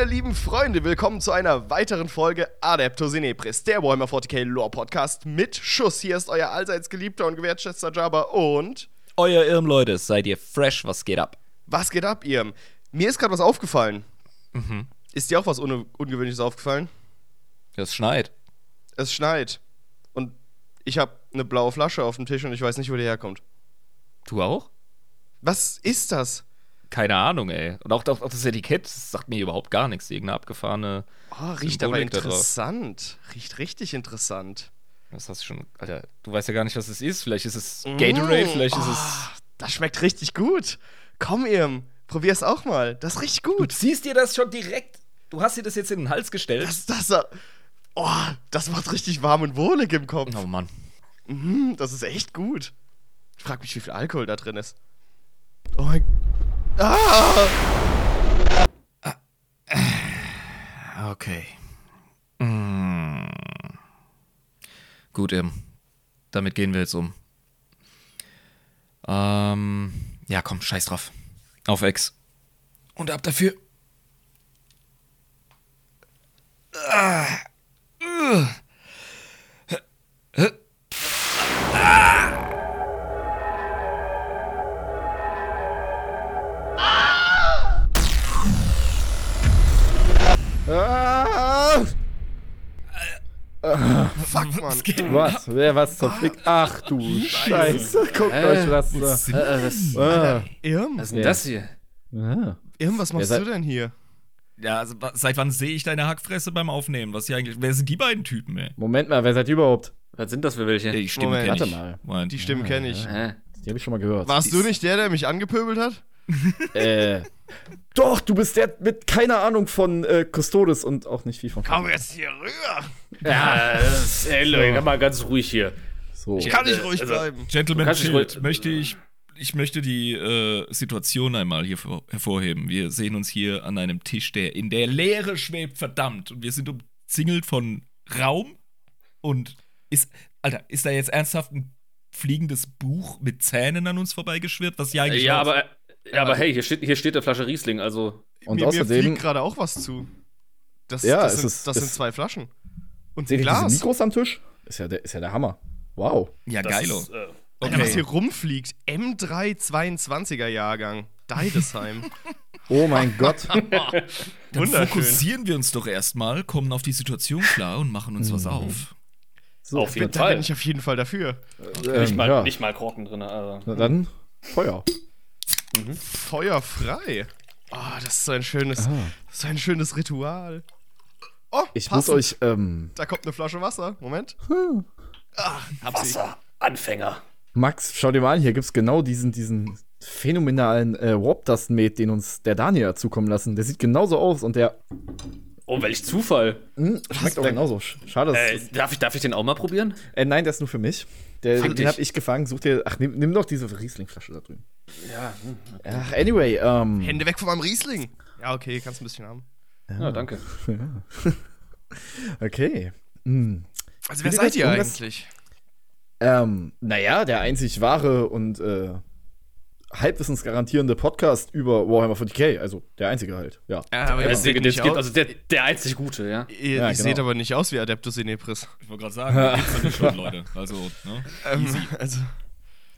Meine lieben Freunde, willkommen zu einer weiteren Folge Adeptus Inepris, der Warhammer 40k Lore Podcast mit Schuss. Hier ist euer allseits geliebter und gewertschätzter Jabba und Euer Irm, Leute, seid ihr fresh? Was geht ab? was geht ab, ihr? Mir ist gerade was aufgefallen. Ist dir auch was Un Ungewöhnliches aufgefallen? Es schneit. Es schneit. Und ich habe eine blaue Flasche auf dem Tisch und ich weiß nicht, wo die herkommt. Du auch? Was ist das? Keine Ahnung, ey. Und auch, auch, auch das Etikett das sagt mir überhaupt gar nichts. Irgendeine abgefahrene. Oh, riecht aber Symbolik drauf. interessant. Riecht richtig interessant. Was hast du schon. Alter, du weißt ja gar nicht, was es ist. Vielleicht ist es Gatorade, vielleicht ist es. Ah, Das schmeckt richtig gut. Komm, Irm, probier's auch mal. Das ist richtig Du gut. ziehst dir das schon direkt. Du hast dir das jetzt in den Hals gestellt. Das, das, oh, das macht richtig warm und wohlig im Kopf. oh Mann. Mhm, das ist echt gut. Ich frag mich, wie viel Alkohol da drin ist. Oh mein. Ah! Okay. Mm. Gut, Irm. Damit gehen wir jetzt um. Ähm, ja, komm, scheiß drauf. Auf Ex. Und ab dafür. Ah. Ugh. Ah! Fuck, Mann. Was? Wer was zum Fick? Ach du Scheiße. Guckt euch das Was da. ist Ah. Irm, was ist Ja. denn das hier? Ah. Irm, was machst Ja, du denn hier? Ja, also seit wann sehe ich deine Hackfresse beim Aufnehmen? Was hier eigentlich. Wer sind die beiden Typen, ey? Moment mal, wer seid ihr überhaupt? Was sind das für welche? Die Stimme Moment. kenn Warte ich. mal. Moment. Die Stimme kenne ich. Die habe ich schon mal gehört. Warst du nicht der, der mich angepöbelt hat? Äh. Doch, du bist der mit keiner Ahnung von äh, Custodes und auch nicht viel von. Komm jetzt hier rüber. Ja, das, ey, Leute, mal ganz ruhig hier. So. Ich kann nicht äh, ruhig also- bleiben. Gentleman dich Schild, ruhig- möchte ich. Ich möchte die äh, Situation einmal hier vor- hervorheben. Wir sehen uns hier an einem Tisch, der in der Leere schwebt, verdammt. Und wir sind umzingelt von Raum. Und ist, Alter, ist da jetzt ernsthaft ein fliegendes Buch mit Zähnen an uns vorbeigeschwirrt? Was ja eigentlich. Ja, aber, ja, aber hey, hier steht, hier steht eine Flasche Riesling, also. Und mir, mir außerdem- fliegt gerade auch was zu. Das, Ja, das, es sind, ist- das es- sind zwei Flaschen. Und Seht ein ihr diese Glas. Mikros am Tisch? Ist ja der, ist ja der Hammer. Wow. ja, das geilo. Ist, äh, Alter, was hier rumfliegt. M322er Jahrgang. Deidesheim. Oh mein Gott. Dann Wunderschön. fokussieren wir uns doch erstmal, kommen auf die Situation klar und machen uns was auf. So, Auf jeden Da bin Fall. ich auf jeden Fall dafür. ähm, nicht, mal, ja. nicht mal Korken drin. Also. Na dann, Feuer. Feuerfrei. Oh, das ist so ein schönes, so ein schönes Ritual. Oh, Ich passend. muss euch, ähm, Da kommt eine Flasche Wasser. Moment. Ah, hab sie. Wasser, Anfänger. Max, schau dir mal an, hier gibt's genau diesen, diesen phänomenalen äh, Warp Dust Mate, den uns der Daniel hat zukommen lassen. Der sieht genauso aus und der Oh, welch Zufall. mh, schmeckt auch genauso. Sch- Schade, Äh, darf, ich, darf ich den auch mal probieren? äh, nein, der ist nur für mich. Der, den dich. hab ich gefangen. Such dir, ach, nimm, nimm doch diese Riesling-Flasche da drüben. Ja, hm. Ach, anyway, ähm, Hände weg von meinem Riesling. Ja, okay, kannst ein bisschen haben. ja danke. okay. Hm. Also, wer seid das ihr irgendwas- eigentlich? Ähm, naja, der einzig wahre und äh, halbwissensgarantierende Podcast über Warhammer 40k. Also der einzige halt, ja. Ja, aber Der einzige, den es gibt, also der, der einzig Gute, ja. ihr, Ja, ihr genau. seht aber nicht aus wie Adeptus Inepris. Ich wollte gerade sagen, da gibt's ja nicht schon, Leute. Also, ne? Ähm, also,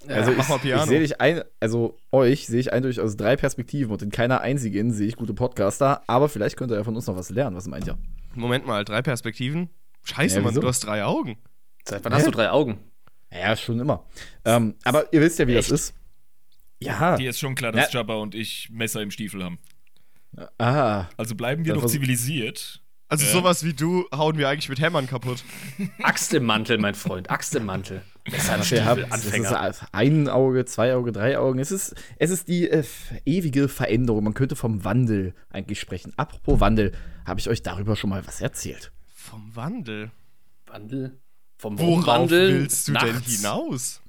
Also mach mal ich, Piano. ich sehe dich ein, also euch sehe ich eindeutig aus drei Perspektiven und in keiner einzigen sehe ich gute Podcaster, aber vielleicht könnt ihr ja von uns noch was lernen. Was meint ihr? Moment mal, drei Perspektiven? Scheiße, Ja, Mann, du hast drei Augen. Seit wann Hä? hast du drei Augen? Ja, schon immer. Ähm, aber ihr wisst ja, wie Echt? das ist. Ja. Dir ist schon klar, dass Jabba und ich Messer im Stiefel haben. Ah. Also bleiben wir doch zivilisiert. Also Äh? sowas wie du hauen wir eigentlich mit Hämmern kaputt. Axt im Mantel, mein Freund. Axt im Mantel. Besser Was ihr habt, Stiefel, es Anfänger. ist ein Auge, zwei Auge, drei Augen. Es ist, es ist die äh, ewige Veränderung. Man könnte vom Wandel eigentlich sprechen. Apropos Wandel, habe ich euch darüber schon mal was erzählt? Vom Wandel. Wandel. Vom Worauf Wandel willst du denn nachts. hinaus?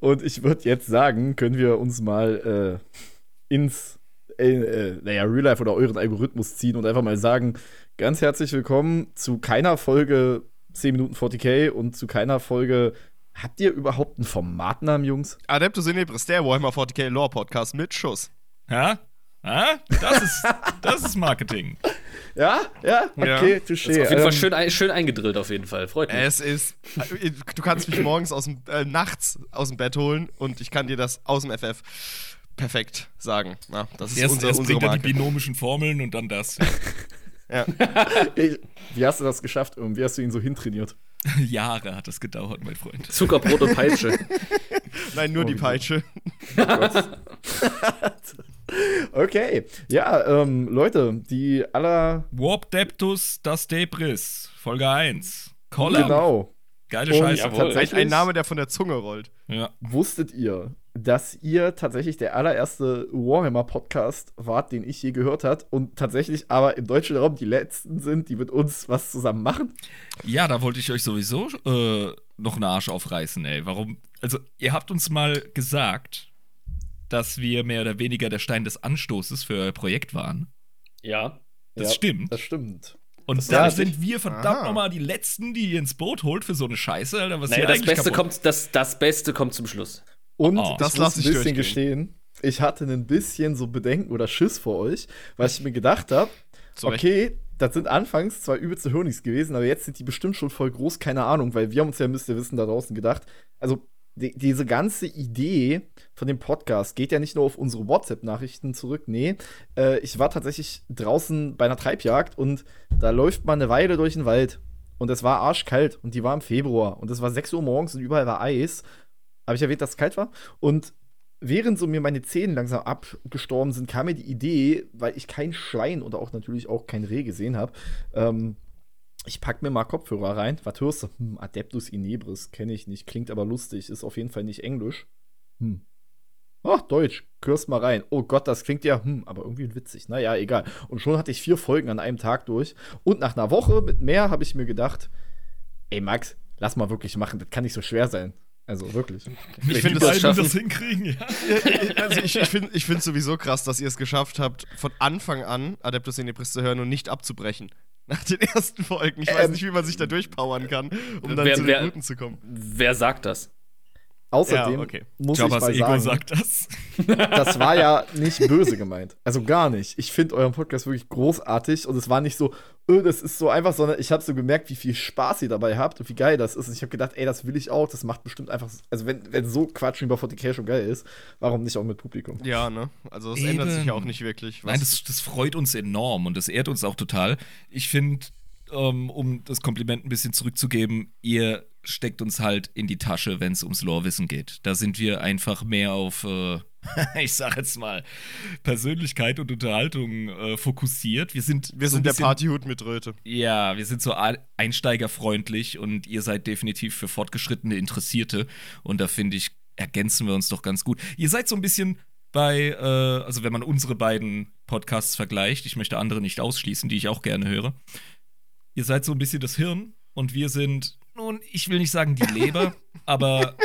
Und ich würde jetzt sagen, können wir uns mal äh, ins, äh, äh, naja, Real Life oder euren Algorithmus ziehen und einfach mal sagen, ganz herzlich willkommen zu keiner Folge 10 Minuten 40k und zu keiner Folge. Habt ihr überhaupt einen Formatnamen, Jungs? Adeptus Inepris, der Warhammer 40k Lore Podcast mit Schuss. Ja? Ah, das ist, das ist Marketing. Ja, ja, Ja. okay, Das ist touché. auf jeden Fall Ähm, schön, ein, schön eingedrillt, auf jeden Fall. Freut mich. Es ist. Du kannst mich morgens aus dem, äh, nachts aus dem Bett holen und ich kann dir das aus dem FF perfekt sagen. Na, das ist Erst, unser, erst unsere bringt er die Marke. binomischen Formeln und dann das. Ey, Wie hast du das geschafft? und Wie hast du ihn so hintrainiert? Jahre hat das gedauert, mein Freund. Zuckerbrot und Peitsche. Nein, nur Oh, die Peitsche. Okay, ja, ähm, Leute, die aller. Warp Deptus das Debris, Folge 1. Collar. Genau. Geile Und Scheiße. jawohl. Ein, ein Name, der von der Zunge rollt. Ja. Wusstet ihr, dass ihr tatsächlich der allererste Warhammer-Podcast wart, den ich je gehört hat und tatsächlich aber im deutschen Raum die letzten sind, die mit uns was zusammen machen? ja, da wollte ich euch sowieso äh, noch einen Arsch aufreißen, ey. Warum? Also, ihr habt uns mal gesagt, dass wir mehr oder weniger der Stein des Anstoßes für euer Projekt waren. Ja. Das Ja, stimmt. Das stimmt. Und da sind wir verdammt nochmal die Letzten, die ihr ins Boot holt für so eine Scheiße, Alter. Was Naja, hier das eigentlich Beste, kommt, das, das Beste kommt zum Schluss. Und Oh, das ich lass muss ich ein bisschen gestehen, ich hatte ein bisschen so Bedenken oder Schiss vor euch, weil ich mir gedacht habe, okay, das sind anfangs zwei übelste Honis gewesen, aber jetzt sind die bestimmt schon voll groß, keine Ahnung, weil wir haben uns ja, müsst ihr wissen, da draußen gedacht, also die, diese ganze Idee von dem Podcast geht ja nicht nur auf unsere WhatsApp-Nachrichten zurück, nee, äh, ich war tatsächlich draußen bei einer Treibjagd und da läuft man eine Weile durch den Wald und es war arschkalt und die war im Februar und es war 6 Uhr morgens und überall war Eis. Habe ich erwähnt, dass es kalt war? Und während so mir meine Zähne langsam abgestorben sind, kam mir die Idee, weil ich kein Schwein oder auch natürlich auch kein Reh gesehen habe, ähm, ich pack mir mal Kopfhörer rein. Was hörst du? Hm, Adeptus Inebris, kenne ich nicht, klingt aber lustig, ist auf jeden Fall nicht Englisch. Hm. Ach, Deutsch, hörst mal rein. Oh Gott, das klingt ja, hm, aber irgendwie witzig. Naja, egal. Und schon hatte ich vier Folgen an einem Tag durch. Und nach einer Woche mit mehr habe ich mir gedacht, ey Max, lass mal wirklich machen, das kann nicht so schwer sein. Also wirklich. Ich Wenn finde die das das, hinkriegen, ja. also ich, ich finde es sowieso krass, dass ihr es geschafft habt, von Anfang an Adeptus Inepris zu hören und nicht abzubrechen. Nach den ersten Folgen. Ich weiß Ähm, nicht, wie man sich da durchpowern kann, um dann wer- zu wer- den Guten zu kommen. Wer sagt das? Außerdem Ja, okay. muss Jabbas ich mal Ego sagen, sagt das. das war ja nicht böse gemeint. Also gar nicht. Ich finde euren Podcast wirklich großartig und es war nicht so, öh, das ist so einfach, sondern ich habe so gemerkt, wie viel Spaß ihr dabei habt und wie geil das ist. Und ich habe gedacht, ey, das will ich auch. Das macht bestimmt einfach, also wenn, wenn so Quatschen über 40k schon geil ist, warum nicht auch mit Publikum? Ja, ne? Also es ändert sich ja auch nicht wirklich. Nein, das, das freut uns enorm und das ehrt uns auch total. Ich finde, ähm, um das Kompliment ein bisschen zurückzugeben, ihr steckt uns halt in die Tasche, wenn es ums Lore-Wissen geht. Da sind wir einfach mehr auf, äh, ich sag jetzt mal, Persönlichkeit und Unterhaltung äh, fokussiert. Wir sind, wir so sind ein der bisschen- Partyhut mit Röte. Ja, wir sind so einsteigerfreundlich und ihr seid definitiv für fortgeschrittene Interessierte. Und da finde ich, ergänzen wir uns doch ganz gut. Ihr seid so ein bisschen bei, äh, also wenn man unsere beiden Podcasts vergleicht, ich möchte andere nicht ausschließen, die ich auch gerne höre. Ihr seid so ein bisschen das Hirn und wir sind, nun, ich will nicht sagen die Leber, aber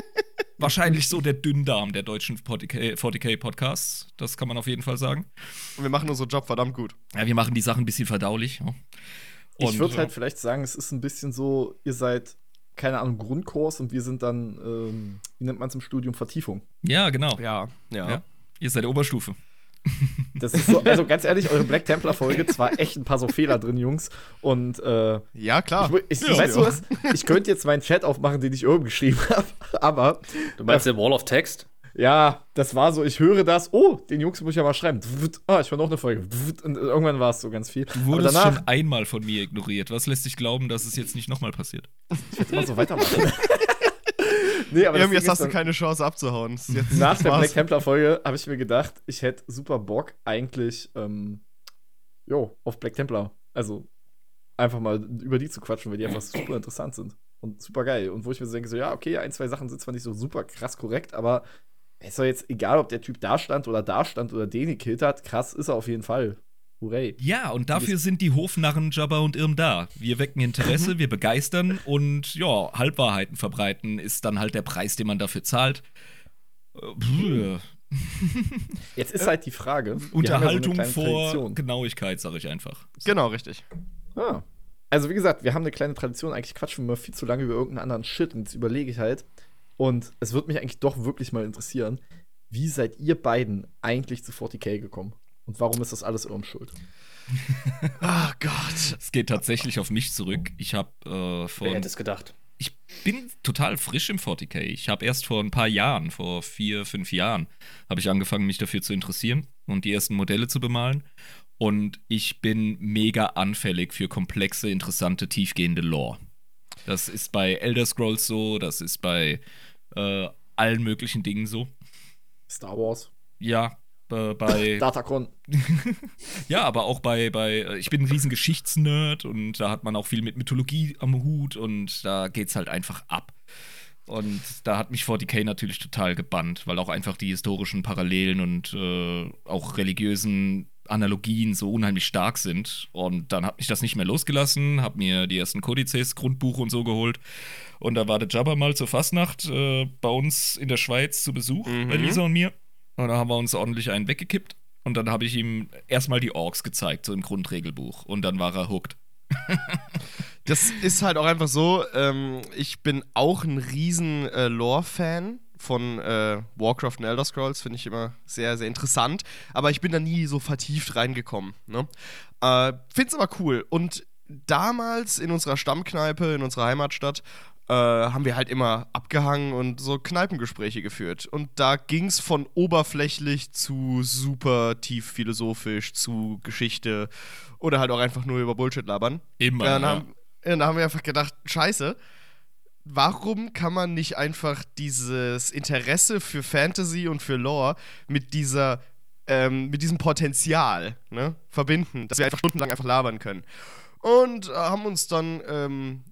wahrscheinlich so der Dünndarm der deutschen 40K 40K Podcasts. Das kann man auf jeden Fall sagen. Und wir machen unseren Job verdammt gut. Ja, wir machen die Sachen ein bisschen verdaulich. Ja. Ich würde ja. halt vielleicht sagen, es ist ein bisschen so, ihr seid, keine Ahnung, Grundkurs und wir sind dann, ähm, wie nennt man es im Studium, Vertiefung. Ja, genau. Ja, ja. Ja. Ihr seid der Oberstufe. Das ist so, also ganz ehrlich, eure Black Templar-Folge, zwar echt ein paar so Fehler drin, Jungs. Und äh, Ja, klar. ich, ich, Ja. weißt du was? Ich könnte jetzt meinen Chat aufmachen, den ich oben geschrieben habe, aber Du meinst den Wall of Text? ja, das war so, ich höre das, oh, den Jungs muss ich ja mal schreiben. Ah, ich höre noch eine Folge. Und irgendwann war es so ganz viel. Du wurdest danach schon einmal von mir ignoriert. Was lässt dich glauben, dass es jetzt nicht nochmal passiert? immer so weitermachen. nee, aber Irgendwie, hast du keine Chance abzuhauen. Jetzt Nach der. Black Templar-Folge habe ich mir gedacht, ich hätte super Bock eigentlich, ähm, jo, auf Black Templar. Also einfach mal über die zu quatschen, weil die einfach super interessant sind und super geil. Und wo ich mir so denke, so, ja, okay, ein, zwei Sachen sind zwar nicht so super krass korrekt, aber es ist doch jetzt egal, ob der Typ da stand oder da stand oder den gekillt hat. Krass ist er auf jeden Fall. Hooray. Ja, und dafür sind die Hofnarren Jabba und Irm da. Wir wecken Interesse, wir begeistern und ja, Halbwahrheiten verbreiten ist dann halt der Preis, den man dafür zahlt. Jetzt ist halt die Frage. haben ja so Unterhaltung vor Tradition. Genauigkeit, sage ich einfach. Genau, richtig. Ah. Also, wie gesagt, wir haben eine kleine Tradition. Eigentlich quatschen wir immer viel zu lange über irgendeinen anderen Shit. Und jetzt überlege ich halt. Und es würde mich eigentlich doch wirklich mal interessieren, wie seid ihr beiden eigentlich zu 40k gekommen? Und warum ist das alles Irms Schuld? Oh Gott. Es geht tatsächlich auf mich zurück. Ich habe äh, vor. Wer hätte es gedacht? Ich bin total frisch im 40k. Ich habe erst vor ein paar Jahren, vor vier, fünf Jahren, habe ich angefangen, mich dafür zu interessieren und die ersten Modelle zu bemalen. Und ich bin mega anfällig für komplexe, interessante, tiefgehende Lore. Das ist bei Elder Scrolls so, das ist bei äh, allen möglichen Dingen so. Star Wars. Ja, äh, bei. Datacon. Ja, aber auch bei, bei, äh, ich bin ein riesen Geschichtsnerd und da hat man auch viel mit Mythologie am Hut und da geht's halt einfach ab. Und da hat mich 40k natürlich total gebannt, weil auch einfach die historischen Parallelen und äh, auch religiösen Analogien so unheimlich stark sind. Und dann hat mich das nicht mehr losgelassen, hab mir die ersten Kodizes, Grundbuch und so geholt. Und da war der Jabba mal zur Fastnacht äh, bei uns in der Schweiz zu Besuch, bei Lisa und mir. Und da haben wir uns ordentlich einen weggekippt. Und dann habe ich ihm erstmal die Orks gezeigt, so im Grundregelbuch. Und dann war er hooked. Das ist halt auch einfach so, ähm, ich bin auch ein riesen äh, Lore-Fan von äh, Warcraft und Elder Scrolls, finde ich immer sehr, sehr interessant. Aber ich bin da nie so vertieft reingekommen. Ne? Äh, Find's aber cool. Und damals in unserer Stammkneipe, in unserer Heimatstadt, äh, haben wir halt immer abgehangen und so Kneipengespräche geführt. Und da ging's von oberflächlich zu super tief philosophisch, zu Geschichte oder halt auch einfach nur über Bullshit labern. Immer. Dann, haben, ja, dann haben wir einfach gedacht, scheiße, warum kann man nicht einfach dieses Interesse für Fantasy und für Lore mit dieser, ähm, mit diesem Potenzial ne, verbinden, dass wir einfach stundenlang einfach labern können. Und äh, haben uns dann, ähm,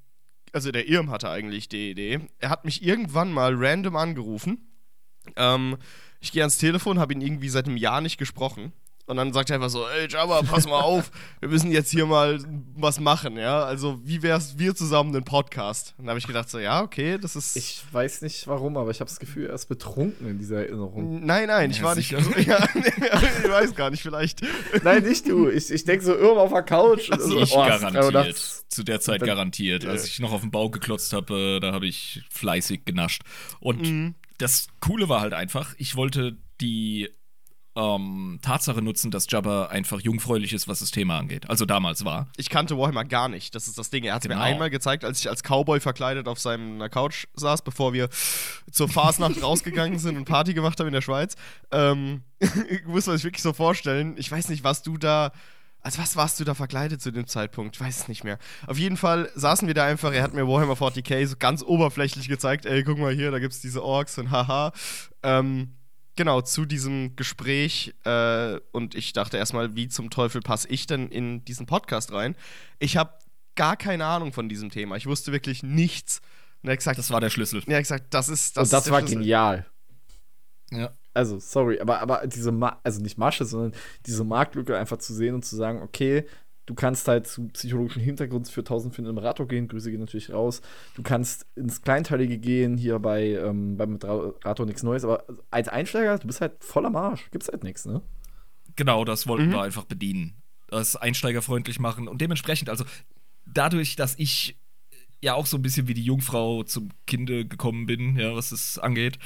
also der Irm hatte eigentlich die Idee, er hat mich irgendwann mal random angerufen. Ähm, ich gehe ans Telefon, habe ihn irgendwie seit einem Jahr nicht gesprochen. Und dann sagt er einfach so, ey Jabba, pass mal auf, wir müssen jetzt hier mal was machen, ja. Also wie wär's, wir zusammen einen Podcast? Und da habe ich gedacht so, ja, okay, das ist... Ich weiß nicht warum, aber ich habe das Gefühl, er ist betrunken in dieser Erinnerung. Nein, nein, ich Ja, war nicht. sicher. Ja, ich weiß gar nicht, vielleicht. Nein, nicht du. Ich, ich denke so Irm auf der Couch. und so, Ich oh, garantiert. 3 Uhr nachts. Zu der Zeit Dann- garantiert. Als ich noch auf den Bau geklotzt habe, äh, da habe ich fleißig genascht. Und Mhm. das Coole war halt einfach, ich wollte die ähm, Tatsache nutzen, dass Jabba einfach jungfräulich ist, was das Thema angeht. Also damals war. Ich kannte Warhammer gar nicht. Das ist das Ding. Er hat es mir Genau. einmal gezeigt, als ich als Cowboy verkleidet auf seiner Couch saß, bevor wir zur Fasnacht rausgegangen sind und Party gemacht haben in der Schweiz. Ähm, muss man sich wirklich so vorstellen. Ich weiß nicht, was du da. Als was warst du da verkleidet zu dem Zeitpunkt? Ich weiß es nicht mehr. Auf jeden Fall saßen wir da einfach. Er hat mir Warhammer 40k so ganz oberflächlich gezeigt. Ey, guck mal hier, da gibt's diese Orks und haha. Ähm, genau, zu diesem Gespräch. Äh, und ich dachte erstmal, wie zum Teufel passe ich denn in diesen Podcast rein? Ich habe gar keine Ahnung von diesem Thema. Ich wusste wirklich nichts. Und er hat gesagt, Das war der Schlüssel. er hat gesagt, das ist das. Und das ist der war Schlüssel. genial. Ja. Also, sorry, aber, aber diese, Ma also nicht Masche, sondern diese Marktlücke einfach zu sehen und zu sagen, okay, du kannst halt zu psychologischen Hintergrund für 1000 für einen Moderator gehen, Grüße gehen natürlich raus. Du kannst ins Kleinteilige gehen, hier bei ähm, beim Moderator nichts Neues, aber als Einsteiger, du bist halt voller Marsch, gibt's halt nichts, ne? Genau, das wollten Mhm. wir einfach bedienen. Das einsteigerfreundlich machen und dementsprechend, also dadurch, dass ich ja auch so ein bisschen wie die Jungfrau zum Kinde gekommen bin, ja, was das angeht,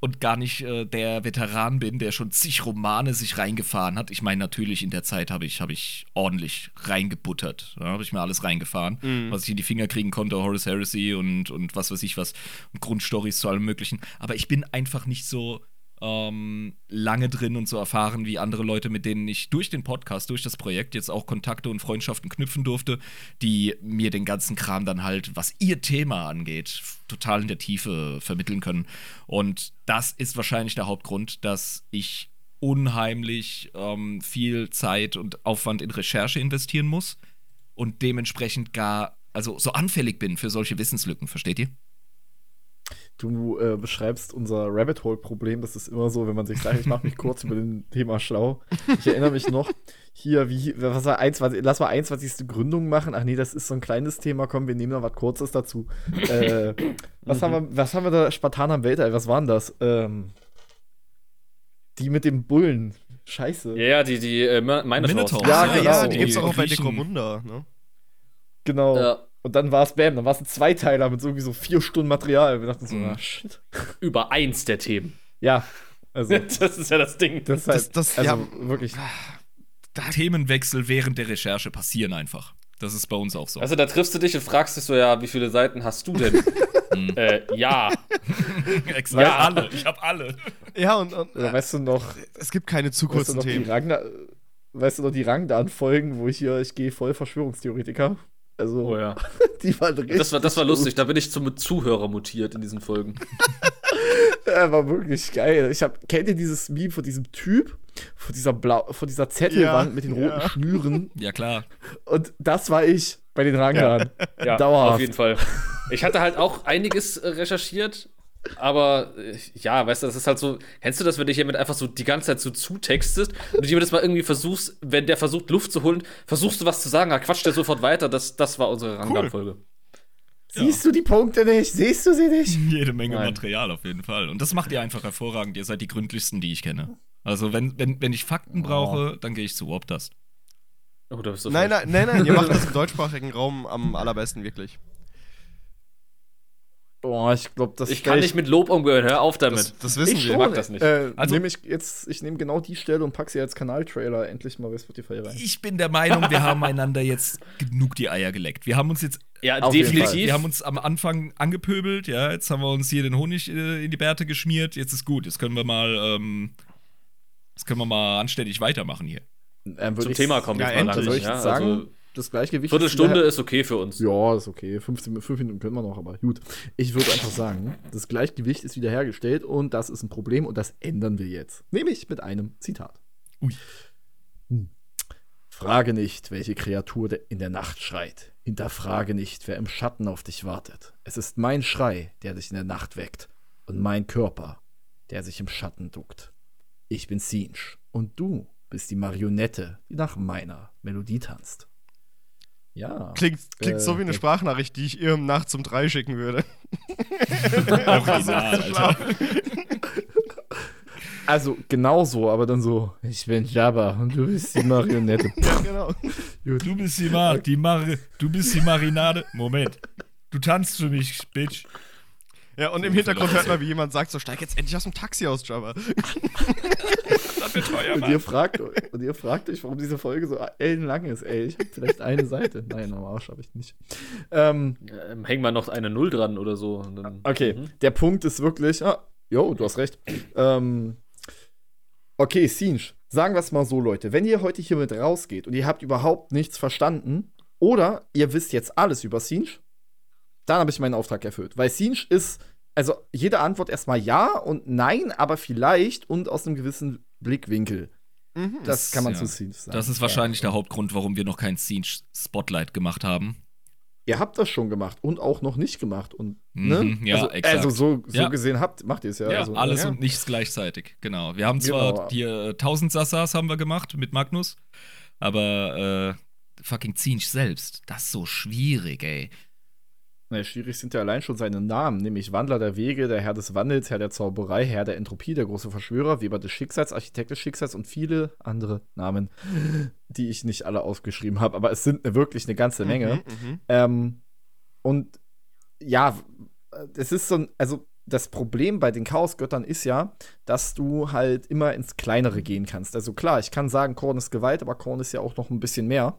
und gar nicht äh, der Veteran bin, der schon zig Romane sich reingefahren hat. Ich meine, natürlich in der Zeit habe ich, hab ich ordentlich reingebuttert. Da habe ich mir alles reingefahren, was ich in die Finger kriegen konnte, Horus Heresy und, und was weiß ich was, und Grundstories zu allem Möglichen. Aber ich bin einfach nicht so ähm, lange drin und so erfahren wie andere Leute, mit denen ich durch den Podcast, durch das Projekt jetzt auch Kontakte und Freundschaften knüpfen durfte, die mir den ganzen Kram dann halt, was ihr Thema angeht, total in der Tiefe vermitteln können. Und das ist wahrscheinlich der Hauptgrund, dass ich unheimlich ähm, viel Zeit und Aufwand in Recherche investieren muss und dementsprechend gar, also so anfällig bin für solche Wissenslücken, versteht ihr? Du äh, beschreibst unser Rabbit Hole-Problem. Das ist immer so, wenn man sich sagt, ich mache mich kurz über den Thema schlau. Ich erinnere mich noch, hier, wie, was war 21, lass mal 21. Gründung machen. Ach nee, das ist so ein kleines Thema. Komm, wir nehmen noch was Kurzes dazu. Äh, was, haben wir, was haben wir da? Spartaner im Weltall, was waren das? Ähm, die mit dem Bullen. Scheiße. Ja, ja, die, die äh. Minotaurs. Ja, genau. ja, die gibt's Die auch bei. Necromunda, ne? Genau. Ja, Und dann war es Bam, dann war es ein Zweiteiler mit irgendwie so vier Stunden Material. Wir dachten so, Mhm. ah, shit. über eins der Themen. Ja. Also, Das ist ja das Ding. das ist halt, Das- das- also ja. wirklich. Themenwechsel während der Recherche passieren einfach. Das ist bei uns auch so. Also da triffst du dich und fragst dich so, ja, wie viele Seiten hast du denn? äh, ja. Exakt Ja. alle. Ich habe alle. Ja, und, und Oder weißt du noch, es gibt keine zu weißt du kurzen noch die Themen. Ragnar, weißt du noch die Rangdan-Folgen, wo ich hier, ich gehe voll Verschwörungstheoretiker. Also, Oh ja. die waren richtig. Das war, das war lustig. Da bin ich zum Zuhörer mutiert in diesen Folgen. Ja, war wirklich geil. Ich hab, kennt ihr dieses Meme von diesem Typ? Von dieser Blau, von dieser Zettelwand Ja, mit den roten ja. Schnüren. Ja, klar. Und das war ich bei den Rangan. Ja, Dauerhaft. auf jeden Fall. Ich hatte halt auch einiges äh, recherchiert, aber äh, ja, weißt du, das ist halt so, kennst du das, wenn dich jemand einfach so die ganze Zeit so zutextest und du jedes Mal irgendwie versuchst, wenn der versucht Luft zu holen, versuchst du was zu sagen, dann quatscht der sofort weiter, das, das war unsere Rangan-Folge. Siehst du die Punkte nicht? Siehst du sie nicht? Jede Menge Nein. Material auf jeden Fall. Und das macht ihr einfach hervorragend. Ihr seid die gründlichsten, die ich kenne. Also, wenn, wenn, wenn ich Fakten brauche, dann gehe ich zu Optas. Oh, Nein, nein, nein, nein, ihr macht das im deutschsprachigen Raum am allerbesten, wirklich. Boah, ich glaube, das Ich kann nicht mit Lob umgehen, hör auf damit. Das, das wissen ich wir. schon. mag das nicht. Äh, Also- nehm ich jetzt, ich nehme genau die Stelle und pack sie als Kanaltrailer endlich mal bei Spotify rein. Ich bin der Meinung, wir haben einander jetzt genug die Eier geleckt. Wir haben uns jetzt ja, auf definitiv. Wir haben uns am Anfang angepöbelt, ja. Jetzt haben wir uns hier den Honig äh, in die Bärte geschmiert. Jetzt ist gut. Jetzt können wir mal, ähm, jetzt können wir mal anständig weitermachen hier. Ähm, zum ich- Thema kommen Ja, jetzt mal endlich. Soll ich ja, sagen, Also, das Gleichgewicht. Viertelstunde ist ist okay für uns. Ja, ist okay. 15, 5 Minuten können wir noch, aber gut. Ich würde einfach sagen, das Gleichgewicht ist wiederhergestellt und das ist ein Problem und das ändern wir jetzt. Nämlich mit einem Zitat. Ui. Hm. Frage nicht, welche Kreatur in der Nacht schreit. Hinterfrage nicht, wer im Schatten auf dich wartet. Es ist mein Schrei, der dich in der Nacht weckt und mein Körper, der sich im Schatten duckt. Ich bin Sinch und du bist die Marionette, die nach meiner Melodie tanzt. Ja. Klingt, klingt Äh, so wie eine Sprachnachricht, die ich ihr nachts um drei schicken würde. Original, Alter. Also genauso, aber dann so, ich bin Jabba und du bist die Marionette. ja, genau. Du bist die Mar die Mar du bist die Marinade. Moment. Du tanzt für mich, Bitch. Ja, und im Hintergrund hört man, wie jemand sagt: So, steig jetzt endlich aus dem Taxi aus, Jabba. Das wird teuer, Und ihr, fragt, und ihr fragt euch, warum diese Folge so ellenlang ist. Ey, ich habe vielleicht eine Seite. Nein, am Arsch habe ich nicht. Ähm, Ähm, hängen wir noch eine Null dran oder so. und dann- okay, Mhm. der Punkt ist wirklich, ah, jo, du hast recht. Ähm, okay, Sinch, sagen wir es mal so, Leute. Wenn ihr heute hier mit rausgeht und ihr habt überhaupt nichts verstanden oder ihr wisst jetzt alles über Sinch, dann habe ich meinen Auftrag erfüllt. Weil Sinch ist, also jede Antwort erstmal ja und nein, aber vielleicht und aus einem gewissen Blickwinkel. Mhm. Das kann man ja. zu Sinch sagen. Das ist wahrscheinlich der Hauptgrund, warum wir noch kein Scene Spotlight gemacht haben. Ihr habt das schon gemacht und auch noch nicht gemacht. Und, Mhm, ne? ja, also, exakt. also so, so Ja. gesehen habt, macht ihr es ja. Ja, also, alles ja. und nichts gleichzeitig, genau. Wir haben zwar Genau. die äh, 1000 Sassas haben wir gemacht mit Magnus, aber äh, fucking Zinch selbst, das ist so schwierig, ey. Na, schwierig sind ja allein schon seine Namen, nämlich Wandler der Wege, der Herr des Wandels, Herr der Zauberei, Herr der Entropie, der große Verschwörer, Weber des Schicksals, Architekt des Schicksals und viele andere Namen, die ich nicht alle aufgeschrieben habe, aber es sind wirklich eine ganze Menge. Mhm, mhm. Ähm, und ja, es ist so ein, also das Problem bei den Chaosgöttern ist ja, dass du halt immer ins Kleinere gehen kannst. Also klar, ich kann sagen, Korn ist Gewalt, aber Korn ist ja auch noch ein bisschen mehr.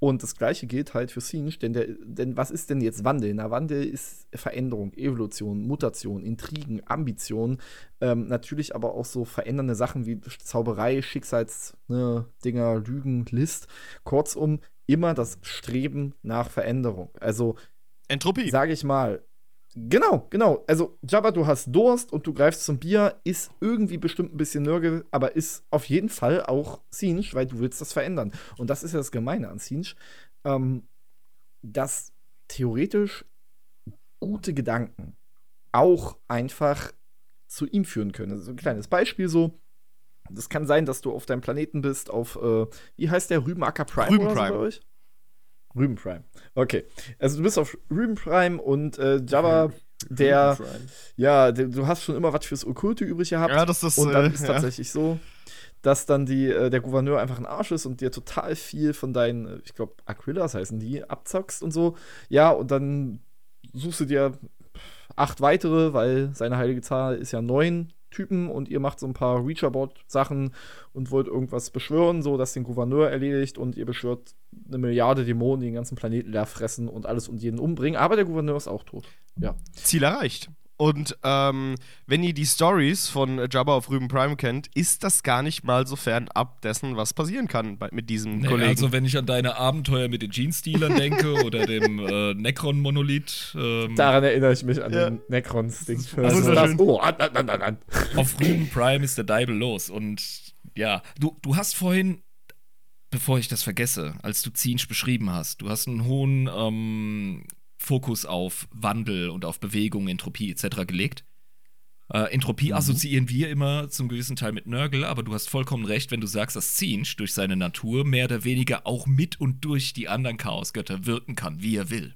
Und das gleiche gilt halt für Sinch, denn, der, denn was ist denn jetzt Wandel? Na, Wandel ist Veränderung, Evolution, Mutation, Intrigen, Ambition, ähm, natürlich aber auch so verändernde Sachen wie Zauberei, Schicksals, ne, Lügen, List. Kurzum, immer das Streben nach Veränderung. Also Entropie. sage ich mal, genau, genau. Also, Jabba, du hast Durst und du greifst zum Bier, ist irgendwie bestimmt ein bisschen Nörgel, aber ist auf jeden Fall auch Sinch, weil du willst das verändern. Und das ist ja das Gemeine an Sinch, ähm, dass theoretisch gute Gedanken auch einfach zu ihm führen können. So ein kleines Beispiel so. Das kann sein, dass du auf deinem Planeten bist, auf, äh, wie heißt der, Rübenacker Prime? Rüben so Prime. euch? Rüben Prime. Okay. Also du bist auf Rüben Prime und äh, Jabba, der, ja, der, du hast schon immer was fürs Okkulte übrig gehabt. Ja, das ist. und dann äh, ist ja. tatsächlich so, dass dann die, äh, der Gouverneur einfach ein Arsch ist und dir total viel von deinen, äh, ich glaube, Aquillas heißen die, abzockst und so. Ja, und dann suchst du dir acht weitere, weil seine heilige Zahl ist ja neun Typen und ihr macht so ein paar Reacherboard-Sachen und wollt irgendwas beschwören, so dass den Gouverneur erledigt und ihr beschwört eine Milliarde Dämonen, die den ganzen Planeten leer fressen und alles und jeden umbringen. Aber der Gouverneur ist auch tot. Ja. Ziel erreicht. Und ähm, wenn ihr die Stories von Jabba auf Rüben Prime kennt, ist das gar nicht mal so fernab dessen, was passieren kann bei, mit diesem Nee, Kollegen. also wenn ich an deine Abenteuer mit den Jeans-Dealern denke oder dem äh, Necron-Monolith, ähm, Daran erinnere ich mich an Ja. den wunderschön. das- Oh, an, an, an, an, an. auf Rüben Prime ist der Deibel los. Und ja, du, du hast vorhin, bevor ich das vergesse, als du Zinsch beschrieben hast, du hast einen hohen ähm, Fokus auf Wandel und auf Bewegung, Entropie etc. gelegt. Äh, Entropie assoziieren wir immer zum gewissen Teil mit Nörgel, aber du hast vollkommen recht, wenn du sagst, dass Zinsch durch seine Natur mehr oder weniger auch mit und durch die anderen Chaosgötter wirken kann, wie er will.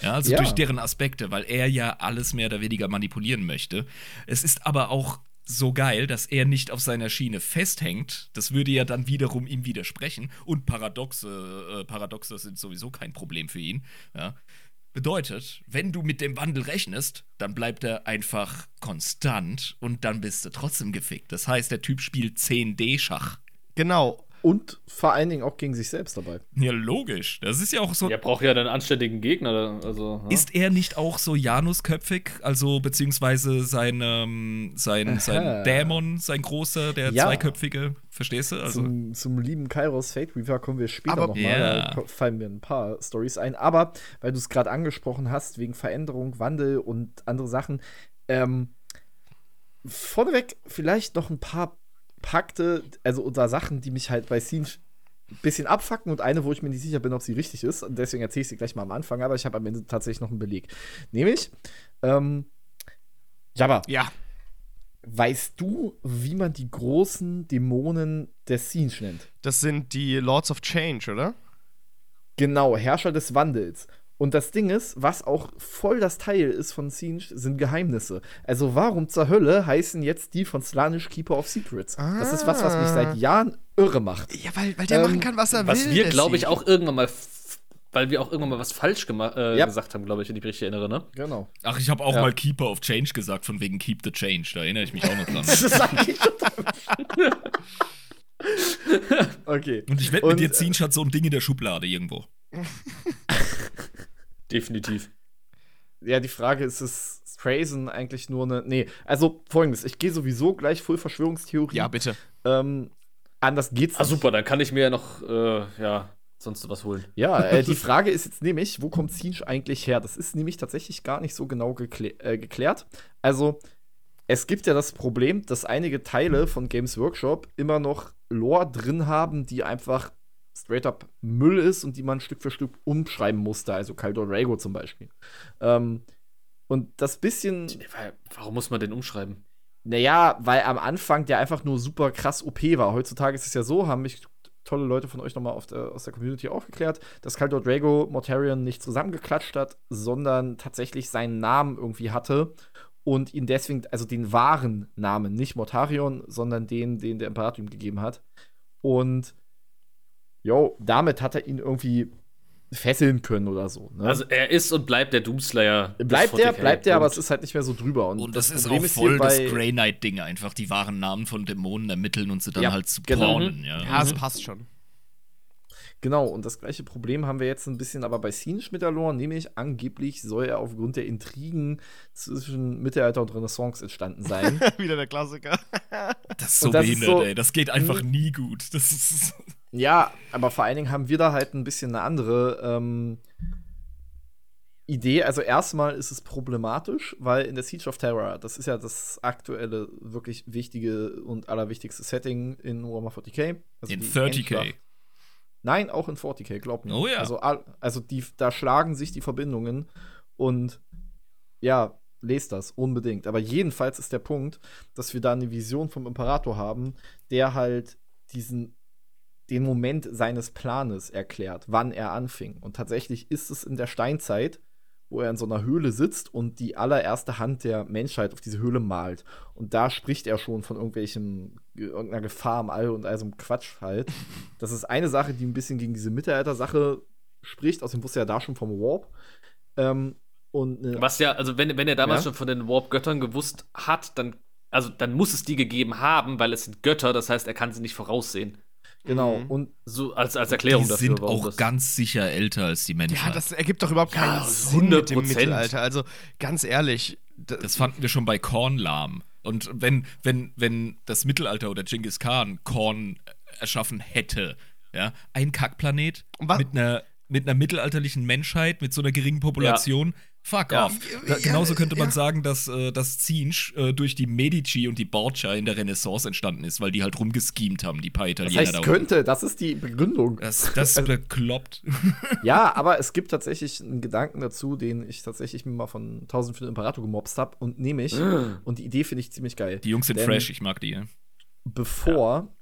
Ja, also Ja. durch deren Aspekte, weil er ja alles mehr oder weniger manipulieren möchte. Es ist aber auch so geil, dass er nicht auf seiner Schiene festhängt. Das würde ja dann wiederum ihm widersprechen. Und Paradoxe, äh, Paradoxe sind sowieso kein Problem für ihn. Ja. Bedeutet, wenn du mit dem Wandel rechnest, dann bleibt er einfach konstant und dann bist du trotzdem gefickt. Das heißt, der Typ spielt 10D-Schach. genau. Und vor allen Dingen auch gegen sich selbst dabei. Ja, logisch. Das ist ja auch so. Der braucht ja einen anständigen Gegner. Also, ja. Ist er nicht auch so Janusköpfig? Also, beziehungsweise sein, ähm, sein, sein. Dämon, sein großer, der Ja. zweiköpfige, verstehst du? Also, zum, zum lieben Kairos Fate Reaver kommen wir später Aber- noch mal. Ja. Da fallen mir ein paar Stories ein. Aber weil du es gerade angesprochen hast, wegen Veränderung, Wandel und andere Sachen, ähm, vorneweg vielleicht noch ein paar Pakte, also oder Sachen, die mich halt bei Siege ein bisschen abfacken und eine, wo ich mir nicht sicher bin, ob sie richtig ist. Und deswegen erzähle ich sie gleich mal am Anfang, aber ich habe am Ende tatsächlich noch einen Beleg. Nämlich, ähm, Jabba, Ja. weißt du, wie man die großen Dämonen der Siege nennt? Das sind die Lords of Change, oder? Genau, Herrscher des Wandels. Und das Ding ist, was auch voll das Teil ist von Siege, sind Geheimnisse. Also warum zur Hölle heißen jetzt die von Slanish Keeper of Secrets? Das ist was, was mich seit Jahren irre macht. Ja, weil, weil der Ähm, machen kann, was er Was will. wir, der glaube ich, auch irgendwann mal, weil wir auch irgendwann mal was falsch äh, Ja. gesagt haben, glaube ich, wenn ich mich richtig erinnere, ne? Genau. ach, ich habe auch Ja. mal Keeper of Change gesagt, von wegen Keep the Change. Da erinnere ich mich auch noch dran. Das total. okay. Und ich wette mit dir, äh, Zinsch hat so ein Ding in der Schublade irgendwo. Definitiv. Ja, die Frage ist, ist Strazen eigentlich nur eine. Nee, also folgendes: Ich gehe sowieso gleich voll Verschwörungstheorie. Ja, bitte. Ähm, anders geht's Ah, nicht. super, dann kann ich mir ja noch, äh, ja, sonst was holen. Ja, äh, die Frage ist jetzt nämlich, wo kommt Siege eigentlich her? Das ist nämlich tatsächlich gar nicht so genau geklä äh, geklärt. Also, es gibt ja das Problem, dass einige Teile von Games Workshop immer noch Lore drin haben, die einfach straight up Müll ist und die man Stück für Stück umschreiben musste. Also Kaldor Rago zum Beispiel. Ähm, und das bisschen. Warum muss man den umschreiben? Naja, weil am Anfang der einfach nur super krass OP war. Heutzutage ist es ja so, haben mich tolle Leute von euch nochmal aus der Community aufgeklärt, dass Khaldor Drago Mortarion nicht zusammengeklatscht hat, sondern tatsächlich seinen Namen irgendwie hatte und ihn deswegen, also den wahren Namen, nicht Mortarion, sondern den, den der Imperator ihm gegeben hat. Und jo, damit hat er ihn irgendwie fesseln können oder so. Ne? Also, er ist und bleibt der Doomslayer. bleibt der, 40k, bleibt der, aber es ist halt nicht mehr so drüber. Und, Und das, ist Problem auch voll das bei- Grey Knight-Ding, einfach die wahren Namen von Dämonen ermitteln und sie dann Ja, halt zu genau. braunen. Ja. Ja, es passt schon. Genau, und das gleiche Problem haben wir jetzt ein bisschen aber bei der Lore, nämlich angeblich soll er aufgrund der Intrigen zwischen Mittelalter und Renaissance entstanden sein. Wieder der Klassiker. Das ist so das ist behindert, so- ey. Das geht einfach Hm. nie gut. Das ist. Ja, aber vor allen Dingen haben wir da halt ein bisschen eine andere ähm, Idee. Also erstmal ist es problematisch, weil in der Siege of Terror, das ist ja das aktuelle, wirklich wichtige und allerwichtigste Setting in Warhammer 40k. Also In die 30k. Endschlacht. Nein, auch in 40k, glaub mir. Oh ja. Also, also die, da schlagen sich die Verbindungen und ja, lest das unbedingt. Aber jedenfalls ist der Punkt, dass wir da eine Vision vom Imperator haben, der halt diesen den Moment seines Planes erklärt, wann er anfing. Und tatsächlich ist es in der Steinzeit, wo er in so einer Höhle sitzt und die allererste Hand der Menschheit auf diese Höhle malt. Und da spricht er schon von irgendwelchem, irgendeiner Gefahr im All und all so einem Quatsch halt. Das ist eine Sache, die ein bisschen gegen diese Mittelalter-Sache spricht. Außerdem wusste er da schon vom Warp. Ähm, und eine Was ja, also wenn, wenn er damals Ja? schon von den Warp-Göttern gewusst hat, dann also dann muss es die gegeben haben, weil es sind Götter, das heißt, er kann sie nicht voraussehen. Genau. Mhm. Und So als, als Erklärung die dafür, sind warum auch das- ganz sicher älter als die Menschheit. Ja, das ergibt doch überhaupt Ja, keinen Sinn mit dem 100%. Mittelalter. Also ganz ehrlich, Das fanden wir schon bei Korn lahm. Und wenn, wenn, wenn das Mittelalter oder Genghis Khan Korn erschaffen hätte, ja, ein Kackplanet mit einer, mit einer mittelalterlichen Menschheit, mit so einer geringen Population, fuck Ja. off. Da, genauso könnte man ja. sagen, dass äh, das Zinsch äh, durch die Medici und die Borgia in der Renaissance entstanden ist, weil die halt rumgeschemt haben, die paar das Italiener heißt, da könnte, das ist die Begründung. Das, das ist bekloppt. Ja, aber es gibt tatsächlich einen Gedanken dazu, den ich tatsächlich mir mal von 1000 für den Imperator gemobst habe. Und nämlich, und die Idee finde ich ziemlich geil. Die Jungs sind Denn fresh, ich mag die. Ja. Bevor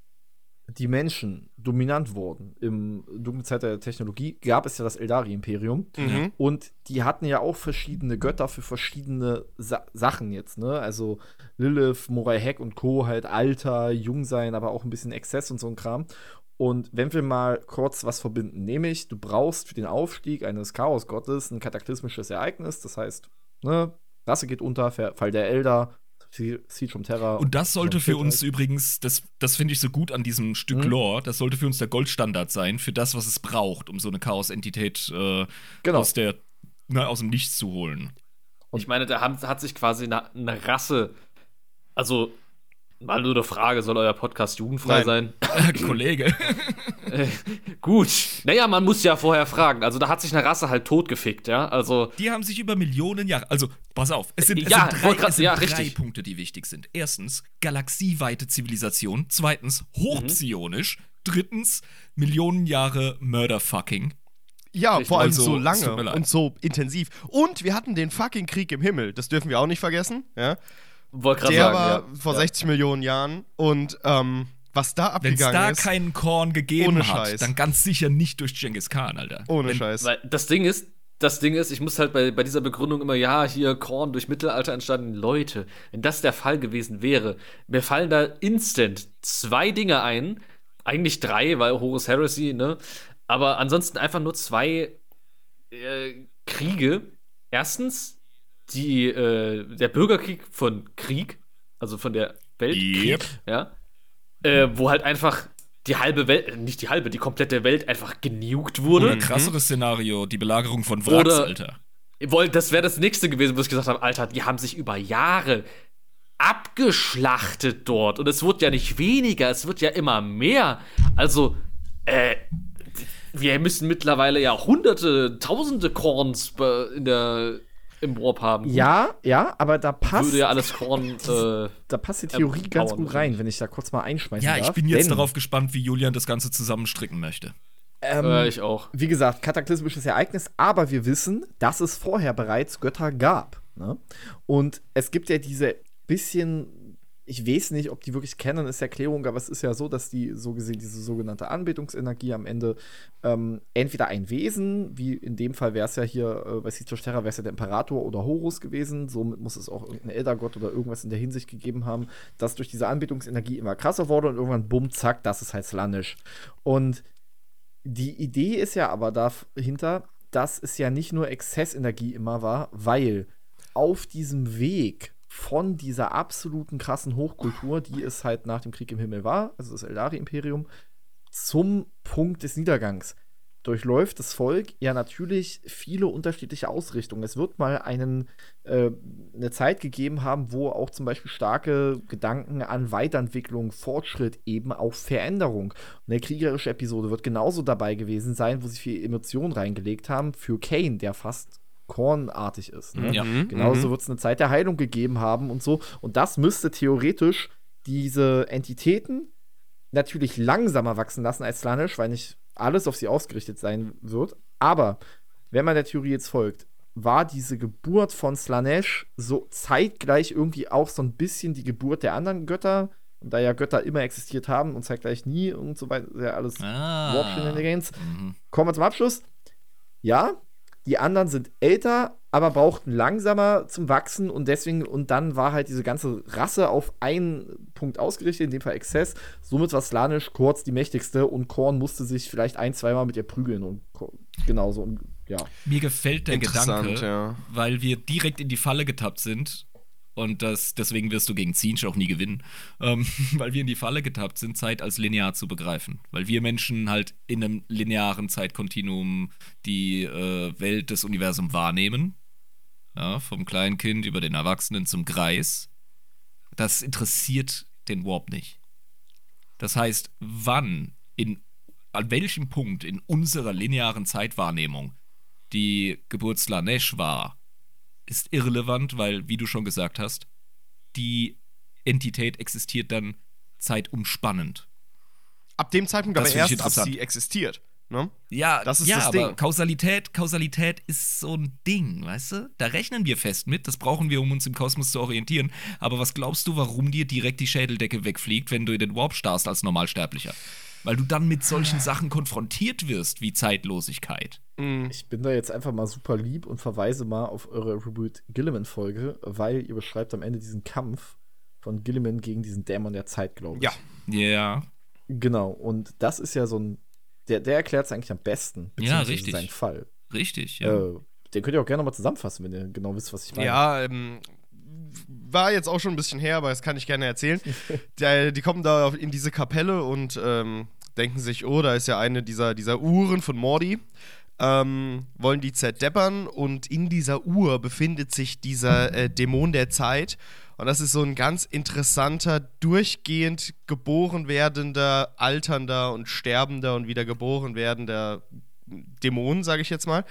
die Menschen dominant wurden im dunklen Zeit der Technologie, gab es ja das Eldari-Imperium. Mhm. Und die hatten ja auch verschiedene Götter für verschiedene Sa Sachen jetzt, ne? Also Lilith, Morai Heck und Co. halt Alter, Jungsein, aber auch ein bisschen Exzess und so ein Kram. Und wenn wir mal kurz was verbinden, nämlich du brauchst für den Aufstieg eines Chaosgottes ein kataklysmisches Ereignis, das heißt, ne, Rasse geht unter, Fall der Elder, Siege from Terra. Und das sollte so für uns halt. übrigens, das, das finde ich so gut an diesem Stück Mhm. Lore, das sollte für uns der Goldstandard sein, für das, was es braucht, um so eine Chaos-Entität äh, Genau. aus, der, na, aus dem Nichts zu holen. Ich meine, da haben, hat sich quasi eine, eine Rasse, also mal nur eine Frage, soll euer Podcast jugendfrei Nein. sein? Kollege. Äh, gut. Naja, man muss ja vorher fragen. Also da hat sich eine Rasse halt totgefickt, ja. Also, Die haben sich über Millionen Jahre. Also, pass auf, es sind, es Ja, sind, drei, grad- es sind ja, drei. Punkte, die wichtig sind. Erstens, galaxieweite Zivilisation. Zweitens, hochpsionisch. Drittens, Millionen Jahre Murderfucking. Ja, Richtig. vor allem Also, so tut lange und so intensiv. Und wir hatten den fucking Krieg im Himmel. Das dürfen wir auch nicht vergessen. Ja? Wollte gerade Der sagen. war ja. vor ja. 60 Millionen Jahren. Und ähm, was da Wenn es abgegangen da ist, keinen Korn gegeben Ohne hat, Scheiß. dann ganz sicher nicht durch Genghis Khan, Alter. ohne Wenn, Scheiß. Weil das Ding ist, das Ding ist, ich muss halt bei, bei dieser Begründung immer, ja, hier Korn durch Mittelalter entstanden. Leute, wenn das der Fall gewesen wäre, mir fallen da instant zwei Dinge ein. Eigentlich drei, weil Horus Heresy, ne? Aber ansonsten einfach nur zwei äh, Kriege. Erstens, die, äh, der Bürgerkrieg von Krieg, also von der Welt, Yep. ja, äh, wo halt einfach die halbe Welt, äh, nicht die halbe, die komplette Welt einfach genugt wurde. Oder krasseres Szenario, die Belagerung von Wracks, Oder- Alter. Das wäre das nächste gewesen, wo ich gesagt habe, Alter, die haben sich über Jahre abgeschlachtet dort. Und es wird ja nicht weniger, es wird ja immer mehr. Also, äh, wir müssen mittlerweile ja hunderte, tausende Korns in der, im Warp haben. Ja, ja, aber da passt, Würde ja alles Korn, äh, da passt die Theorie ähm, ganz gut rein, wenn ich da kurz mal einschmeißen Ja, darf. ich bin jetzt Denn, darauf gespannt, wie Julian das Ganze zusammenstricken möchte. Ähm, äh, ich auch. wie gesagt, kataklysmisches Ereignis, aber wir wissen, dass es vorher bereits Götter gab. Ne? Und es gibt ja diese bisschen, ich weiß nicht, ob die wirklich kennen, ist Erklärung, aber es ist ja so, dass die so gesehen, diese sogenannte Anbetungsenergie am Ende ähm, entweder ein Wesen, wie in dem Fall wäre es ja hier äh, bei Siege Terra, wäre es ja der Imperator oder Horus gewesen, somit muss es auch irgendein Eldergott oder irgendwas in der Hinsicht gegeben haben, das durch diese Anbetungsenergie immer krasser wurde und irgendwann bumm, zack, das ist halt Slanisch. Und die Idee ist ja aber dahinter, dass es ja nicht nur Exzessenergie immer war, weil auf diesem Weg von dieser absoluten krassen Hochkultur, die es halt nach dem Krieg im Himmel war, also das Eldari-Imperium, zum Punkt des Niedergangs durchläuft das Volk ja natürlich viele unterschiedliche Ausrichtungen. Es wird mal einen, äh, eine Zeit gegeben haben, wo auch zum Beispiel starke Gedanken an Weiterentwicklung, Fortschritt, eben auch Veränderung. Und der kriegerische Episode wird genauso dabei gewesen sein, wo sie viel Emotionen reingelegt haben für Kane, der fast kornartig ist. Ne? Ja. Mhm, Genauso mhm. wird es eine Zeit der Heilung gegeben haben und so. Und das müsste theoretisch diese Entitäten natürlich langsamer wachsen lassen als Slanisch, weil nicht alles auf sie ausgerichtet sein wird. Aber wenn man der Theorie jetzt folgt, war diese Geburt von Slanesh so zeitgleich irgendwie auch so ein bisschen die Geburt der anderen Götter. Und da ja Götter immer existiert haben und zeitgleich nie und so weiter, ja alles Ah. Warp-Shenanigans. Mhm. Kommen wir zum Abschluss. Ja, die anderen sind älter, aber brauchten langsamer zum Wachsen und deswegen, und dann war halt diese ganze Rasse auf einen Punkt ausgerichtet, in dem Fall Exzess. Somit war Slanisch kurz die mächtigste und Korn musste sich vielleicht ein, zweimal mit ihr prügeln und genauso. Und ja. Mir gefällt der Gedanke, ja. weil wir direkt in die Falle getappt sind Und das, deswegen wirst du gegen Zinsch auch nie gewinnen, ähm, weil wir in die Falle getappt sind, Zeit als linear zu begreifen. Weil wir Menschen halt in einem linearen Zeitkontinuum die äh, Welt des Universums wahrnehmen. Ja, vom kleinen Kind über den Erwachsenen zum Greis. Das interessiert den Warp nicht. Das heißt, wann, in, an welchem Punkt in unserer linearen Zeitwahrnehmung die Geburt Slanesh war, ist irrelevant, weil, wie du schon gesagt hast, die Entität existiert dann zeitumspannend. Ab dem Zeitpunkt Das aber erst, ab sie existiert. Ne? Ja, Das ist ja, das aber Ding. Kausalität, Kausalität ist so ein Ding, weißt du? Da rechnen wir fest mit, das brauchen wir, um uns im Kosmos zu orientieren. Aber was glaubst du, warum dir direkt die Schädeldecke wegfliegt, wenn du in den Warp starrst als Normalsterblicher? Weil du dann mit solchen Sachen konfrontiert wirst, wie Zeitlosigkeit. Ich bin da jetzt einfach mal super lieb und verweise mal auf eure Reboot Gilliman-Folge, weil ihr beschreibt am Ende diesen Kampf von Gilliman gegen diesen Dämon der Zeit, glaube ich. Ja. Ja. Genau, und das ist ja so ein. Der, der erklärt es eigentlich am besten. Ja, beziehungsweise richtig. Seinen Fall. Richtig, ja. Äh, den könnt ihr auch gerne nochmal zusammenfassen, wenn ihr genau wisst, was ich meine. Ja, ähm, war jetzt auch schon ein bisschen her, aber das kann ich gerne erzählen. Der, die kommen da in diese Kapelle und ähm, denken sich, oh, da ist ja eine dieser, dieser Uhren von Mordi. Ähm, wollen die zerdeppern und in dieser Uhr befindet sich dieser äh, Dämon der Zeit. Und das ist so ein ganz interessanter, durchgehend geboren werdender, alternder und sterbender und wieder geboren werdender Dämon, sage ich jetzt mal,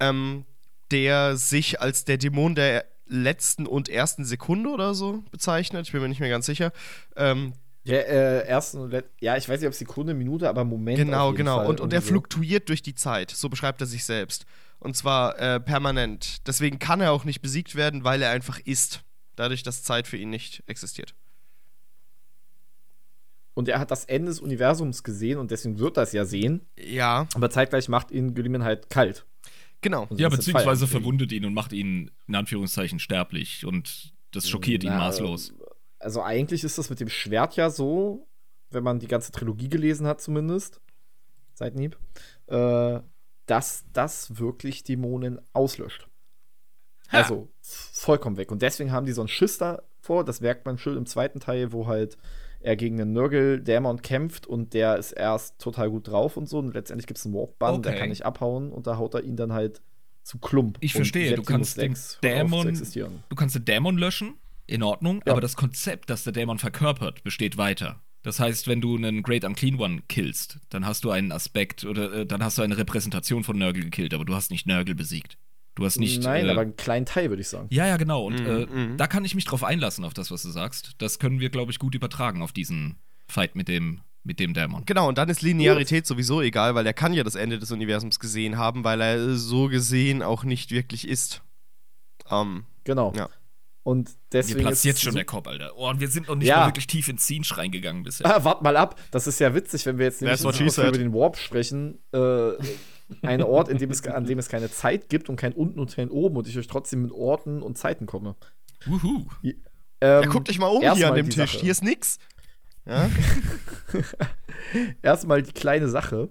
ähm, der sich als der Dämon der letzten und ersten Sekunde oder so bezeichnet. Ich bin mir nicht mehr ganz sicher. Ähm, Ja, äh, ersten und ja, ich weiß nicht, ob Sekunde, Minute, aber Moment. genau, genau. Fall Und, und er so. fluktuiert durch die Zeit. So beschreibt er sich selbst. Und zwar äh, permanent. Deswegen kann er auch nicht besiegt werden, weil er einfach ist. Dadurch, dass Zeit für ihn nicht existiert. Und er hat das Ende des Universums gesehen und deswegen wird das ja sehen. Ja, Aber zeitgleich macht ihn Gilliman halt kalt. Genau. Und ja, beziehungsweise verwundet ihn und macht ihn in Anführungszeichen sterblich und das schockiert ihn Na, maßlos. Also eigentlich ist das mit dem Schwert ja so, wenn man die ganze Trilogie gelesen hat zumindest, Seitenhieb, äh, dass das wirklich Dämonen auslöscht. Ha. Also vollkommen weg. Und deswegen haben die so einen Schiss davor, das merkt man schön im zweiten Teil, wo halt er gegen einen Nörgel-Dämon kämpft und der ist erst total gut drauf und so. Und letztendlich gibt es einen Warp-Bann, der Okay. kann nicht abhauen und da haut er ihn dann halt zu Klump. Ich verstehe, du kannst den Dämon-. Du kannst den Dämon löschen, in Ordnung, Ja. aber das Konzept, das der Dämon verkörpert, besteht weiter. Das heißt, wenn du einen Great Unclean One killst, dann hast du einen Aspekt oder äh, dann hast du eine Repräsentation von Nörgel gekillt, aber du hast nicht Nörgel besiegt. Du hast nicht. Nein, äh, aber einen kleinen Teil, würde ich sagen. Ja, ja, genau. Und Mhm, äh, mhm. da kann ich mich drauf einlassen, auf das, was du sagst. Das können wir, glaube ich, gut übertragen auf diesen Fight mit dem, mit dem Dämon. Genau, und dann ist Linearität sowieso egal, weil er kann ja das Ende des Universums gesehen haben, weil er so gesehen auch nicht wirklich ist. Ähm, Genau. Ja. Und deswegen. Mir platzt ist jetzt schon so- der Kopf, Alter. Oh, und wir sind noch nicht Ja. mal wirklich tief ins Zinsch reingegangen bisher. Ah, wart mal ab. Das ist ja witzig, wenn wir jetzt nämlich über den Warp sprechen. Äh, ein Ort, in dem es, an dem es keine Zeit gibt und kein unten und kein oben und ich euch trotzdem mit Orten und Zeiten komme. Wuhu. Ähm, ja, guckt euch mal um hier an dem Tisch. Sache. Hier ist nix. Ja? Erstmal die kleine Sache.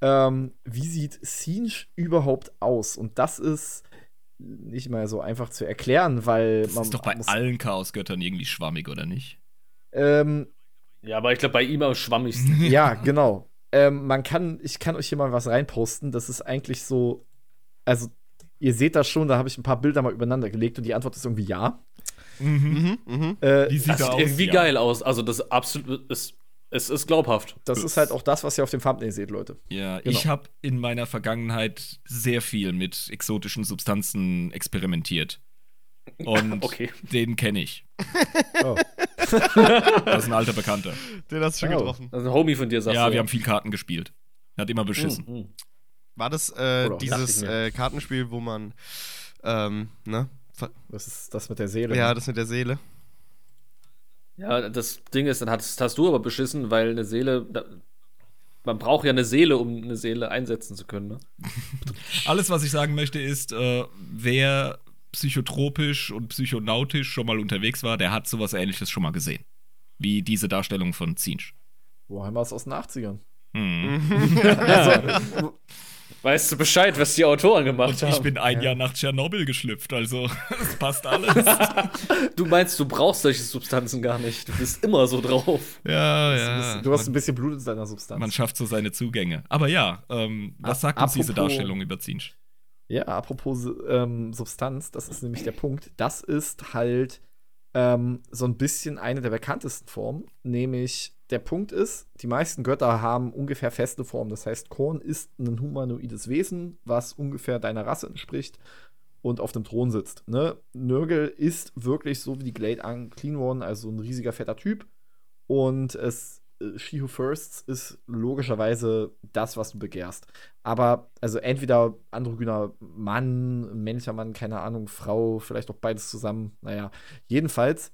Ähm, wie sieht Sinch überhaupt aus? Und das ist nicht mal so einfach zu erklären, weil Das ist doch bei muss, allen Chaosgöttern irgendwie schwammig, oder nicht? ähm, Ja, aber ich glaube, bei ihm am schwammigsten. Ja, genau. Ähm, man kann, ich kann euch hier mal was reinposten. Das ist eigentlich so, also ihr seht das schon, da habe ich ein paar Bilder mal übereinander gelegt und die Antwort ist irgendwie ja. mhm, mhm. Äh, Wie sieht Das er sieht aus? irgendwie Ja. geil aus. Also, das ist absolut. Es, es ist glaubhaft. das ist halt auch das, was ihr auf dem Thumbnail seht, Leute. Ja, Genau. ich habe in meiner Vergangenheit sehr viel mit exotischen Substanzen experimentiert. Und Okay. den kenne ich. Oh. Das ist ein alter Bekannter. Den hast du schon Oh. getroffen. Das ist ein Homie von dir, sagst Ja, du. wir haben viel Karten gespielt. Er hat immer beschissen. Mhm, mhm. War das äh, dieses äh, Kartenspiel, wo man, ähm, ne? Das ist das mit der Seele. Ja, das mit der Seele. Ja, das Ding ist, dann hast, hast du aber beschissen, weil eine Seele. Da, man braucht ja eine Seele, um eine Seele einsetzen zu können. Ne? Alles, was ich sagen möchte, ist, äh, wer psychotropisch und psychonautisch schon mal unterwegs war, der hat sowas ähnliches schon mal gesehen. Wie diese Darstellung von Zinsch. Warhammer ist aus den 80ern. Hm. Also, Weißt du Bescheid, was die Autoren gemacht Und haben? ich bin ein Jahr nach Tschernobyl geschlüpft, also es passt alles. du meinst, du brauchst solche Substanzen gar nicht. Du bist immer so drauf. ja, ja. Du hast ein bisschen Blut in deiner Substanz. Man schafft so seine Zugänge. Aber ja, ähm, was sagt uns diese Darstellung über Zinsch? Ja, apropos ähm, Substanz, das ist nämlich der Punkt. Das ist halt ähm, so ein bisschen eine der bekanntesten Formen. Nämlich, der Punkt ist, die meisten Götter haben ungefähr feste Formen. Das heißt, Korn ist ein humanoides Wesen, was ungefähr deiner Rasse entspricht und auf dem Thron sitzt. Ne? Nurgle ist wirklich so wie die Glade Unclean One, also ein riesiger fetter Typ. Und es She Who Firsts ist logischerweise das, was du begehrst. Aber also entweder androgyner Mann, männlicher Mann, keine Ahnung, Frau, vielleicht auch beides zusammen. Naja, jedenfalls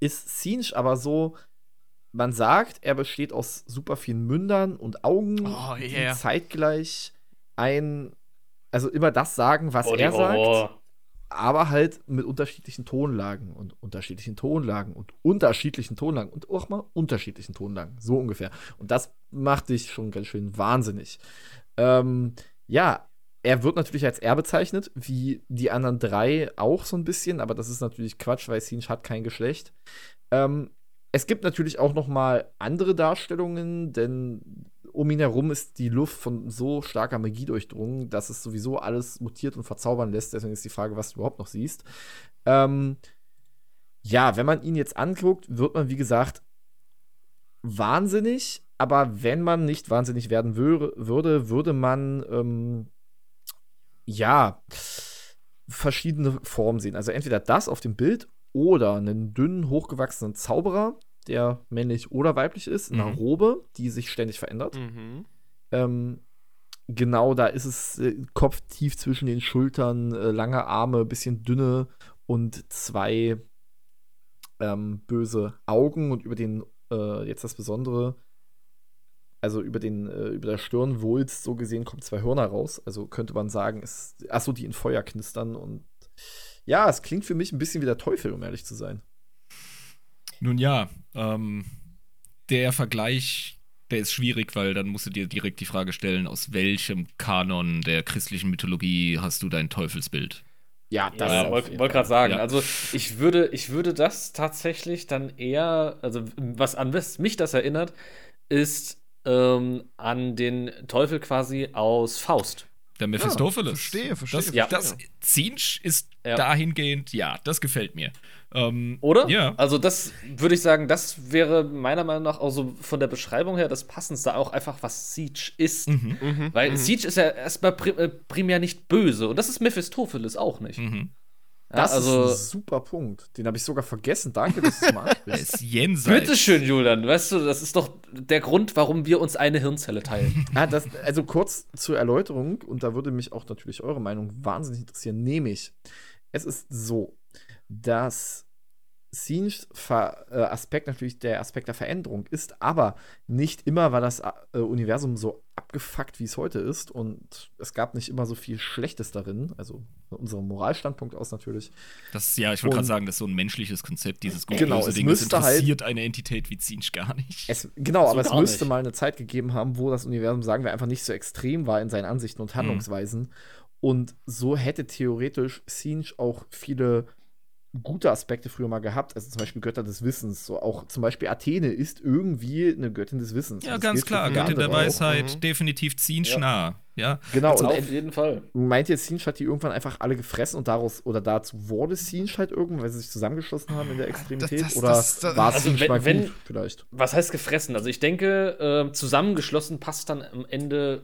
ist Sinch aber so, man sagt, er besteht aus super vielen Mündern und Augen, Oh, die yeah. zeitgleich ein, also immer das sagen, was Body er sagt Horror. Aber halt mit unterschiedlichen Tonlagen und unterschiedlichen Tonlagen und unterschiedlichen Tonlagen und auch mal unterschiedlichen Tonlagen, so ungefähr. Und das macht dich schon ganz schön wahnsinnig. Ähm, ja, er wird natürlich als er bezeichnet, wie die anderen drei auch so ein bisschen, aber das ist natürlich Quatsch, weil Sinch hat kein Geschlecht. Ähm, es gibt natürlich auch noch mal andere Darstellungen, denn um ihn herum ist die Luft von so starker Magie durchdrungen, dass es sowieso alles mutiert und verzaubern lässt. Deswegen ist die Frage, was du überhaupt noch siehst. Ähm, ja, wenn man ihn jetzt anguckt, wird man, wie gesagt, wahnsinnig. Aber wenn man nicht wahnsinnig werden wö würde, würde man, ähm, ja, verschiedene Formen sehen. Also entweder das auf dem Bild oder einen dünnen, hochgewachsenen Zauberer, der männlich oder weiblich ist, in einer Mhm. Robe, die sich ständig verändert. Mhm. Ähm, genau, da ist es äh, Kopf tief zwischen den Schultern, äh, lange Arme, bisschen dünne und zwei ähm, böse Augen und über den, äh, jetzt das Besondere, also über den, äh, über der Stirnwulst so gesehen kommen zwei Hörner raus. Also könnte man sagen, es, achso, die in Feuer knistern und ja, es klingt für mich ein bisschen wie der Teufel, um ehrlich zu sein. Nun ja, ähm, der Vergleich, der ist schwierig, weil dann musst du dir direkt die Frage stellen, aus welchem Kanon der christlichen Mythologie hast du dein Teufelsbild? Ja, das Ja, wollte wollt gerade sagen. Ja. Also ich würde, ich würde das tatsächlich dann eher, also was an was mich das erinnert, ist ähm, an den Teufel quasi aus Faust. Der Mephistopheles. verstehe, verstehe, Das, Ja. das Zinsch ist Ja. dahingehend, ja, das gefällt mir. Ähm, Oder? Ja. Also das würde ich sagen, das wäre meiner Meinung nach auch so von der Beschreibung her das Passendste, auch einfach was Siege ist. Mhm. Mhm. Weil Siege ist ja erstmal äh, primär nicht böse und das ist Mephistopheles auch nicht. Mhm. Ja, Das also ist ein super Punkt. Den habe ich sogar vergessen. Danke, dass du es mal ansprichst. ist jenseits. Bitteschön, Julian. Weißt du, das ist doch der Grund, warum wir uns eine Hirnzelle teilen. Ah, das, also kurz zur Erläuterung, und da würde mich auch natürlich eure Meinung wahnsinnig interessieren, nämlich, es ist so, dass Scenes äh, Aspekt natürlich der Aspekt der Veränderung ist, aber nicht immer war das äh, Universum so abgefuckt, wie es heute ist, und es gab nicht immer so viel Schlechtes darin, also von unserem Moralstandpunkt aus natürlich. Das, ja, ich wollte gerade sagen, das ist so ein menschliches Konzept, dieses gut Genau, es Ding. Müsste halt- interessiert eine Entität wie Zinsch gar nicht. Es, genau, So aber es müsste nicht. mal eine Zeit gegeben haben, wo das Universum, sagen wir, einfach nicht so extrem war in seinen Ansichten und Handlungsweisen. Und so hätte theoretisch Sinch auch viele gute Aspekte früher mal gehabt. Also zum Beispiel Götter des Wissens. So auch zum Beispiel Athene ist irgendwie eine Göttin des Wissens. ja, Das ganz gilt für klar. Göttin der. Weisheit, Mhm. definitiv Zinsch Ja. Ja. Genau, und Auf jeden Fall. meint ihr, Sinch hat die irgendwann einfach alle gefressen und daraus oder dazu wurde Sinch halt irgendwann, weil sie sich zusammengeschlossen haben in der Extremität? das- oder das- das- war also Sinch wenn- mal wenn- gut, vielleicht? Was heißt gefressen? Also ich denke, äh, zusammengeschlossen passt dann am Ende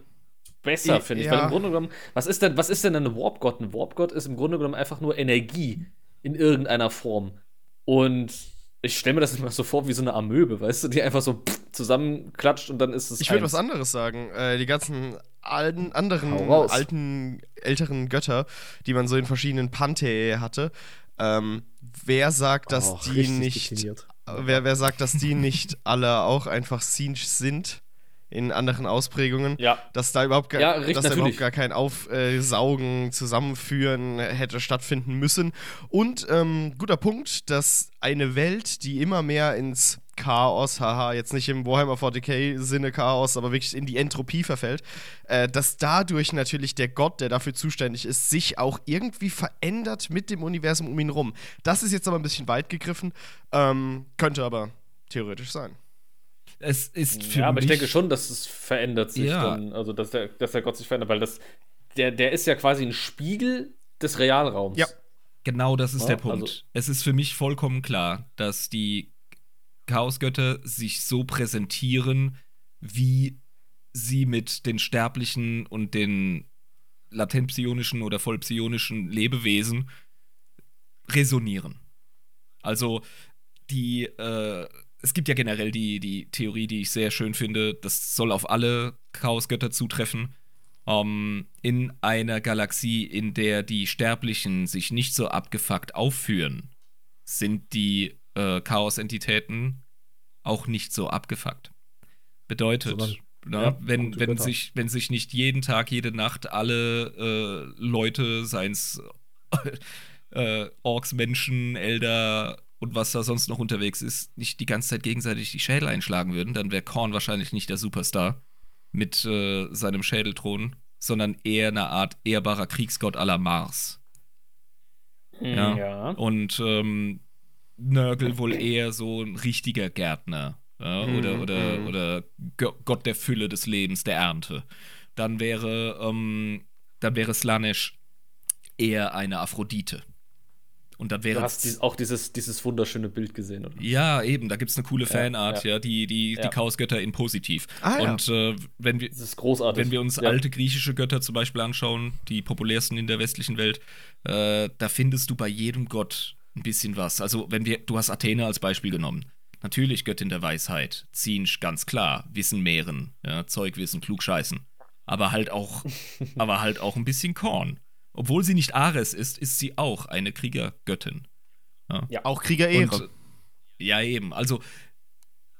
besser, finde ich. ja. Weil im Grunde genommen, was ist denn, was ist denn ein Warp-Gott? Ein Warp-Gott ist im Grunde genommen einfach nur Energie in irgendeiner Form. Und ich stelle mir das immer so vor wie so eine Amöbe, weißt du, die einfach so zusammenklatscht und dann ist es. Ich würde was anderes sagen. Äh, die ganzen alten, anderen alten, älteren Götter, die man so in verschiedenen Panthee hatte. Ähm, wer sagt, dass Oh, die nicht. dekliniert. Wer, wer sagt, dass die nicht alle auch einfach Sinch sind? In anderen Ausprägungen. Ja. Dass da überhaupt, gar- Ja, richtig, dass da überhaupt gar kein Aufsaugen, Zusammenführen hätte stattfinden müssen. Und ähm, guter Punkt, dass eine Welt, die immer mehr ins Chaos, haha, jetzt nicht im Warhammer 40k-Sinne Chaos, aber wirklich in die Entropie verfällt, äh, dass dadurch natürlich der Gott, der dafür zuständig ist, sich auch irgendwie verändert mit dem Universum um ihn rum. Das ist jetzt aber ein bisschen weit gegriffen, ähm, könnte aber theoretisch sein. Es ist für Ja, aber ich mich, denke schon, dass es verändert sich Ja. dann, also dass der, dass der Gott sich verändert, weil das, der, der ist ja quasi ein Spiegel des Realraums. Ja. Genau das ist Ja, der Punkt. also- es ist für mich vollkommen klar, dass die Chaosgötter sich so präsentieren, wie sie mit den sterblichen und den latentpsionischen oder vollpsionischen Lebewesen resonieren. Also die, äh, es gibt ja generell die, die Theorie, die ich sehr schön finde, das soll auf alle Chaosgötter zutreffen. Ähm, in einer Galaxie, in der die Sterblichen sich nicht so abgefuckt aufführen, sind die äh, Chaos-Entitäten auch nicht so abgefuckt. Bedeutet, Sondern- na, ja, wenn, wenn, sich, wenn sich nicht jeden Tag, jede Nacht alle äh, Leute, seien es äh, Orks, Menschen, Elder und was da sonst noch unterwegs ist, nicht die ganze Zeit gegenseitig die Schädel einschlagen würden, dann wäre Korn wahrscheinlich nicht der Superstar mit äh, seinem Schädelthron, sondern eher eine Art ehrbarer Kriegsgott la Mars. Ja. ja. Und ähm, Nörgel wohl eher so ein richtiger Gärtner. Ja, oder, Mhm, oder, mhm. oder Go- Gott der Fülle des Lebens, der Ernte. Dann wäre, ähm, dann wäre Slanesh eher eine Aphrodite. Und dann wäre Du hast dies, auch dieses, dieses wunderschöne Bild gesehen, oder? ja, eben, da gibt es eine coole Fanart, ja, ja. die, die, die Ja. Chaosgötter in positiv. Ah, ja. Und äh, wenn wir, Das ist großartig. wenn wir uns ja. alte griechische Götter zum Beispiel anschauen, die populärsten in der westlichen Welt, äh, da findest du bei jedem Gott ein bisschen was. Also, wenn wir, du hast Athene als Beispiel genommen. Natürlich Göttin der Weisheit, Zinsch, ganz klar, Wissen mehren, ja, Zeugwissen, klugscheißen. Aber halt auch, aber halt auch ein bisschen Korn. Obwohl sie nicht Ares ist, ist sie auch eine Kriegergöttin. Auch Kriegerehre. Und, ja, eben. Also,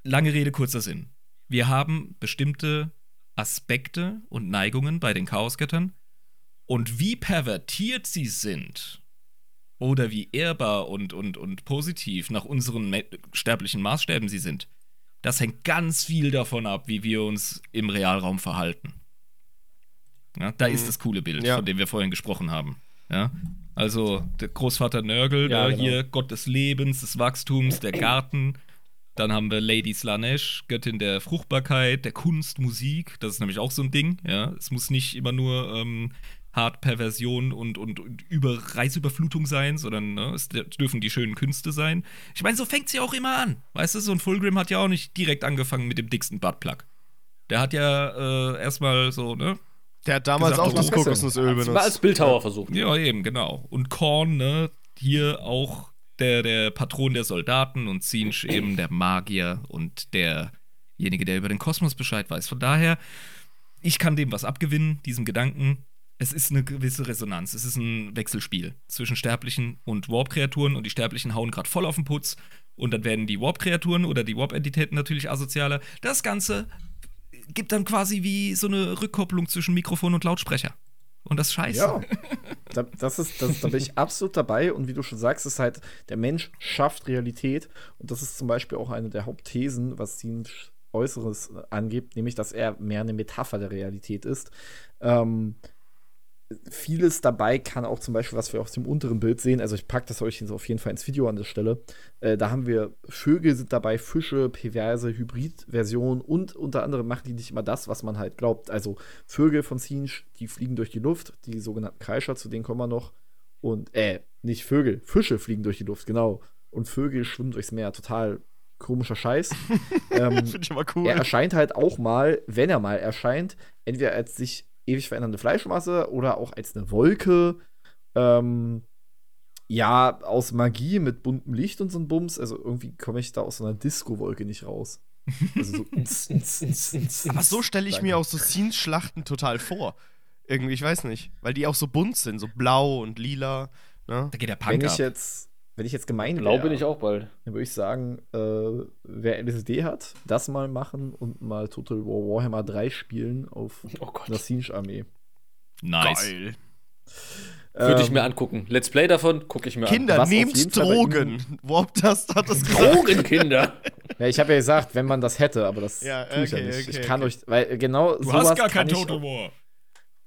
lange Rede, kurzer Sinn. Wir haben bestimmte Aspekte und Neigungen bei den Chaosgöttern. Und wie pervertiert sie sind oder wie ehrbar und, und, und positiv nach unseren sterblichen Maßstäben sie sind, das hängt ganz viel davon ab, wie wir uns im Realraum verhalten. Ja, da ist das coole Bild, Ja. von dem wir vorhin gesprochen haben. Ja? Also der Großvater Nörgel, Ja, genau. hier Gott des Lebens, des Wachstums, der Garten. Dann haben wir Lady Slanesh, Göttin der Fruchtbarkeit, der Kunst, Musik. Das ist nämlich auch so ein Ding. Ja? Es muss nicht immer nur ähm, hart Perversion und, und, und über Reizüberflutung sein, sondern ne, es dürfen die schönen Künste sein. Ich meine, so fängt sie auch immer an. Weißt du, so ein Fulgrim hat ja auch nicht direkt angefangen mit dem dicksten Buttplug. Der hat ja äh, erstmal so, ne? Der hat damals gesagt, auch das Kokosnussöl Mal als benutzt. Bildhauer versucht. Ja, eben, genau. Und Korn, ne, hier auch der, der Patron der Soldaten und Zinsch eben der Magier und derjenige, der über den Kosmos Bescheid weiß. Von daher, ich kann dem was abgewinnen, diesem Gedanken. Es ist eine gewisse Resonanz. Es ist ein Wechselspiel zwischen Sterblichen und Warp-Kreaturen und die Sterblichen hauen gerade voll auf den Putz. Und dann werden die Warp-Kreaturen oder die Warp-Entitäten natürlich asozialer. Das Ganze gibt dann quasi wie so eine Rückkopplung zwischen Mikrofon und Lautsprecher. Und das ist scheiße. Ja, da, das ist, das, da bin ich absolut dabei. Und wie du schon sagst, ist halt, der Mensch schafft Realität. Und das ist zum Beispiel auch eine der Hauptthesen, was Sin Äußeres angibt, nämlich, dass er mehr eine Metapher der Realität ist. Ähm, vieles dabei kann auch zum Beispiel, was wir auf dem unteren Bild sehen, also ich packe das euch jetzt auf jeden Fall ins Video an der Stelle. Äh, da haben wir Vögel sind dabei, Fische, perverse Hybridversionen und unter anderem machen die nicht immer das, was man halt glaubt. Also Vögel von Sinch, die fliegen durch die Luft, die sogenannten Kreischer, zu denen kommen wir noch. Und, äh, nicht Vögel, Fische fliegen durch die Luft, genau. Und Vögel schwimmen durchs Meer, total komischer Scheiß. ähm, Finde ich aber cool. er erscheint halt auch mal, wenn er mal erscheint, entweder als sich ewig verändernde Fleischmasse oder auch als eine Wolke. Ähm, ja, aus Magie mit buntem Licht und so ein Bums. Also irgendwie komme ich da aus so einer Disco-Wolke nicht raus. Also so Aber so stelle ich Danke. mir auch so Scenes-Schlachten total vor. Irgendwie, ich weiß nicht. Weil die auch so bunt sind, so blau und lila. Ne? Da geht der wenn Punk ich ab. jetzt, wenn ich jetzt gemein Blau wäre, bin ich auch bald. dann würde ich sagen, äh, wer LSD hat, das mal machen und mal Total War Warhammer 3 spielen auf Oh Gott. einer Sinch-Armee. Nice. Geil. Würde ich Ähm, mir angucken. Let's Play davon gucke ich mir Kinder, was auf nehmt Drogen. Warpdust hat das gesagt. an. Drogenkinder. Ja, ich habe ja gesagt, wenn man das hätte, aber das Ja, tue ich ja okay, nicht. okay, ich kann okay. euch, weil genau Du sowas hast gar kein Total War.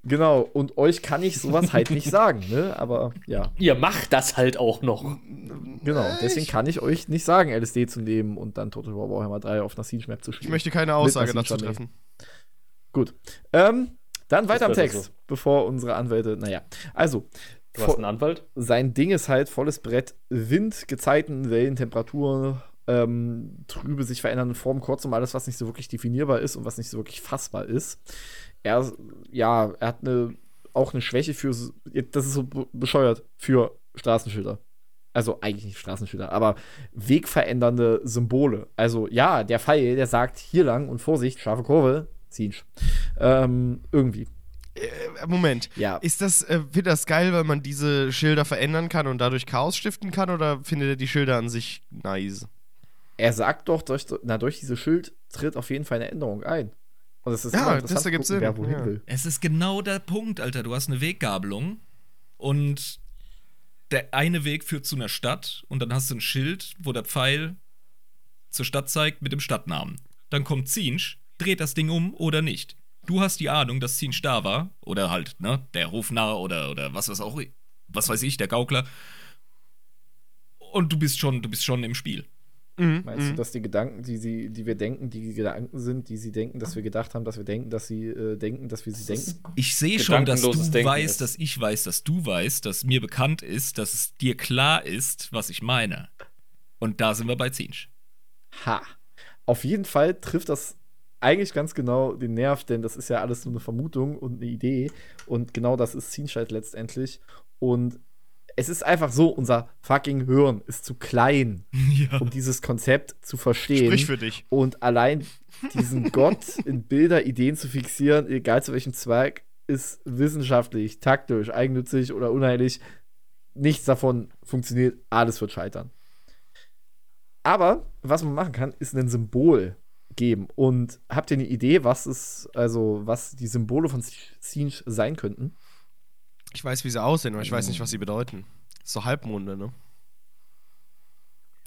Genau, und euch kann ich sowas halt nicht sagen, ne? Aber ja, Ihr macht das halt auch noch. genau. Deswegen kann ich euch nicht sagen, LSD zu nehmen und dann Total War Warhammer 3 auf einer Siege Map zu spielen. Ich möchte keine Aussage dazu treffen. Gut. Ähm, dann weiter im besser Text, so. bevor unsere Anwälte, naja. Also, Du hast einen Anwalt? sein Ding ist halt volles Brett, Wind, Gezeiten, Wellen, Temperatur, ähm, trübe, sich verändernde Formen, kurzum alles, was nicht so wirklich definierbar ist und was nicht so wirklich fassbar ist. Er, ja, er hat eine, auch eine Schwäche für, das ist so be- bescheuert, für Straßenschilder. Also eigentlich nicht Straßenschilder, aber wegverändernde Symbole. Also ja, der Pfeil, der sagt hier lang und Vorsicht, scharfe Kurve, Siege. Ähm, irgendwie. Äh, Moment. Ja. Ist das, äh, findet das geil, weil man diese Schilder verändern kann und dadurch Chaos stiften kann oder findet er die Schilder an sich nice? Er sagt doch, durch, na, durch dieses Schild tritt auf jeden Fall eine Änderung ein. Und es ist Ja, das ergibt Sinn, wer wohin ja. will. Es ist genau der Punkt, Alter. Du hast eine Weggabelung und der eine Weg führt zu einer Stadt und dann hast du ein Schild, wo der Pfeil zur Stadt zeigt mit dem Stadtnamen. Dann kommt Zinsch, dreht das Ding um oder nicht. Du hast die Ahnung, dass Zinsch da war oder halt, ne, der Rufnarr oder, oder was was auch, was weiß ich, der Gaukler. Und du bist schon, du bist schon im Spiel. Mhm, Meinst du, mhm. dass die Gedanken, die, sie, die wir denken, die Gedanken sind, die sie denken, dass wir gedacht haben, dass wir denken, dass sie äh, denken, dass wir sie denken? Ich sehe schon, dass du Denken weißt, ist. dass ich weiß, dass du weißt, dass mir bekannt ist, dass es dir klar ist, was ich meine. Und da sind wir bei Zinsch. Ha. Auf jeden Fall trifft das eigentlich ganz genau den Nerv, denn das ist ja alles nur eine Vermutung und eine Idee. Und genau das ist Zienscheid letztendlich. Und es ist einfach so, unser fucking Hirn ist zu klein, Ja. um dieses Konzept zu verstehen. Sprich für dich. Und allein diesen Gott in Bilder, Ideen zu fixieren, egal zu welchem Zweig, ist wissenschaftlich, taktisch, eigennützig oder unheilig. Nichts davon funktioniert, alles wird scheitern. Aber was man machen kann, ist ein Symbol geben. Und habt ihr eine Idee, was es, also was die Symbole von Siege sein könnten? Ich weiß, wie sie aussehen, aber ich weiß nicht, was sie bedeuten. So Halbmonde, ne?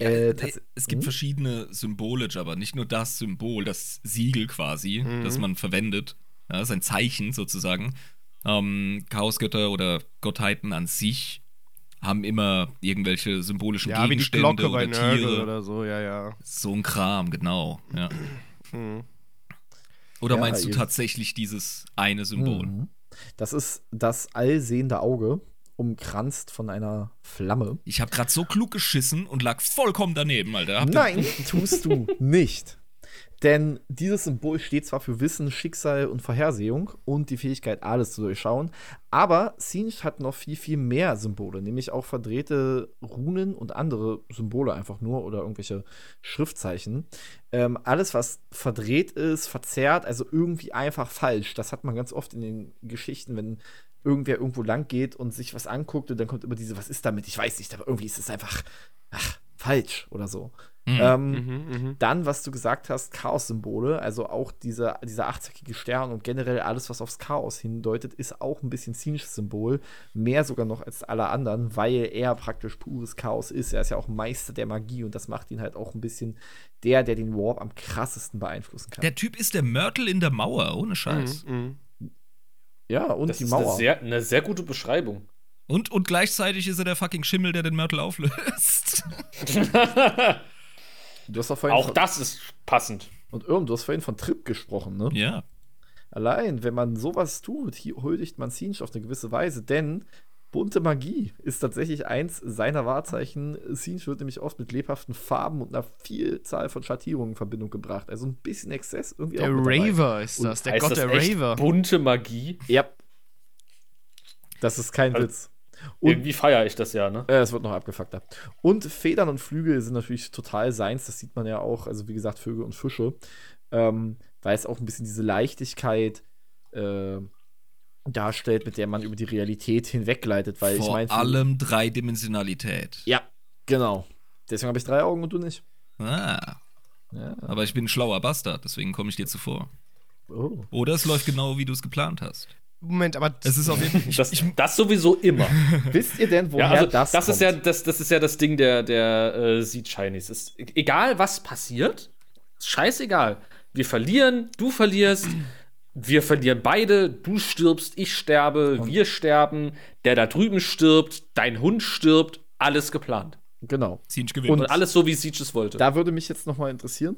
Äh, Äh, es gibt Hm? verschiedene Symbole, aber nicht nur das Symbol, das Siegel quasi, Mhm. das man verwendet. Ja, sein Zeichen sozusagen. Ähm, Chaosgötter oder Gottheiten an sich haben immer irgendwelche symbolischen Ja, wie die Gegenstände Glocke bei oder Nörgel Tiere. oder so, ja, ja. So ein Kram, genau. Ja. Mhm. Oder Ja, meinst du tatsächlich dieses eine Symbol? Mhm. Das ist das allsehende Auge, umkranzt von einer Flamme. Ich habe gerade so klug geschissen und lag vollkommen daneben, Alter. Ihr- Nein, tust du nicht. Denn dieses Symbol steht zwar für Wissen, Schicksal und Vorhersehung und die Fähigkeit, alles zu durchschauen, aber Siege hat noch viel, viel mehr Symbole, nämlich auch verdrehte Runen und andere Symbole einfach nur oder irgendwelche Schriftzeichen. Ähm, alles, was verdreht ist, verzerrt, also irgendwie einfach falsch. Das hat man ganz oft in den Geschichten, wenn irgendwer irgendwo lang geht und sich was anguckt und dann kommt immer diese, was ist damit? Ich weiß nicht, aber irgendwie ist es einfach ach, falsch oder so. Hm. Ähm, Mhm, mhm. dann, was du gesagt hast, Chaos-Symbole, also auch diese, dieser achteckige Stern und generell alles, was aufs Chaos hindeutet, ist auch ein bisschen Siege-Symbol. Mehr sogar noch als alle anderen, weil er praktisch pures Chaos ist. Er ist ja auch Meister der Magie und das macht ihn halt auch ein bisschen der, der den Warp am krassesten beeinflussen kann. Der Typ ist der Mörtel in der Mauer, ohne Scheiß. Mhm, mhm. ja, und Das die ist Mauer. eine sehr, eine sehr gute Beschreibung. Und, und gleichzeitig ist er der fucking Schimmel, der den Mörtel auflöst. du hast doch vorhin Auch das ist passend. Und Irm, du hast vorhin von Trip gesprochen, ne? ja. Allein, wenn man sowas tut, hier huldigt man Siege auf eine gewisse Weise, denn bunte Magie ist tatsächlich eins seiner Wahrzeichen. Siege wird nämlich oft mit lebhaften Farben und einer Vielzahl von Schattierungen in Verbindung gebracht. Also ein bisschen Exzess irgendwie Der auch. Raver ist Und das, der Heißt Gott das der echt Raver. Bunte Magie. Ja. Das ist kein Also, Witz. Und Irgendwie feiere ich das ja, ne? äh, es wird noch abgefuckter. Und Federn und Flügel sind natürlich total seins. Das sieht man ja auch. Also, wie gesagt, Vögel und Fische. Ähm, weil es auch ein bisschen diese Leichtigkeit äh, darstellt, mit der man über die Realität hinweggleitet. Weil Vor ich meine. allem Dreidimensionalität. Ja, genau. Deswegen habe ich drei Augen und du nicht. Ah, Ja. aber ich bin ein schlauer Bastard, deswegen komme ich dir zuvor. Oh. Oder es läuft genau, wie du es geplant hast. Moment, aber Es ist auf jeden Fall. Das, das sowieso immer. Wisst ihr denn, woher Ja, also das, das, kommt? ist ja das, das ist ja das Ding der der äh, Seed Shinies. Ist egal was passiert, ist scheißegal. Wir verlieren, du verlierst, wir verlieren beide, du stirbst, ich sterbe, wir sterben, der da drüben stirbt, dein Hund stirbt, alles geplant. Genau. Siege gewinnt. Und alles so wie Siege es wollte. Da würde mich jetzt noch mal interessieren,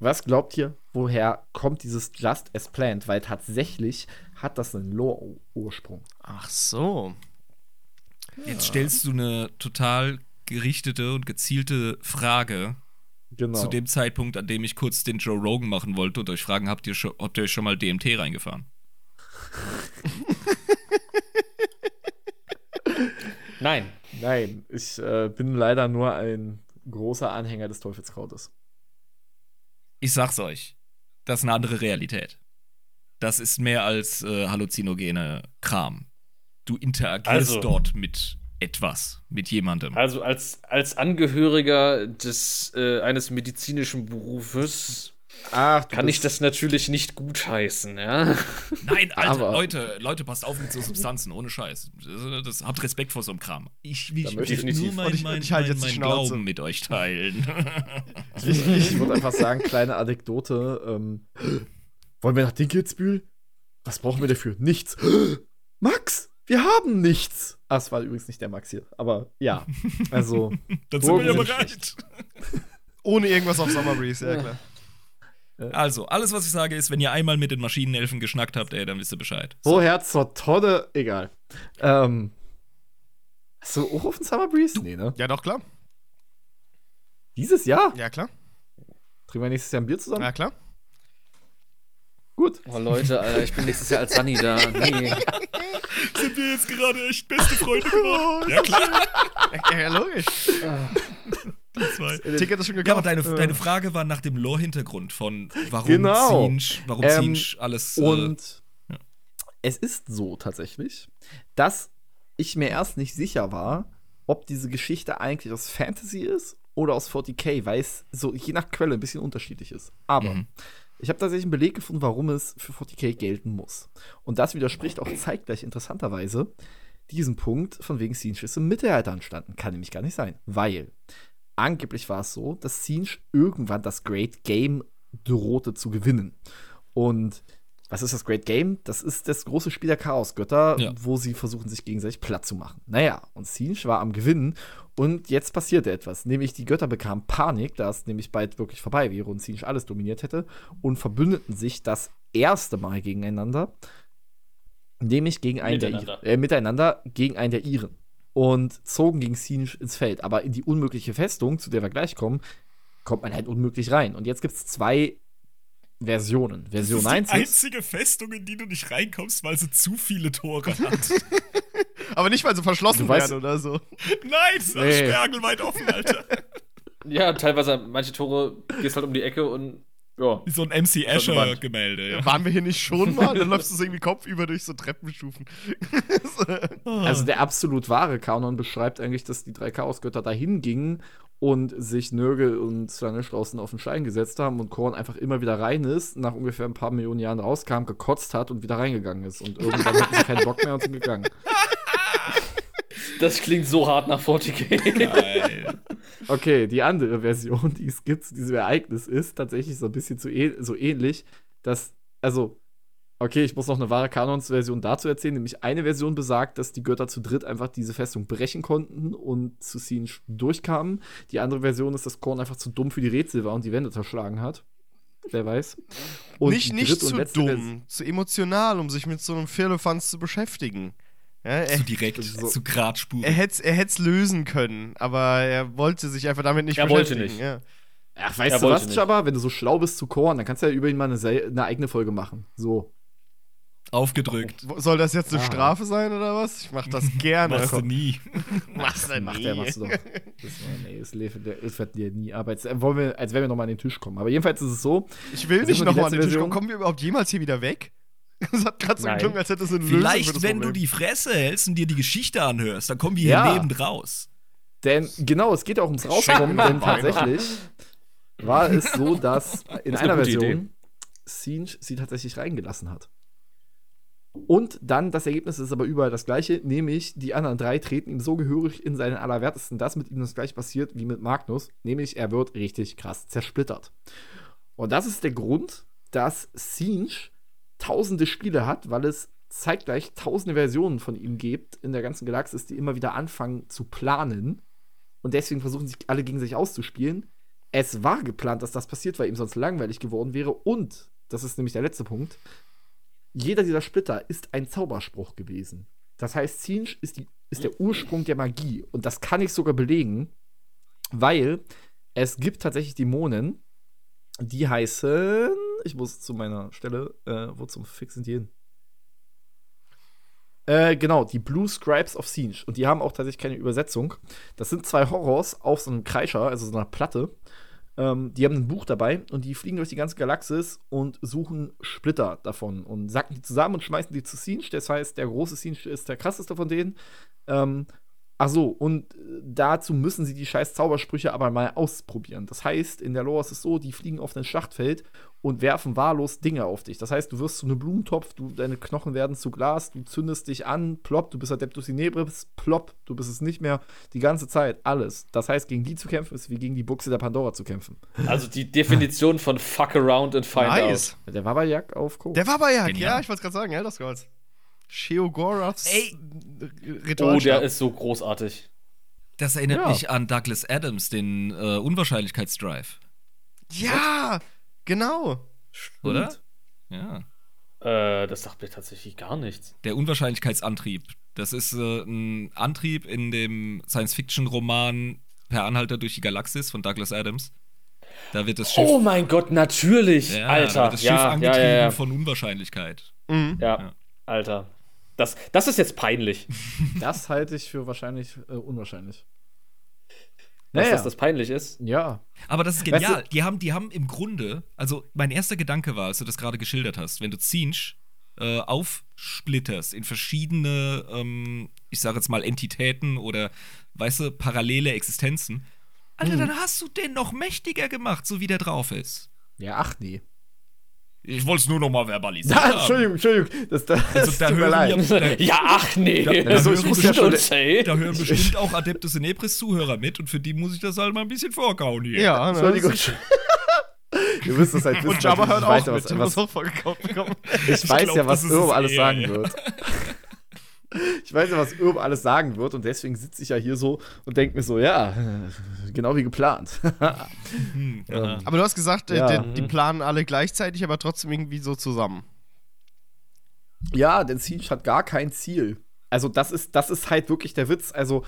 was glaubt ihr, woher kommt dieses Just as Planned? Weil tatsächlich hat das einen Lore-Ursprung. Ach so. Jetzt stellst du eine total gerichtete und gezielte Frage Genau. zu dem Zeitpunkt, an dem ich kurz den Joe Rogan machen wollte und euch fragen, habt ihr, schon, habt ihr euch schon mal DMT reingefahren? Nein. Nein, ich äh, bin leider nur ein großer Anhänger des Teufelskrautes. Ich sag's euch, das ist eine andere Realität. Das ist mehr als äh, halluzinogene Kram. Du interagierst Also. dort mit etwas, mit jemandem. Also als, als Angehöriger des äh, eines medizinischen Berufes Ach, kann ich das natürlich nicht gutheißen, ja. Nein, Alter, Aber- Leute, Leute, passt auf mit so Substanzen, ohne Scheiß. Das, das, habt Respekt vor so einem Kram. Ich will nur definitiv. mein, Und ich- mein, ich halte mein, jetzt mein Schnauze. Glauben mit euch teilen. Ich, ich würde einfach sagen, kleine Anekdote. Ähm, wollen wir nach Dinkelsbühl? Was brauchen wir dafür? Nichts. Max, wir haben nichts. Ah, es war übrigens nicht der Max hier. Aber ja, also Dann sind wir ja bereit. Ohne irgendwas auf Summer Breeze, ja klar. Also, alles, was ich sage, ist, wenn ihr einmal mit den Maschinenelfen geschnackt habt, ey, dann wisst ihr Bescheid. woher zur Tonne? Egal. Ähm, hast du auch auf den Summer Breeze? Nee, ne? Ja, doch, klar. Dieses Jahr? Ja, klar. Trinken wir nächstes Jahr ein Bier zusammen? Ja, klar. Gut. Oh Leute, Alter, ich bin nächstes Jahr als Sunny da. Nee. Sind wir jetzt gerade echt beste Freunde geworden? ja, klar. Ja, ja logisch. Die zwei. Ticket ist schon Ja, gekauft. aber deine, deine Frage war nach dem Lore-Hintergrund von warum Genau. Zinsch, warum Ähm, Zinsch alles. äh, Und ja. es ist so tatsächlich, dass ich mir erst nicht sicher war, ob diese Geschichte eigentlich aus Fantasy ist oder aus 40k, weil es so je nach Quelle ein bisschen unterschiedlich ist. Aber Mhm. Ich habe tatsächlich einen Beleg gefunden, warum es für 40k gelten muss. Und das widerspricht auch zeitgleich interessanterweise diesem Punkt, von wegen Siege ist im Mittelalter entstanden. Kann nämlich gar nicht sein, weil angeblich war es so, dass Siege irgendwann das Great Game drohte zu gewinnen. Und was ist das Great Game? Das ist das große Spiel der Chaosgötter, Ja. wo sie versuchen, sich gegenseitig platt zu machen. Naja, und Siege war am Gewinnen und jetzt passierte etwas. Nämlich die Götter bekamen Panik, da es nämlich bald wirklich vorbei wäre und Siege alles dominiert hätte und verbündeten sich das erste Mal gegeneinander. Nämlich gegen einen der Miteinander. Iren, äh, miteinander gegen einen der Iren. Und zogen gegen Siege ins Feld. Aber in die unmögliche Festung, zu der wir gleich kommen, kommt man halt unmöglich rein. Und jetzt gibt es zwei Versionen. Version 1 ist. einzige Festung, in die du nicht reinkommst, weil sie zu viele Tore hat. Aber nicht, weil sie verschlossen weißt- werden oder so. Nein, es ist Nee. sperrangelweit offen, Alter. Ja, teilweise manche Tore gehst halt um die Ecke und ja. Wie so ein MC Escher-Gemälde, ja. Waren wir hier nicht schon mal? Dann läufst du so irgendwie kopfüber durch so Treppenstufen. Also der absolut wahre Kanon beschreibt eigentlich, dass die drei Chaosgötter dahin gingen und sich Nörgel und Slanisch draußen auf den Stein gesetzt haben und Korn einfach immer wieder rein ist, nach ungefähr ein paar Millionen Jahren rauskam, gekotzt hat und wieder reingegangen ist. Und irgendwann hatten sie keinen Bock mehr und sind gegangen. Das klingt so hart nach 40k. Geil. Okay, die andere Version, die es gibt zu diesem Ereignis, ist tatsächlich so ein bisschen zu äh so ähnlich, dass, also, okay, ich muss noch eine wahre Kanonsversion dazu erzählen, nämlich eine Version besagt, dass die Götter zu dritt einfach diese Festung brechen konnten und zu Siege durchkamen. Die andere Version ist, dass Korn einfach zu dumm für die Rätsel war und die Wände zerschlagen hat. Wer weiß. Und nicht nicht zu dumm, zu emotional, um sich mit so einem Firlefanz zu beschäftigen. Ja, er, Zu direkt, So- zu Gradspur. er hätte er hätt's lösen können, aber er wollte sich einfach damit nicht Er wollte beschäftigen. nicht. Ja. Ach, weißt Er du wollte was, nicht. Jabba? Wenn du so schlau bist zu Korn, dann kannst du ja über ihn mal eine, eine eigene Folge machen. So. Aufgedrückt. Soll das jetzt eine Ah. Strafe sein oder was? Ich mach das gerne. Machst du nie. Machst du nie. er, machst du doch. Das, nee, das liefert der- liefert dir nie ab. Als, äh, wollen wir, als wenn wir nochmal an den Tisch kommen. Aber jedenfalls ist es so, Ich will nicht nochmal an den Tisch kommen. Version. Kommen wir überhaupt jemals hier wieder weg? Das hat gerade so geklungen, als hätte es eine Lösung für Vielleicht, das wenn du die Fresse hältst und dir die Geschichte anhörst, dann kommen wir Ja. hier lebend raus. denn genau, es geht ja auch ums Rauskommen, denn tatsächlich war es so, dass in Das einer Version Siege sie tatsächlich reingelassen hat. Und dann, das Ergebnis ist aber überall das gleiche, nämlich die anderen drei treten ihm so gehörig in seinen Allerwertesten, dass mit ihm das gleiche passiert wie mit Magnus, nämlich er wird richtig krass zersplittert. Und das ist der Grund, dass Siege tausende Spiele hat, weil es zeitgleich tausende Versionen von ihm gibt in der ganzen Galaxis, die immer wieder anfangen zu planen. Und deswegen versuchen sich alle gegen sich auszuspielen. Es war geplant, dass das passiert, weil ihm sonst langweilig geworden wäre. Und, das ist nämlich der letzte Punkt, jeder dieser Splitter ist ein Zauberspruch gewesen. Das heißt, Siege ist, ist der Ursprung der Magie. Und das kann ich sogar belegen, weil es gibt tatsächlich Dämonen, die heißen. Ich muss zu meiner Stelle. Äh, wo zum Fix sind die hin? Äh, genau, die Blue Scribes of Siege. Und die haben auch tatsächlich keine Übersetzung. Das sind zwei Horrors auf so einem Kreischer, also so einer Platte. Ähm, die haben ein Buch dabei und die fliegen durch die ganze Galaxis und suchen Splitter davon und sacken die zusammen und schmeißen die zu Siege. Das heißt, der große Siege ist der krasseste von denen. Ähm, Ach so, und äh, dazu müssen sie die scheiß Zaubersprüche aber mal ausprobieren. Das heißt, in der Lore ist es so, die fliegen auf ein Schlachtfeld und werfen wahllos Dinge auf dich. Das heißt, du wirst zu einem Blumentopf, du, deine Knochen werden zu Glas, du zündest dich an, plopp, du bist Adeptus Inebris, plopp, du bist es nicht mehr. Die ganze Zeit, alles. Das heißt, gegen die zu kämpfen, ist wie gegen die Buchse der Pandora zu kämpfen. Also die Definition von fuck around and find Nice. out. Der Jack auf Co. Der Genial. ja, ich wollte gerade sagen, Elder Scrolls. Sheogoraths Ey. Oh, der ist so großartig. Das erinnert Ja. mich an Douglas Adams, den äh, Unwahrscheinlichkeitsdrive. Ja, genau. Oder? Ja. Äh, das sagt mir tatsächlich gar nichts. Der Unwahrscheinlichkeitsantrieb. Das ist äh, ein Antrieb in dem Science-Fiction-Roman Per Anhalter durch die Galaxis von Douglas Adams. Da wird das Schiff, Oh mein Gott, natürlich, ja, da Alter. wird das Schiff Ja, ja, angetrieben ja, ja. von Unwahrscheinlichkeit. Mhm. ja, Ja. Alter. Das, das ist jetzt peinlich, Das halte ich für wahrscheinlich äh, unwahrscheinlich. dass Naja. das, das peinlich ist. Ja. Aber das ist Weißt genial. die, haben, die haben im Grunde, also mein erster Gedanke war, als du das gerade geschildert hast, wenn du Zinch äh, aufsplitterst in verschiedene, ähm, ich sage jetzt mal, Entitäten oder, weißt du, parallele Existenzen, Alter, dann hast du den noch mächtiger gemacht, so wie der drauf ist. Ja, ach nee. Ich wollte es nur noch mal verbalisieren. Da, Entschuldigung, Entschuldigung. Das, das Also, da tut mir hören leid. wir- Ja, ach nee. Da, da, Also, ich hören ja bestimmt, schon- da hören bestimmt auch Adeptus Inebris Zuhörer mit und für die muss ich das halt mal ein bisschen vorkauen hier. Ja, ne? Entschuldigung. Ihr wisst es halt wissen. Und Jabba hört ich weiß, auch ja, mit. was, Du was, auch vorgekauft bekommen. ich weiß glaub, ja, was das ist Irm es alles eher, sagen ja. wird. Ich weiß ja, was Irm alles sagen wird und deswegen sitze ich ja hier so und denke mir so, ja, genau wie geplant. Hm, Ähm. Aber du hast gesagt, äh, Ja. die, die planen alle gleichzeitig, aber trotzdem irgendwie so zusammen. Ja, denn Siege hat gar kein Ziel. Also, das ist, das ist halt wirklich der Witz. Also,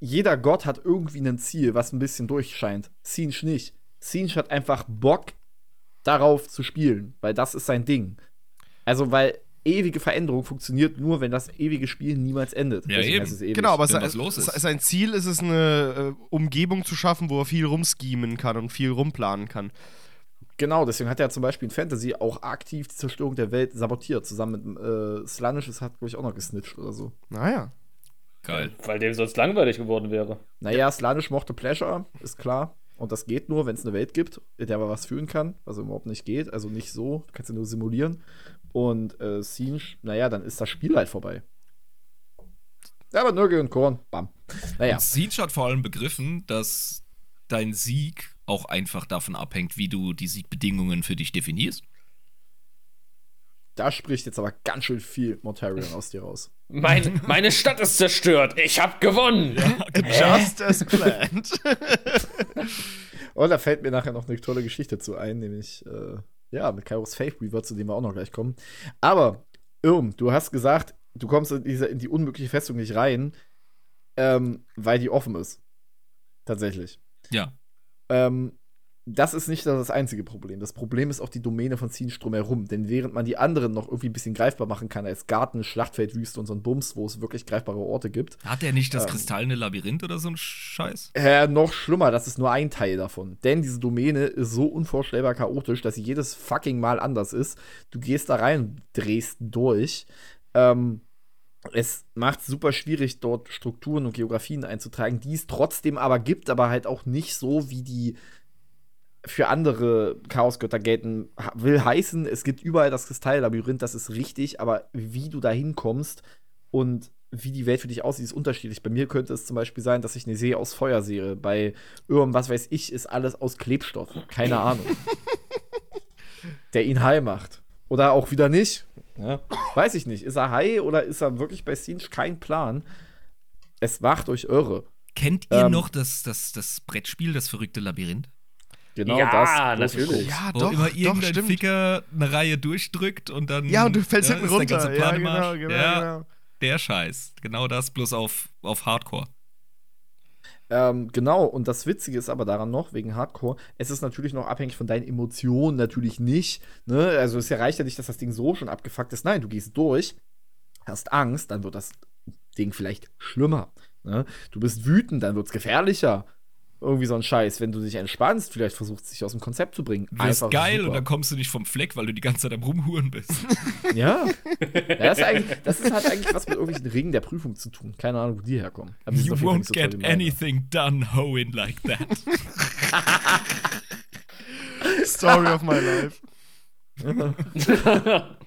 jeder Gott hat irgendwie ein Ziel, was ein bisschen durchscheint. Siege nicht. Siege hat einfach Bock darauf zu spielen, weil das ist sein Ding. Also, weil ewige Veränderung funktioniert nur, wenn das ewige Spiel niemals endet. Ja, eben. Genau, aber wenn se- was los ist. se- sein Ziel ist es, eine äh, Umgebung zu schaffen, wo er viel rumschemen kann und viel rumplanen kann. Genau, deswegen hat er zum Beispiel in Fantasy auch aktiv die Zerstörung der Welt sabotiert. Zusammen mit äh, Slanish, das hat, glaube ich, auch noch gesnitcht oder so. Naja. Geil. Weil dem sonst langweilig geworden wäre. Naja, Slanish mochte Pleasure, ist klar. Und das geht nur, wenn es eine Welt gibt, in der man was fühlen kann, was überhaupt nicht geht. Also nicht so, du kannst ja nur simulieren. Und äh, Siege, naja, dann ist das Spiel halt vorbei. Ja, aber Nürgel und Korn, bam. Naja, Und Siege hat vor allem begriffen, dass dein Sieg auch einfach davon abhängt, wie du die Siegbedingungen für dich definierst. da spricht jetzt aber ganz schön viel Mortarion aus dir raus. Mein, meine Stadt ist zerstört. Ich hab gewonnen. Just as planned. Und da fällt mir nachher noch eine tolle Geschichte zu ein, nämlich, äh, ja, mit Kairos Faith Weaver, zu dem wir auch noch gleich kommen. Aber, Irm, du hast gesagt, du kommst in, diese, in die unmögliche Festung nicht rein, ähm, weil die offen ist. Tatsächlich. Ja. Ähm, das ist nicht das einzige Problem. Das Problem ist auch die Domäne von Siege drumherum. Denn während man die anderen noch irgendwie ein bisschen greifbar machen kann, als Garten, Schlachtfeld, Wüste und so ein Bums, wo es wirklich greifbare Orte gibt, Hat er nicht das Ähm. kristallene Labyrinth oder so ein Scheiß? äh, noch schlimmer, das ist nur ein Teil davon. Denn diese Domäne ist so unvorstellbar chaotisch, dass sie jedes fucking Mal anders ist. Du gehst da rein, drehst durch. Ähm, es macht es super schwierig, dort Strukturen und Geografien einzutragen, die es trotzdem aber gibt, aber halt auch nicht so, wie die für andere Chaosgötter gelten, will heißen, es gibt überall das Kristalllabyrinth, das ist richtig, aber wie du da hinkommst und wie die Welt für dich aussieht, ist unterschiedlich. Bei mir könnte es zum Beispiel sein, dass ich eine See aus Feuer sehe. Bei irgendwas weiß ich, ist alles aus Klebstoff. Keine Ahnung. Der ihn heil macht. Oder auch wieder nicht. Ja. Weiß ich nicht. Ist er high oder ist er wirklich bei Siege? Kein Plan. Es macht euch irre. Kennt ihr Ähm, noch das, das, das Brettspiel, das verrückte Labyrinth? Genau Ja, das. natürlich. Ja, Wo doch, immer doch, irgendein stimmt. Ficker eine Reihe durchdrückt und dann. Ja, und du fällst ja, hinten runter. ganze Ja, genau, genau, ja, genau. der Scheiß. Genau das, bloß auf, auf Hardcore. Ähm, genau, und das Witzige ist aber daran noch, wegen Hardcore, es ist natürlich noch abhängig von deinen Emotionen, natürlich nicht. Ne? Also es reicht ja nicht, dass das Ding so schon abgefuckt ist. Nein, du gehst durch, hast Angst, dann wird das Ding vielleicht schlimmer. Ne? Du bist wütend, dann wird es gefährlicher. Irgendwie so ein Scheiß. Wenn du dich entspannst, vielleicht versuchst du dich aus dem Konzept zu bringen. Du wirst geil super. und dann kommst du nicht vom Fleck, weil du die ganze Zeit am Rumhuren bist. Ja. ja das, ist eigentlich, das ist halt eigentlich was mit irgendwelchen Ringen der Prüfung zu tun. Keine Ahnung, wo die herkommen. Aber You won't so get anything done hoeing like that. Story of my life.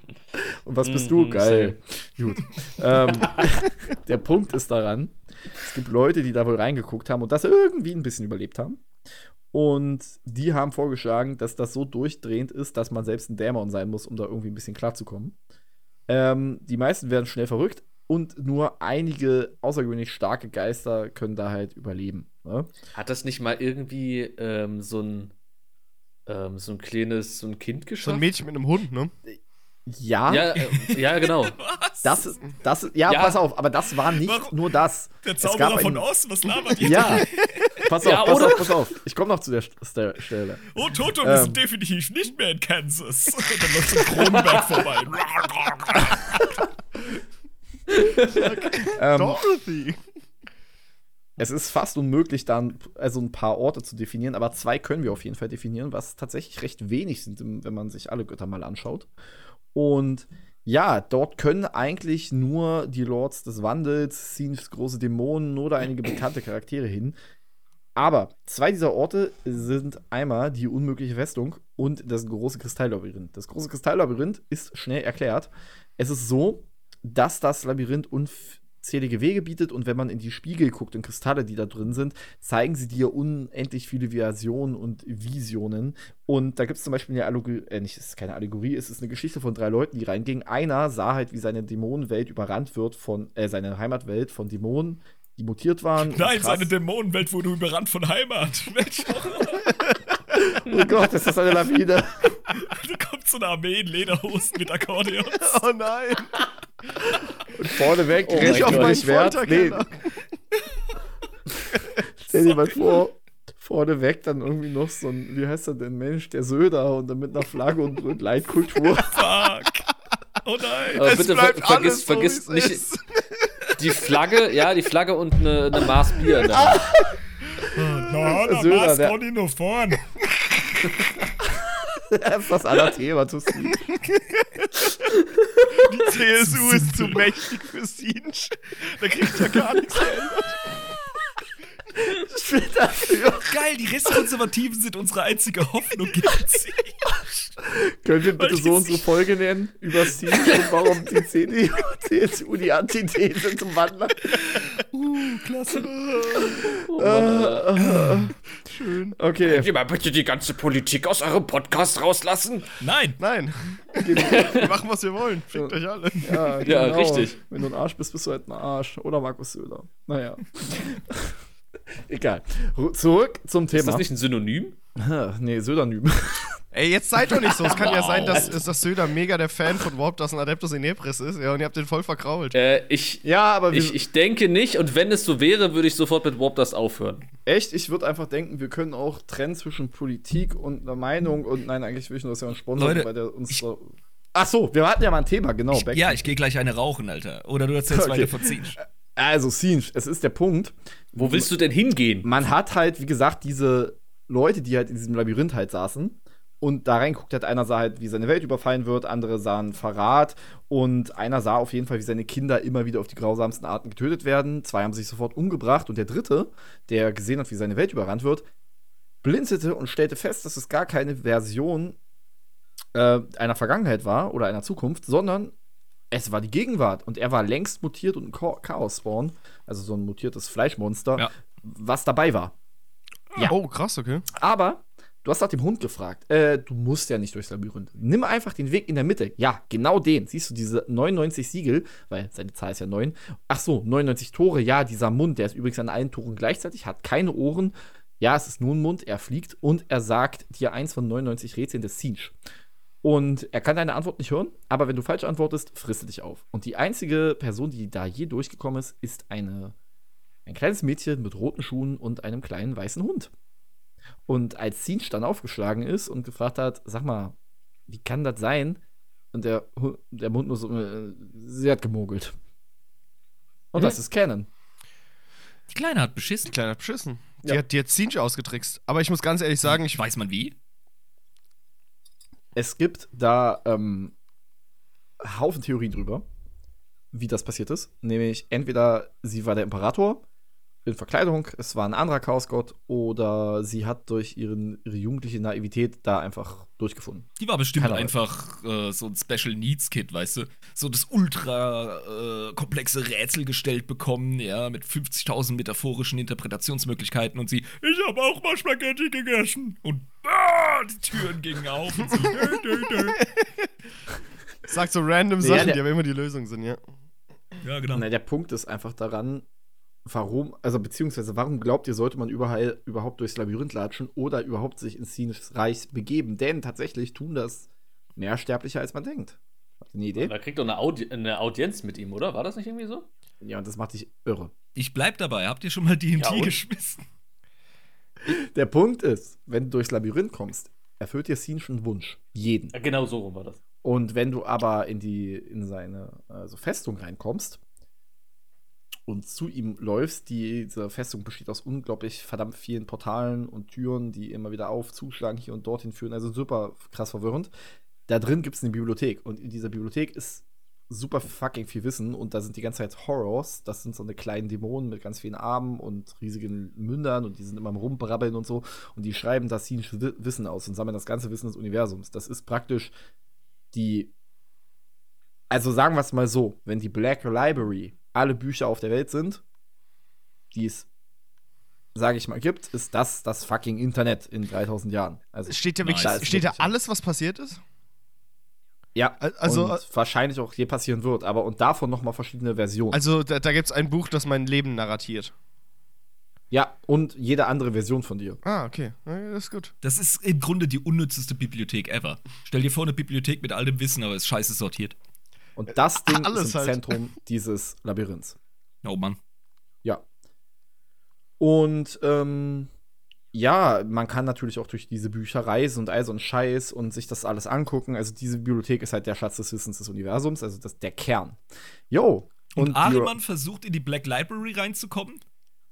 Und was bist du? Mhm, Geil. Gut. ähm, der Punkt ist daran, es gibt Leute, die da wohl reingeguckt haben und das irgendwie ein bisschen überlebt haben. Und die haben vorgeschlagen, dass das so durchdrehend ist, dass man selbst ein Dämon sein muss, um da irgendwie ein bisschen klarzukommen. Ähm, die meisten werden schnell verrückt und nur einige außergewöhnlich starke Geister können da halt überleben. Ne? Hat das nicht mal irgendwie ähm, so ein ähm, so ein kleines, so ein Kind So geschafft? ein Mädchen mit einem Hund, ne? Ja, Ja, äh, ja, genau. Was? das, ist- das, ja, Ja. pass auf, aber das war nicht Warum? nur das. Der Es gab Zauberer ein- von Oz, was labert ihr? Ja, pass auf, Ja, pass oder? auf, pass auf. Ich komme noch zu der St- St- Stelle. Oh, Toto, wir Ähm. sind definitiv nicht mehr in Kansas. Und dann läuft ein Kronenberg vorbei. Ähm, Dorothy. es ist fast unmöglich, dann also ein paar Orte zu definieren, aber zwei können wir auf jeden Fall definieren, was tatsächlich recht wenig sind, wenn man sich alle Götter mal anschaut. Und ja, dort können eigentlich nur die Lords des Wandels, Scenes, große Dämonen oder einige bekannte Charaktere hin. Aber zwei dieser Orte sind einmal die unmögliche Festung und das große Kristalllabyrinth. Das große Kristalllabyrinth ist schnell erklärt. Es ist so, dass das Labyrinth unzählige Wege bietet und wenn man in die Spiegel guckt und Kristalle, die da drin sind, zeigen sie dir unendlich viele Versionen und Visionen. Und da gibt es zum Beispiel eine Allegorie, äh, nicht, es ist keine Allegorie, es ist eine Geschichte von drei Leuten, die reingingen. Einer sah halt, wie seine Dämonenwelt überrannt wird von, äh, seine Heimatwelt von Dämonen, die mutiert waren. Nein, krass- seine Dämonenwelt wurde überrannt von Heimat. Mensch, Oh Gott, ist das eine Lawine? da kommt so eine Armee in Lederhosen mit Akkordeon. Oh nein. Und vorneweg, Oh rennt mein auf Gott. meinen Schwert. Nee, stell dir mal vor, vorneweg dann irgendwie noch so ein, wie heißt er denn, Mensch, der Söder und dann mit einer Flagge und brüllt Leitkultur. Fuck. Oh nein. Aber Es bitte ver vergiss, alles so, vergiss wie's nicht ist. die Flagge, ja, die Flagge und eine, eine Maß Bier Hand. Na, da Söder, war's der- nur vorn. Das ist das aller Thema, tust du. Die CSU ist zu mächtig für Siege. Da kriegt er gar nichts geändert. Dafür. Geil, die Restkonservativen sind unsere einzige Hoffnung gegen sie. Können wir bitte so unsere Folge nennen? Über Siege und warum die CDU, CSU die Antithese zum Wandler. Uh, klasse. Schön. Okay, Könnt ihr mal bitte die ganze Politik aus eurem Podcast rauslassen? Nein. Nein. Wir machen, was wir wollen. Fickt euch alle. ja, Ja, genau. richtig. Wenn du ein Arsch bist, bist du halt ein Arsch. Oder Markus Söder. Naja. Egal. Zurück zum Ist Thema. das nicht ein Synonym? nee, Södernym. Ey, jetzt seid doch nicht so. Es kann ja sein, dass, dass Söder mega der Fan von Warp, dass ein Adeptus Inepris ist. Ja, und ihr habt den voll verkrault. Äh, ich, ja, aber ich, ich denke nicht, und wenn es so wäre, würde ich sofort mit Warp das aufhören. echt, ich würde einfach denken, wir können auch trennen zwischen Politik und einer Meinung und nein, eigentlich will ich nur, dass wir uns sponsern, Leute, weil der uns so. Ach so, wir hatten ja mal ein Thema, genau. Ich, ja, ich gehe gleich eine rauchen, Alter. Oder du erzählst Okay. weiter von Siege. Also, Siege, es ist der Punkt. Wo willst du denn hingehen? Man hat halt, wie gesagt, diese Leute, die halt in diesem Labyrinth halt saßen. Und da reinguckt hat, einer sah halt, wie seine Welt überfallen wird, andere sahen Verrat und einer sah auf jeden Fall, wie seine Kinder immer wieder auf die grausamsten Arten getötet werden. Zwei haben sich sofort umgebracht und der dritte, der gesehen hat, wie seine Welt überrannt wird, blinzelte und stellte fest, dass es gar keine Version äh, einer Vergangenheit war oder einer Zukunft, sondern es war die Gegenwart. Und er war längst mutiert und ein Cha- Chaos-Spawn, also so ein mutiertes Fleischmonster, Ja. was dabei war. Ja. Oh, krass, okay. Aber du hast nach dem Hund gefragt. Äh, du musst ja nicht durchs Labyrinth. Nimm einfach den Weg in der Mitte. Ja, genau den. Siehst du diese 99 Siegel, weil seine Zahl ist ja 9. Ach so, 99 Tore. Ja, dieser Mund, der ist übrigens an allen Toren gleichzeitig, hat keine Ohren. Ja, es ist nur ein Mund, er fliegt und er sagt dir eins von 99 Rätseln des Siege. Und er kann deine Antwort nicht hören, aber wenn du falsch antwortest, frisst er dich auf. Und die einzige Person, die da je durchgekommen ist, ist eine, ein kleines Mädchen mit roten Schuhen und einem kleinen weißen Hund. Und als Sinch dann aufgeschlagen ist und gefragt hat, sag mal, wie kann das sein? Und der, der Mund nur so, äh, sie hat gemogelt. Und Mhm. das ist Canon. Die Kleine hat beschissen. Kleiner beschissen. Die Ja. hat, die hat Zinch ausgetrickst. Aber ich muss ganz ehrlich sagen, ich Weiß man wie? Es gibt da ähm, Haufen Theorien drüber, wie das passiert ist. Nämlich entweder sie war der Imperator in Verkleidung, es war ein anderer Chaosgott, oder sie hat durch ihren, ihre jugendliche Naivität da einfach durchgefunden. Die war bestimmt Keine einfach äh, so ein Special Needs Kid, weißt du? So das ultra äh, komplexe Rätsel gestellt bekommen, ja, mit 50.000 metaphorischen Interpretationsmöglichkeiten und sie, ich habe auch mal Spaghetti gegessen. Und die Türen gingen auf und sie, dö, dö, dö. sag so random Ja, Sachen, der- die aber immer die Lösung sind, ja. Ja, genau. Na, der Punkt ist einfach daran, warum, also beziehungsweise warum glaubt ihr, sollte man überall, überhaupt durchs Labyrinth latschen oder überhaupt sich ins Sinus Reich begeben? Denn tatsächlich tun das mehr Sterblicher, als man denkt. Habt ihr eine Idee? Da kriegt doch eine, Audi eine Audienz mit ihm, oder? War das nicht irgendwie so? Ja, und das macht dich irre. Ich bleib dabei. Habt ihr schon mal D&D Ja, geschmissen? Der Punkt ist, wenn du durchs Labyrinth kommst, erfüllt dir Sinch einen Wunsch. Jeden. Ja, genau so rum war das. Und wenn du aber in die, in seine also Festung reinkommst und zu ihm läufst, die, diese Festung besteht aus unglaublich verdammt vielen Portalen und Türen, die immer wieder auf, zuschlagen, hier und dorthin führen, also super krass verwirrend. Da drin gibt es eine Bibliothek und in dieser Bibliothek ist super fucking viel Wissen und da sind die ganze Zeit Horrors, das sind so eine kleinen Dämonen mit ganz vielen Armen und riesigen Mündern und die sind immer am Rumbrabbeln und so und die schreiben das Sinch Wissen aus und sammeln das ganze Wissen des Universums. Das ist praktisch die. Also sagen wir es mal so: Wenn die Black Library alle Bücher auf der Welt sind, die es, sage ich mal, gibt, ist das das fucking Internet in 3000 Jahren. Also, Steht da Nice. wirklich, steht da alles, was passiert ist? Ja, also- und wahrscheinlich auch je passieren wird, aber und davon noch mal verschiedene Versionen. Also, da, da gibt es ein Buch, das mein Leben narratiert. ja, und jede andere Version von dir. Ah, okay. Das ist gut. Das ist im Grunde die unnützeste Bibliothek ever. Stell dir vor, eine Bibliothek mit all dem Wissen, aber ist scheiße sortiert. Und das Ding Alles ist im halt. Zentrum dieses Labyrinths. Oh Mann. Ja. Und ähm, ja, man kann natürlich auch durch diese Bücher reisen und all so ein Scheiß und sich das alles angucken. Also diese Bibliothek ist halt der Schatz des Wissens des Universums, also das, der Kern. Jo. Und, die- Ahriman versucht in die Black Library reinzukommen?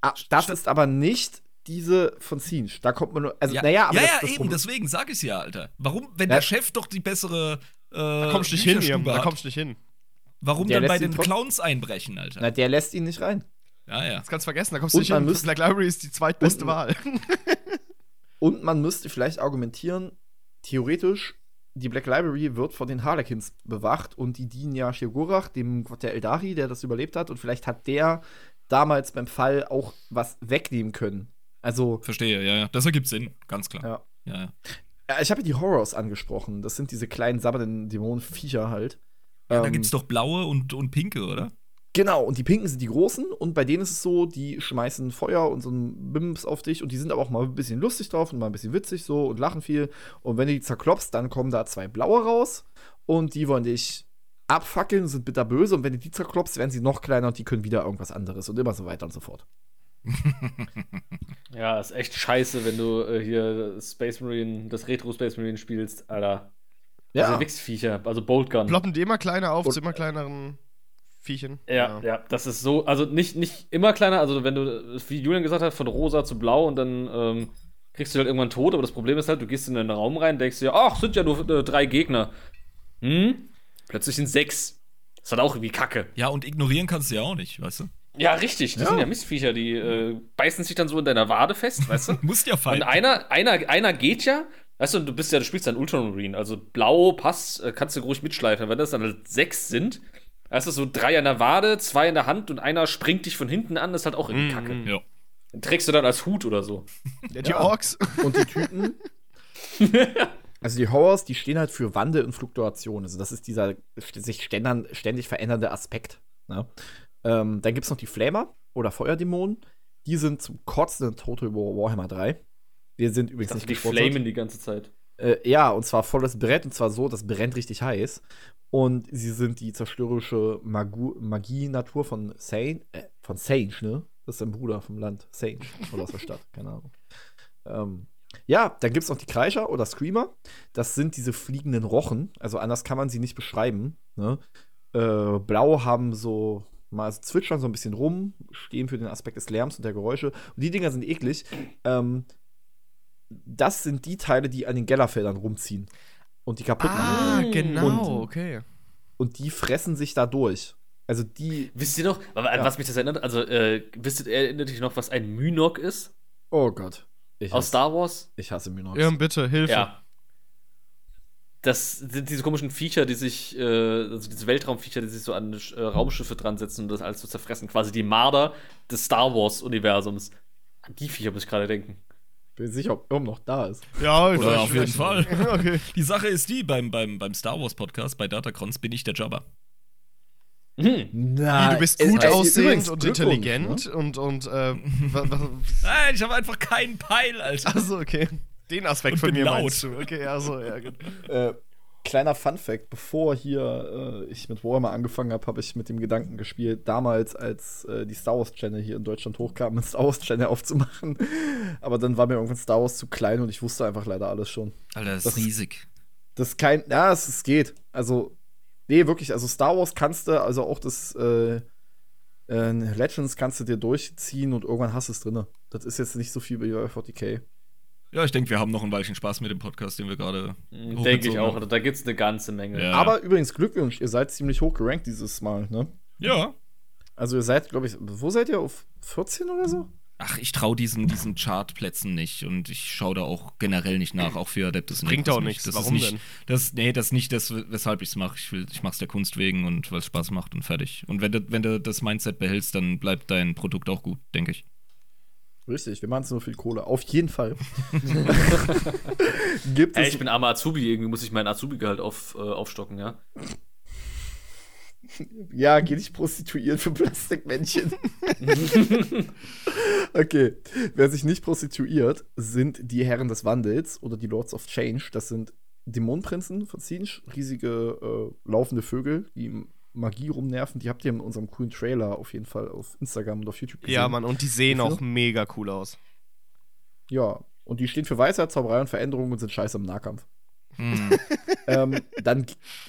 Ah, das statt- ist aber nicht diese von Sinch. Da kommt man nur. Also, Ja, naja, aber ja, das, ja das eben, Problem- deswegen sag ich's ja, Alter. Warum, wenn Ja. der Chef doch die bessere äh, Da kommst du nicht hin. Bücherstube Da kommst du nicht hin. warum Der dann bei den Clowns einbrechen, Alter? Na, der lässt ihn nicht rein. Ja, ja. Das kannst du vergessen, da kommst Und du nicht man hin. müsst- Black Library ist die zweitbeste und- Wahl. Und man müsste vielleicht argumentieren, theoretisch, die Black Library wird von den Harlequins bewacht und die dienen ja Shigurach, dem Gott der Eldari, der das überlebt hat. Und vielleicht hat der damals beim Fall auch was wegnehmen können. Also, Verstehe, ja, ja. Das ergibt Sinn, ganz klar. ja. Ja, ja. Ich habe ja die Horrors angesprochen. Das sind diese kleinen sabbernden Dämonenviecher halt. ja da Ähm, gibt's doch blaue und, und pinke, oder? Genau, und die Pinken sind die Großen und bei denen ist es so, die schmeißen Feuer und so ein Bims auf dich und die sind aber auch mal ein bisschen lustig drauf und mal ein bisschen witzig so und lachen viel. Und wenn du die zerklopfst, dann kommen da zwei blaue raus und die wollen dich abfackeln, sind bitterböse und wenn du die zerklopfst, werden sie noch kleiner und die können wieder irgendwas anderes und immer so weiter und so fort. Ja, ist echt scheiße, wenn du äh, hier Space Marine, das Retro Space Marine spielst, Alter. Ja, Also Wichsviecher, also Boltgun. Ploppen die immer kleiner auf Und- zu immer kleineren Viechchen. Ja, ja, das ist so, also nicht, nicht immer kleiner, also wenn du, wie Julian gesagt hat, von rosa zu blau und dann ähm, kriegst du halt irgendwann tot, aber das Problem ist halt, du gehst in einen Raum rein, denkst dir, ach, sind ja nur äh, drei Gegner. Hm? Plötzlich sind sechs. Das ist halt auch irgendwie kacke. Ja, und ignorieren kannst du ja auch nicht, weißt du? Ja, richtig. Das Ja. sind ja Mistviecher, die äh, beißen sich dann so in deiner Wade fest, weißt du? Musst ja Und fallen. einer, einer, einer geht ja, weißt du, du bist ja, du spielst dann Ultramarine, also blau passt, äh, kannst du ruhig mitschleifen. Wenn das dann halt sechs sind, weißt du, so drei an der Wade, zwei in der Hand und einer springt dich von hinten an, das ist halt auch irgendwie Kacke. Mhm. Ja. Den trägst du dann als Hut oder so. Ja, die. Orks. Und die Typen. also die Horrors, die stehen halt für Wandel und Fluktuation. Also das ist dieser sich ständern, ständig verändernde Aspekt. Ne? Ähm, dann gibt es noch die Flamer oder Feuerdämonen. Die sind zum Kotzen in Total War Warhammer 3. Wir sind übrigens Das nicht die gesponsert. flamen die ganze Zeit. Äh, ja, und zwar volles Brett, und zwar so, das brennt richtig heiß. Und sie sind die zerstörerische Magie-Natur von Sane, äh, von Sage, ne? Das ist sein Bruder vom Land. Sage. Oder aus der Stadt, keine Ahnung. Ähm, ja, dann gibt es noch die Kreischer oder Screamer. Das sind diese fliegenden Rochen. Also anders kann man sie nicht beschreiben. Ne? Äh, Blau haben so mal so zwitschern so ein bisschen rum, stehen für den Aspekt des Lärms und der Geräusche. Und die Dinger sind eklig. Ähm, das sind die Teile, die an den Gellerfeldern rumziehen und die kaputt Ah, machen. genau, Und- okay. Und die fressen sich da durch. Also die. Wisst ihr noch, Ja. was mich das erinnert? Also, äh, wisst ihr, erinnert ihr noch, was ein Mynok ist? Oh Gott. Ich Aus hasse, Star Wars? ich hasse Minox. Ja, bitte, Hilfe. Ja. Das sind diese komischen Viecher, die sich, äh, also diese Weltraumviecher, die sich so an äh, Raumschiffe dran setzen und das alles zu zerfressen. Quasi die Marder des Star Wars-Universums. An die Viecher muss ich gerade denken. Bin sicher, ob Irm noch da ist. Ja, ich Oder auf jeden. Fall. okay. Die Sache ist die, beim, beim, beim Star Wars Podcast, bei Datacrons, bin ich der Jabba. Hm. Na, du bist gut aussehend und intelligent Ne? und, und äh, Nein, ich habe einfach keinen Peil, Alter. also okay. Den Aspekt Und von bin mir laut. meinst du. Okay, ja, so, ja, gut. Äh, kleiner Fun-Fact: Bevor hier äh, ich mit Warhammer angefangen habe, habe ich mit dem Gedanken gespielt, damals, als äh, die Star Wars Channel hier in Deutschland hochkam, einen Star Wars Channel aufzumachen. Aber dann war mir irgendwann Star Wars zu klein und ich wusste einfach leider alles schon. Alter, das Das- ist riesig. Das ist kein. Ja, es, es geht. Also, nee, wirklich. Also, Star Wars kannst du, also auch das äh, äh, Legends kannst du dir durchziehen und irgendwann hast du es drin. Das ist jetzt nicht so viel wie bei 40k. Ja, ich denke, wir haben noch ein Weilchen Spaß mit dem Podcast, den wir gerade. Denke ich auch. haben. Da gibt es eine ganze Menge. Ja. Aber übrigens, Glückwunsch, ihr seid ziemlich hoch gerankt dieses Mal, ne? Ja. Also, ihr seid, glaube ich, wo seid ihr? Auf 14 oder so? Ach, ich traue diesen, diesen Chartplätzen nicht und ich schaue da auch generell nicht nach, auch für Adeptus Bringt auch nicht. nichts. Das Warum ist nicht, denn? Das, nee, das ist nicht das, weshalb ich es mache. Ich mache es der Kunst wegen und weil es Spaß macht und fertig. Und wenn du, wenn du das Mindset behältst, dann bleibt dein Produkt auch gut, denke ich. Richtig, wir machen es nur für die Kohle. Auf jeden Fall. Gibt Ey, es. ich bin armer Azubi, irgendwie muss ich mein Azubi-Gehalt auf, äh, aufstocken, ja. ja, geh dich prostituieren für Plastikmännchen. okay. Wer sich nicht prostituiert, sind die Herren des Wandels oder die Lords of Change. Das sind Dämonenprinzen von Zinch, riesige äh, laufende Vögel, die Magie rumnerven. Die habt ihr in unserem coolen Trailer auf jeden Fall auf Instagram und auf YouTube gesehen. Ja, Mann, und die sehen auch mega cool aus. Ja. Und die stehen für Weisheit, Zauberei und Veränderung und sind scheiße im Nahkampf. Hm. ähm, dann,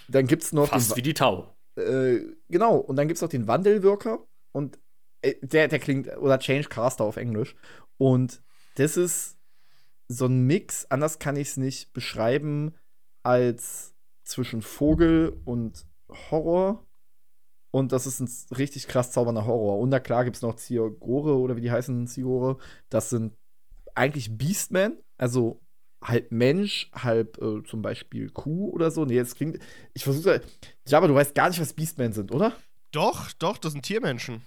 dann gibt's noch Fast den, wie die Tau. äh, genau, und dann gibt es noch den Wandelwirker und äh, der, der klingt, oder Change Caster auf Englisch. Und das ist so ein Mix, anders kann ich es nicht beschreiben, als zwischen Vogel und Horror. Und das ist ein richtig krass zaubernder Horror. Und na klar gibt es noch Ziogore oder wie die heißen Ziogore. Das sind eigentlich Beastmen, also halb Mensch, halb äh, zum Beispiel Kuh oder so. Nee, jetzt klingt. Ich versuche. Jabba, du weißt gar nicht, was Beastmen sind, oder? Doch, doch, das sind Tiermenschen.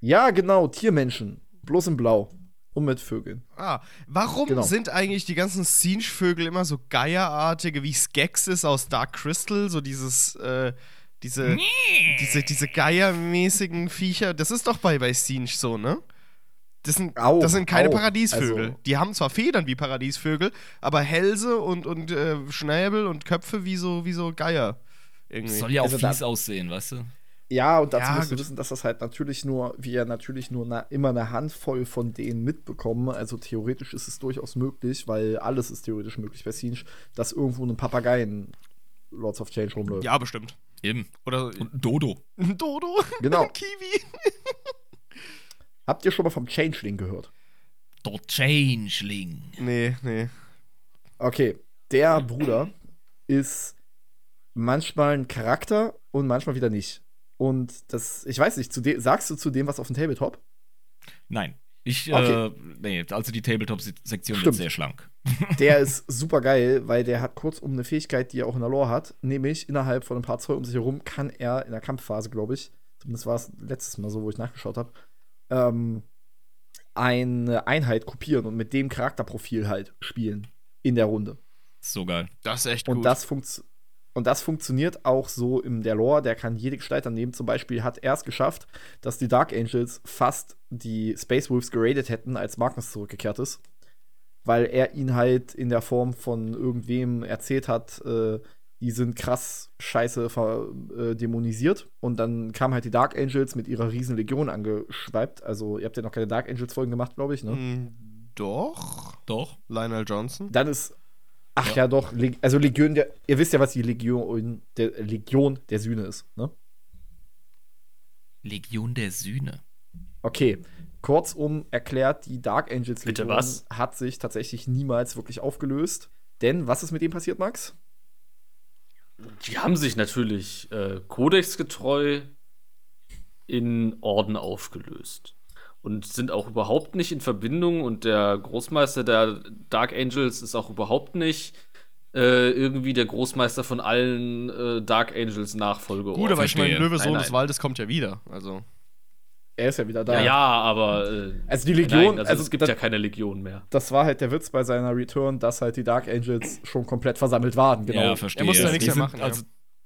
Ja, genau, Tiermenschen. Bloß in Blau. Und mit Vögeln. Ah, warum Genau. sind eigentlich die ganzen Singe-Vögel immer so Geierartige wie Skeksis aus Dark Crystal? So dieses, äh, diese, diese, diese Geiermäßigen Viecher. Das ist doch bei, bei Singe so, ne? Das sind, Auch, das sind keine auch. Paradiesvögel. Also- die haben zwar Federn wie Paradiesvögel, aber Hälse und, und äh, Schnäbel und Köpfe wie so, wie so Geier. Irgendwie. Soll ja auch Also fies aussehen, weißt du? Ja, und dazu Ja, musst du wissen, dass das halt natürlich nur, wir natürlich nur na, immer eine Handvoll von denen mitbekommen. Also theoretisch ist es durchaus möglich, weil alles ist theoretisch möglich bei Sinch, dass irgendwo ein Papagei in Lords of Change rumläuft. ja, bestimmt. Eben. Oder Und Dodo. ein Dodo. Genau. Ein Kiwi. Habt ihr schon mal vom Changeling gehört? Der Changeling. Nee, nee. Okay, der Bruder ist manchmal ein Charakter und manchmal wieder nicht. Und das, ich weiß nicht, zu sagst du zu dem was auf dem Tabletop? Nein. Ich, Okay. äh, nee, also die Tabletop-Sektion wird Stimmt. sehr schlank. Der ist super geil, weil der hat kurzum eine Fähigkeit, die er auch in der Lore hat. Nämlich innerhalb von ein paar Zoll um sich herum kann er in der Kampfphase, glaube ich, zumindest war es letztes Mal so, wo ich nachgeschaut habe, ähm, eine Einheit kopieren und mit dem Charakterprofil halt spielen in der Runde. So geil. Das ist echt Und gut. das, funkt und das funktioniert auch so in der Lore. Der kann jede Gestalt annehmen. Zum Beispiel hat er es geschafft, dass die Dark Angels fast die Space Wolves geradet hätten, als Magnus zurückgekehrt ist. Weil er ihn halt in der Form von irgendwem erzählt hat, äh, die sind krass scheiße ver äh, dämonisiert. Und dann kamen halt die Dark Angels mit ihrer riesen Legion angeschweibt. Also, ihr habt ja noch keine Dark Angels-Folgen gemacht, glaube ich, ne? Mm, Doch. Doch. Lionel Johnson. Dann ist. Ach ja, doch. Leg also Legion der. Ihr wisst ja, was die Legion der, Legion der Sühne ist, ne? Legion der Sühne. Okay. Kurzum erklärt, die Dark Angels Bitte Legion was? hat sich tatsächlich niemals wirklich aufgelöst. Denn was ist mit dem passiert, Max? Die haben sich natürlich äh, kodexgetreu in Orden aufgelöst. Und sind auch überhaupt nicht in Verbindung. Und der Großmeister der Dark Angels ist auch überhaupt nicht äh, irgendwie der Großmeister von allen äh, Dark Angels Nachfolge. Gut, aber ich meine. Löwe Sohn Nein, des. Waldes kommt ja wieder. Also. Er ist ja wieder da. Ja, ja, aber. Äh, Also die Legion, nein, also, also es gibt das, ja keine Legion mehr. das war halt der Witz bei seiner Return, dass halt die Dark Angels schon komplett versammelt waren. Genau. Ja, verstehe. Er muss da nichts mehr sind- machen, ja.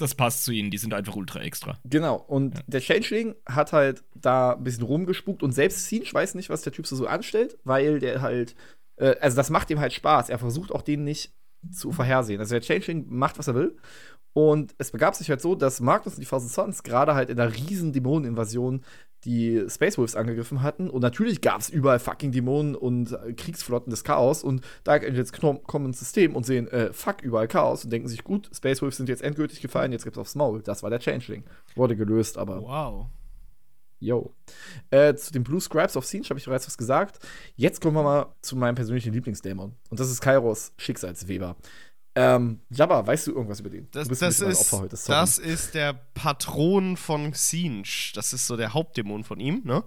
Das passt zu ihnen. Die sind einfach ultra extra. Genau, und Ja. der Changeling hat halt da ein bisschen rumgespukt und selbst Sinch weiß nicht, was der Typ so, so anstellt, weil der halt, äh, also das macht ihm halt Spaß. Er versucht auch den nicht zu vorhersehen. Also der Changeling macht, was er will. Und es begab sich halt so, dass Magnus und die Thousand Sons gerade halt in einer riesen Dämoneninvasion die Space Wolves angegriffen hatten. Und natürlich gab es überall fucking Dämonen und äh, Kriegsflotten des Chaos. Und Angels knom- kommen ins System und sehen, äh, fuck, überall Chaos und denken sich, gut, Space Wolves sind jetzt endgültig gefallen, jetzt gibt's aufs Maul. Das war der Changeling. Wurde gelöst, aber Wow. yo. Äh, zu den Blue Scribes of Siege habe ich bereits was gesagt. Jetzt kommen wir mal zu meinem persönlichen Lieblingsdämon. Und das ist Kairos Schicksalsweber. Ähm, Jabba, weißt du irgendwas über den? Das, du bist ein das, ist, Opfer heute, das ist der Patron von Sinch. Das ist so der Hauptdämon von ihm, ne?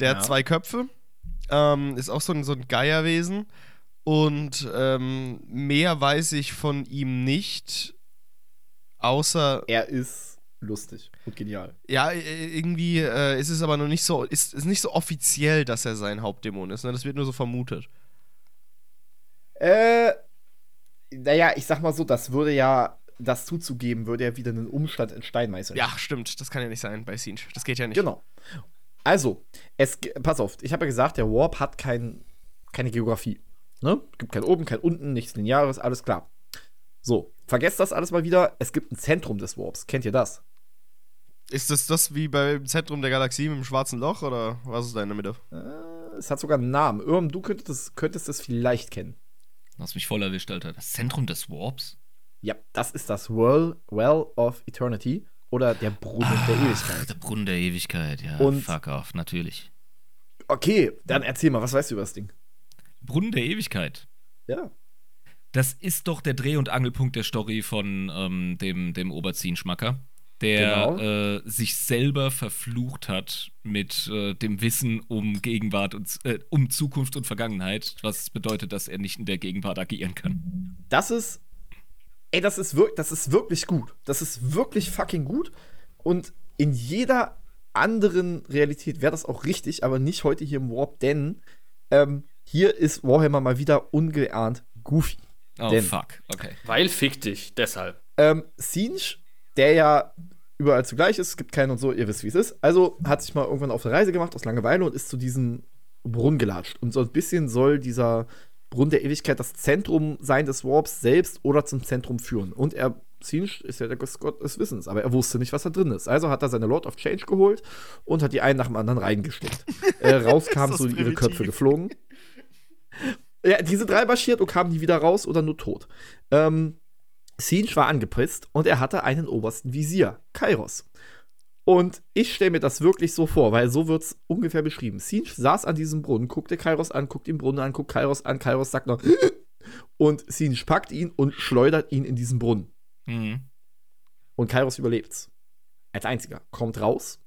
Der Ja. hat zwei Köpfe. Ähm, ist auch so ein, so ein Geierwesen. Und ähm, mehr weiß ich von ihm nicht. Außer, er ist lustig und genial. ja, irgendwie äh, ist es aber noch nicht so, ist, ist nicht so offiziell, dass er sein Hauptdämon ist. Ne? Das wird nur so vermutet. Äh, naja, ich sag mal so, das würde ja, das zuzugeben, würde ja wieder einen Umstand in Stein meißeln. Ja, stimmt. Das kann ja nicht sein bei Sinch. Das geht ja nicht. Genau. Also, es, pass auf, ich habe ja gesagt, der Warp hat kein, keine Geografie. Ne? Gibt kein oben, kein unten, nichts Lineares, alles klar. So, vergesst das alles mal wieder. Es gibt ein Zentrum des Warps. Kennt ihr das? Ist das das wie beim Zentrum der Galaxie mit dem schwarzen Loch oder was ist da in der Mitte? Äh, es hat sogar einen Namen. Irm, du könntest es, könntest es vielleicht kennen. Du hast mich voll erwischt, Alter. Das Zentrum des Warps? Ja, das ist das Well, well of Eternity oder der Brunnen der Ach, Ewigkeit. der Brunnen der Ewigkeit, ja. Und- fuck off, natürlich. Okay, dann erzähl mal, was weißt du über das Ding? Brunnen der Ewigkeit. Ja. Das ist doch der Dreh- und Angelpunkt der Story von ähm, dem, dem Oberzien-Schmacker, der Genau. äh, sich selber verflucht hat mit äh, dem Wissen um Gegenwart und äh, um Zukunft und Vergangenheit, was bedeutet, dass er nicht in der Gegenwart agieren kann. Das ist. Ey, das ist, wirk das ist wirklich gut. Das ist wirklich fucking gut. Und in jeder anderen Realität wäre das auch richtig, aber nicht heute hier im Warp, denn ähm, hier ist Warhammer mal wieder ungeahnt goofy. Oh, Denn- fuck. Okay. Weil fick dich, deshalb. Ähm, Sinch, der ja überall zugleich ist, es gibt keinen und so, ihr wisst, wie es ist. Also hat sich mal irgendwann auf eine Reise gemacht aus Langeweile und ist zu diesem Brunnen gelatscht. Und so ein bisschen soll dieser Brunnen der Ewigkeit das Zentrum sein des Warps selbst oder zum Zentrum führen. Und er, Sinch ist ja der Gott des Wissens, aber er wusste nicht, was da drin ist. Also hat er seine Lord of Change geholt und hat die einen nach dem anderen reingesteckt. äh, raus kamen so ihre primitiv. Köpfe geflogen. Ja, die sind drei marschiert und kamen die wieder raus oder nur tot. Ähm, Sinch war angepisst und er hatte einen obersten Visier, Kairos. Und ich stelle mir das wirklich so vor, weil so wird es ungefähr beschrieben. Sinch saß an diesem Brunnen, guckte Kairos an, guckt den Brunnen an, guckt Kairos an, Kairos sagt noch und Sinch packt ihn und schleudert ihn in diesen Brunnen. Mhm. Und Kairos überlebt's. als einziger, kommt raus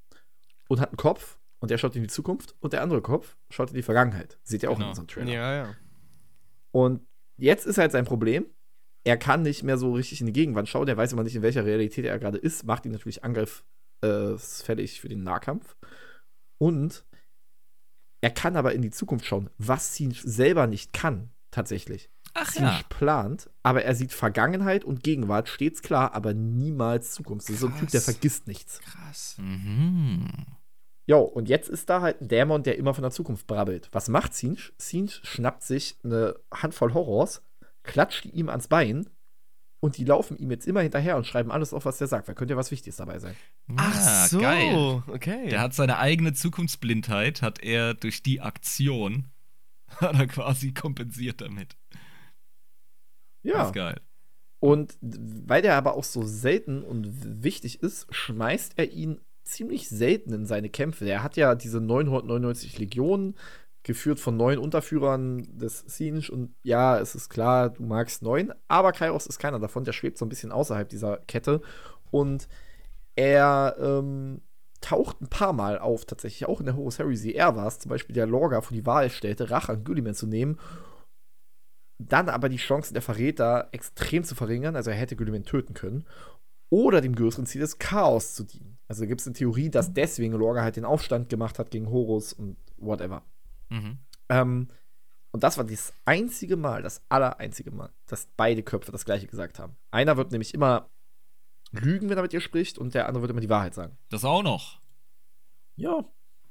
und hat einen Kopf und der schaut in die Zukunft und der andere Kopf schaut in die Vergangenheit. Seht ihr auch Genau. in unserem Trailer. Ja, ja. Und jetzt ist halt sein Problem, er kann nicht mehr so richtig in die Gegenwart schauen, er weiß immer nicht, in welcher Realität er gerade ist, macht ihn natürlich angriffsfällig für den Nahkampf. Und er kann aber in die Zukunft schauen, was Sinch selber nicht kann, tatsächlich. Ach Sinch plant, aber er sieht Vergangenheit und Gegenwart stets klar, aber niemals Zukunft. Das ist so ein Typ, der vergisst nichts. Krass. Mhm. Jo, und jetzt ist da halt ein Dämon, der immer von der Zukunft brabbelt. Was macht Sinch? Sinch schnappt sich eine Handvoll Horrors, klatscht die ihm ans Bein und die laufen ihm jetzt immer hinterher und schreiben alles auf, was der sagt. Da könnte ja was Wichtiges dabei sein. Ach Ja, so, geil. okay. Der hat seine eigene Zukunftsblindheit, hat er durch die Aktion, hat er quasi kompensiert damit. Das Ja. ist geil. Und weil der aber auch so selten und wichtig ist, schmeißt er ihn ziemlich selten in seine Kämpfe. Der hat ja diese 999 Legionen, geführt von neun Unterführern des Sinch. Und ja, es ist klar, du magst neun, aber Kairos ist keiner davon. Der schwebt so ein bisschen außerhalb dieser Kette. Und er ähm, taucht ein paar Mal auf, tatsächlich auch in der Horus Heresy. Er war es, zum Beispiel der Lorga vor die Wahl stellte, Rache an Gulliman zu nehmen dann aber die Chancen der Verräter extrem zu verringern, also er hätte Gulliman töten können, oder dem größeren Ziel des Chaos zu dienen. Also gibt es eine Theorie, dass deswegen Lorga halt den Aufstand gemacht hat gegen Horus und whatever. Mhm. Ähm, und das war das einzige Mal, das allereinzige Mal, dass beide Köpfe das gleiche gesagt haben. Einer wird nämlich immer lügen, wenn er mit ihr spricht, und der andere wird immer die Wahrheit sagen. Das auch noch. Ja,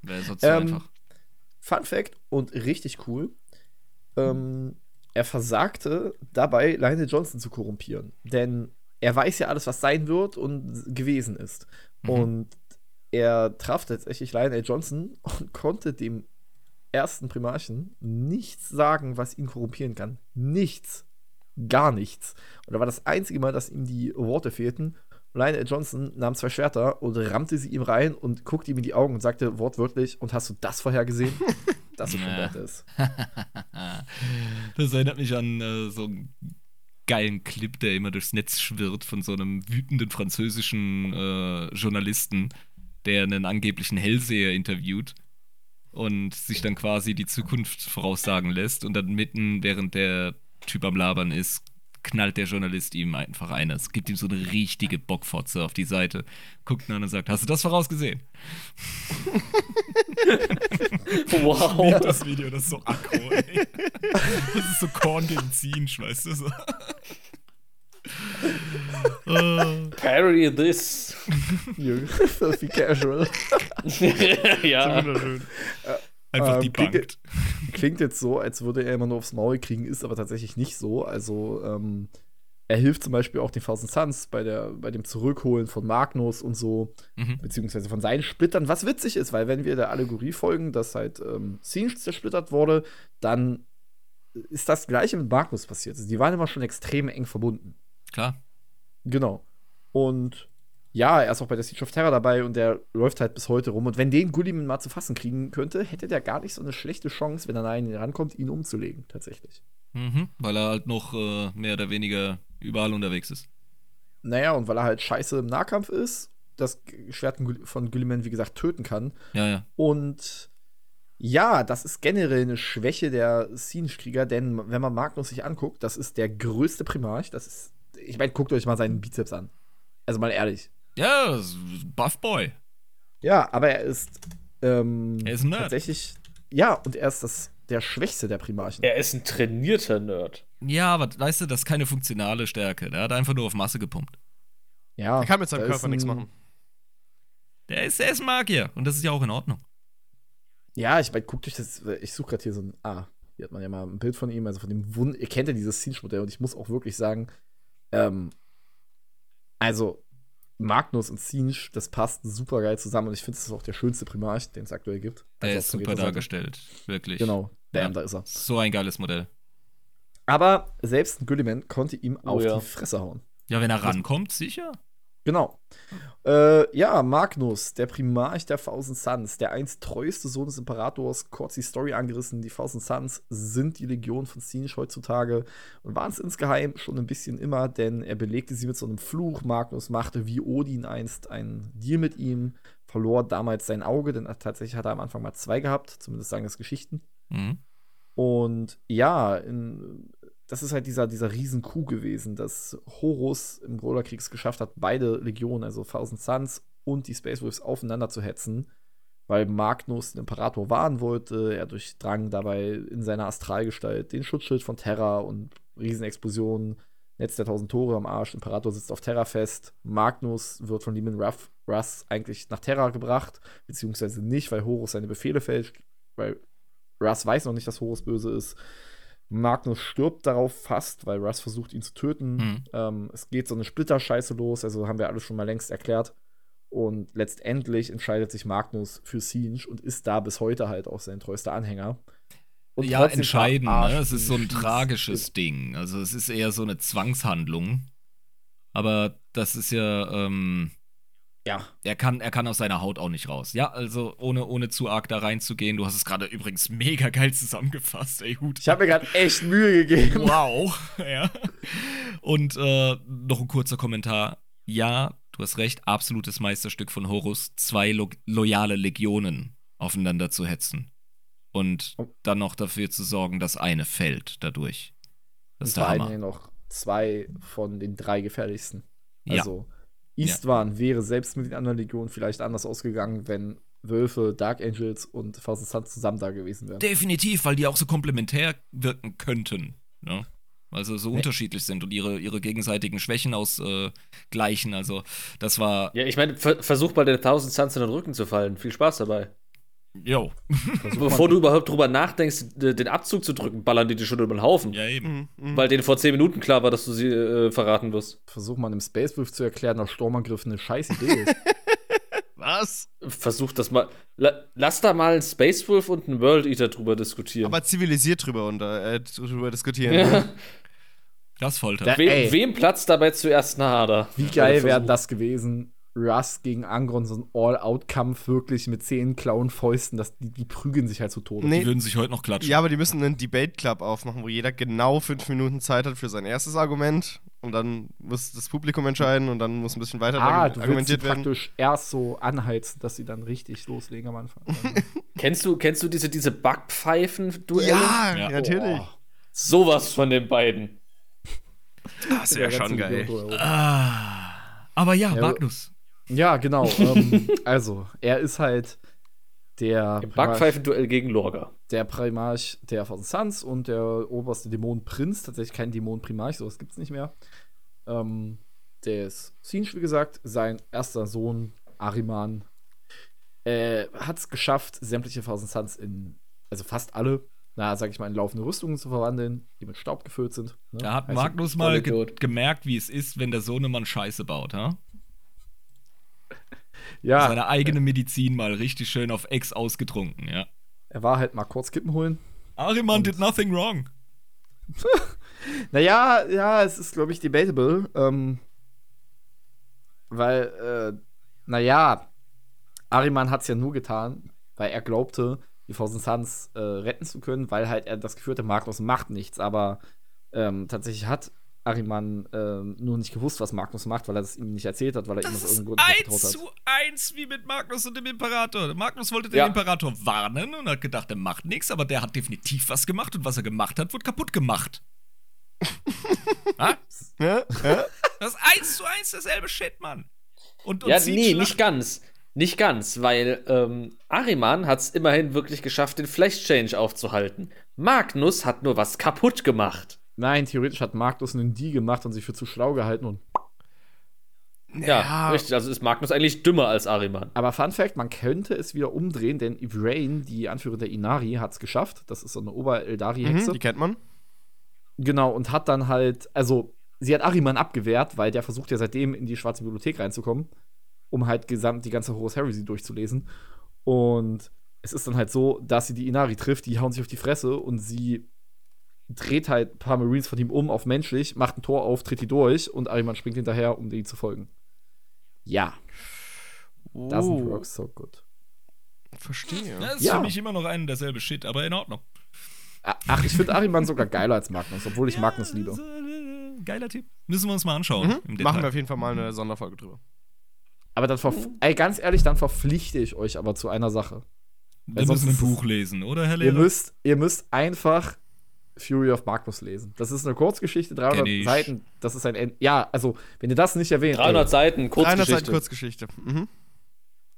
Wäre sonst so Ähm, einfach. Fun Fact und richtig cool. Ähm, er versagte dabei, Lionel Johnson zu korrumpieren. Denn er weiß ja alles, was sein wird und gewesen ist. Mhm. Und er traf tatsächlich Lionel Johnson und konnte dem ersten Primarchen nichts sagen, was ihn korrumpieren kann. Nichts. Gar nichts. Und da war das einzige Mal, dass ihm die Worte fehlten. Lionel Johnson nahm zwei Schwerter und rammte sie ihm rein und guckte ihm in die Augen und sagte wortwörtlich: Und hast du das vorher gesehen? Das Ja. wert ist. Das erinnert mich an äh, so einen geilen Clip, der immer durchs Netz schwirrt von so einem wütenden französischen äh, Journalisten, der einen angeblichen Hellseher interviewt und sich dann quasi die Zukunft voraussagen lässt und dann mitten, während der Typ am Labern ist, knallt der Journalist ihm einfach eine. Es gibt ihm so eine richtige Bockfotze auf die Seite, guckt ihn an und sagt, hast du das vorausgesehen? Wow. Das Video, das ist so aggro, ey. Das ist so Korn gegen Zinsch, weißt du? So. Äh, Parry this. Filthy casual. ja. Wunderschön. Einfach Ähm, die klingt- Bank. Klingt jetzt so, als würde er immer nur aufs Maul kriegen, ist aber tatsächlich nicht so. Also, ähm, er hilft zum Beispiel auch den Thousand Suns bei, der, bei dem Zurückholen von Magnus und so, Mhm. beziehungsweise von seinen Splittern, was witzig ist, weil wenn wir der Allegorie folgen, dass halt ähm, Sinch zersplittert wurde, dann ist das gleiche mit Magnus passiert. Also, die waren immer schon extrem eng verbunden. Klar. Genau. Und ja, er ist auch bei der Siege of Terror dabei und der läuft halt bis heute rum. Und wenn den Gulliman mal zu fassen kriegen könnte, hätte der gar nicht so eine schlechte Chance, wenn er an ihn rankommt, ihn umzulegen, tatsächlich. Mhm. Weil er halt noch äh, mehr oder weniger überall unterwegs ist. Naja, und weil er halt scheiße im Nahkampf ist, das Schwert von Gulliman, wie gesagt, töten kann. Ja, ja. Und ja, das ist generell eine Schwäche der Siege-Krieger, denn wenn man Magnus sich anguckt, das ist der größte Primarch. Das ist, ich meine, guckt euch mal seinen Bizeps an. Also mal ehrlich. Ja, Buff Boy. Ja, aber er ist, ähm, Er ist ein Nerd. tatsächlich, ja, und er ist das, der Schwächste der Primarchen. Er ist ein trainierter Nerd. Ja, aber weißt du, das ist keine funktionale Stärke. Der hat einfach nur auf Masse gepumpt. Ja, Er kann mit seinem Körper nichts machen. Der ist, der ist Magier. Und das ist ja auch in Ordnung. Ja, ich meine, guckt euch das, ich suche gerade hier so ein, ah, hier hat man ja mal ein Bild von ihm, also von dem Wund, ihr kennt ja dieses Siege-Modell und ich muss auch wirklich sagen, ähm, also Magnus und Siege, das passt super geil zusammen und ich finde, das ist auch der schönste Primarch, den es aktuell gibt. Der Also ist super dargestellt. Wirklich. Genau, bam, Ja. da ist er. So ein geiles Modell. Aber selbst ein Gulliman konnte ihm Oh auf ja. die Fresse hauen. Ja, wenn er rankommt, sicher. Genau. Äh, ja, Magnus, der Primarch der Thousand Suns, der einst treueste Sohn des Imperators, kurz die Story angerissen. Die Thousand Suns sind die Legion von Siege heutzutage und waren es insgeheim schon ein bisschen immer, denn er belegte sie mit so einem Fluch. Magnus machte wie Odin einst einen Deal mit ihm, verlor damals sein Auge, denn tatsächlich hat er am Anfang mal zwei gehabt, zumindest sagen das Geschichten. Mhm. Und ja, in, das ist halt dieser, dieser Riesen-Coup gewesen, dass Horus im Brawlerkrieg es geschafft hat, beide Legionen, also Thousand Suns und die Space Wolves, aufeinander zu hetzen, weil Magnus den Imperator wahren wollte. Er durchdrang dabei in seiner Astralgestalt den Schutzschild von Terra und Riesenexplosionen, Netz der tausend Tore am Arsch. Imperator sitzt auf Terra fest. Magnus wird von Demon Ruff, Russ eigentlich nach Terra gebracht, beziehungsweise nicht, weil Horus seine Befehle fälscht, weil Russ weiß noch nicht, dass Horus böse ist. Magnus stirbt darauf fast, weil Russ versucht, ihn zu töten. Mhm. Ähm, es geht so eine Splitterscheiße los, also haben wir alles schon mal längst erklärt. Und letztendlich entscheidet sich Magnus für Siege und ist da bis heute halt auch sein treuester Anhänger. Und ja, verarscht Ne? Es ist so ein tragisches Ding. Also es ist eher so eine Zwangshandlung. Aber das ist ja, ähm, Ja, er kann, er kann aus seiner Haut auch nicht raus. Ja, also ohne, ohne zu arg da reinzugehen. Du hast es gerade übrigens mega geil zusammengefasst, ey, Hut. ich habe mir gerade echt Mühe gegeben. Wow. ja. Und äh, noch ein kurzer Kommentar. Ja, du hast recht, absolutes Meisterstück von Horus, zwei lo loyale Legionen aufeinander zu hetzen. Und dann noch dafür zu sorgen, dass eine fällt dadurch. Das Und ist der Hammer. Noch zwei von den drei gefährlichsten. Ja. Istvan wäre selbst mit den anderen Legionen vielleicht anders ausgegangen, wenn Wölfe, Dark Angels und Thousand Suns zusammen da gewesen wären. Definitiv, weil die auch so komplementär wirken könnten. Ne? Also so Nee. unterschiedlich sind und ihre, ihre gegenseitigen Schwächen ausgleichen. also, das war. Ja, ich meine, ver versuch mal den 1000 Suns in den Rücken zu fallen. Viel Spaß dabei. Jo. Bevor du überhaupt drüber nachdenkst, den Abzug zu drücken, ballern die dir schon über den Haufen. Ja, eben. Mhm, mhm. Weil denen vor 10 Minuten klar war, dass du sie äh, verraten wirst. Versuch mal einem Space Wolf zu erklären, dass Sturmangriff eine scheiß Idee ist. Was? Versuch das mal. La lass da mal einen Space Wolf und einen World Eater drüber diskutieren. Aber zivilisiert drüber, unter, äh, drüber diskutieren. ja. Das Folter. Da- We Ey. wem platzt dabei zuerst eine Ader? Wie geil wäre das gewesen? Russ gegen Angron, so ein All-Out-Kampf wirklich mit zehn Klauen Fäusten, dass die, die prügeln sich halt zu Tode. Nee. Die würden sich heute noch klatschen. Ja, aber die müssen einen Debate Club aufmachen, wo jeder genau fünf Minuten Zeit hat für sein erstes Argument. Und dann muss das Publikum entscheiden und dann muss ein bisschen weiter Ah, du willst sie argumentiert werden. praktisch erst so anheizen, dass sie dann richtig loslegen am Anfang. Kennst du, kennst du diese, diese Backpfeifen-Duelle? Ja, Ja. natürlich. Oh. Sowas von den beiden. Das wäre schon geil. Ah. Aber ja, Ja, Magnus. Ja, genau. ähm, also, er ist halt der Im Backpfeifen-Duell gegen Lorga. der Primarch der Thousand Suns und der oberste Dämonenprinz, tatsächlich kein Dämonenprimarch, sowas gibt's nicht mehr. Ähm, der ist Siege, wie gesagt, sein erster Sohn, Ariman, äh, hat es geschafft, sämtliche Thousand Suns in, also fast alle, na, sag ich mal, in laufende Rüstungen zu verwandeln, die mit Staub gefüllt sind. ne? Da hat Also, Magnus mal ge gemerkt, wie es ist, wenn der Sohnemann Scheiße baut, ha? Ja, Seine eigene Medizin mal richtig schön auf Ex ausgetrunken, ja. er war halt mal kurz Kippen holen. Ariman did nothing wrong. Naja, ja, es ist, glaube ich, debatable. Ähm, weil, äh, naja, Ariman hat es ja nur getan, weil er glaubte, die Thousand Suns äh, retten zu können, weil halt er das Gefühl hatte, Magnus macht nichts. Aber ähm, tatsächlich hat Ariman ähm, nur nicht gewusst, was Magnus macht, weil er das ihm nicht erzählt hat, weil er ihm aus irgendeinem Grund nicht vertraut hat. zu eins wie mit Magnus und dem Imperator. Magnus wollte den Ja. Imperator warnen und hat gedacht, er macht nichts, aber der hat definitiv was gemacht und was er gemacht hat, wurde kaputt gemacht. Ja? Ja? Das ist eins zu eins derselbe Shit, Mann. Und, und Ja, nee, schlacht- nicht ganz. Nicht ganz, weil ähm, Ariman hat es immerhin wirklich geschafft, den Flash Change aufzuhalten. Magnus hat nur was kaputt gemacht. Nein, theoretisch hat Magnus einen Die gemacht und sich für zu schlau gehalten. Und Ja, richtig. Also ist Magnus eigentlich dümmer als Ariman. Aber Fun Fact, man könnte es wieder umdrehen, denn Ivrain, die Anführerin der Inari, hat es geschafft. Das ist so eine Ober-Eldari-Hexe. Mhm, die kennt man. Genau, und hat dann halt, also, sie hat Ariman abgewehrt, weil der versucht ja seitdem in die schwarze Bibliothek reinzukommen, um halt gesamt die ganze Horus Heresy durchzulesen. Und es ist dann halt so, dass sie die Inari trifft, die hauen sich auf die Fresse und sie dreht halt ein paar Marines von ihm um auf menschlich, macht ein Tor auf, tritt die durch und Ariman springt hinterher, um die zu folgen. Ja, Oh, doesn't work so good. verstehe. Das ist Ja. für mich immer noch ein und derselbe Shit, aber in Ordnung. Ach, ich finde Ariman sogar geiler als Magnus, obwohl ich Magnus Ja, liebe. das ist, äh, Geiler Tipp. Müssen wir uns mal anschauen. Mhm. Machen wir auf jeden Fall mal eine Sonderfolge drüber. Aber dann, verf ey, ganz ehrlich, dann verpflichte ich euch aber zu einer Sache. Wir müssen ein Buch lesen, oder, Herr Ihr Lehrer? müsst, ihr müsst einfach Fury of Magnus lesen. Das ist eine Kurzgeschichte, 300 Kenn ich. Seiten. Das ist ein End. Ja, also, wenn ihr das nicht erwähnt. 300 ey, Seiten, 300 Seiten Kurzgeschichte. Kurzgeschichte. Mhm.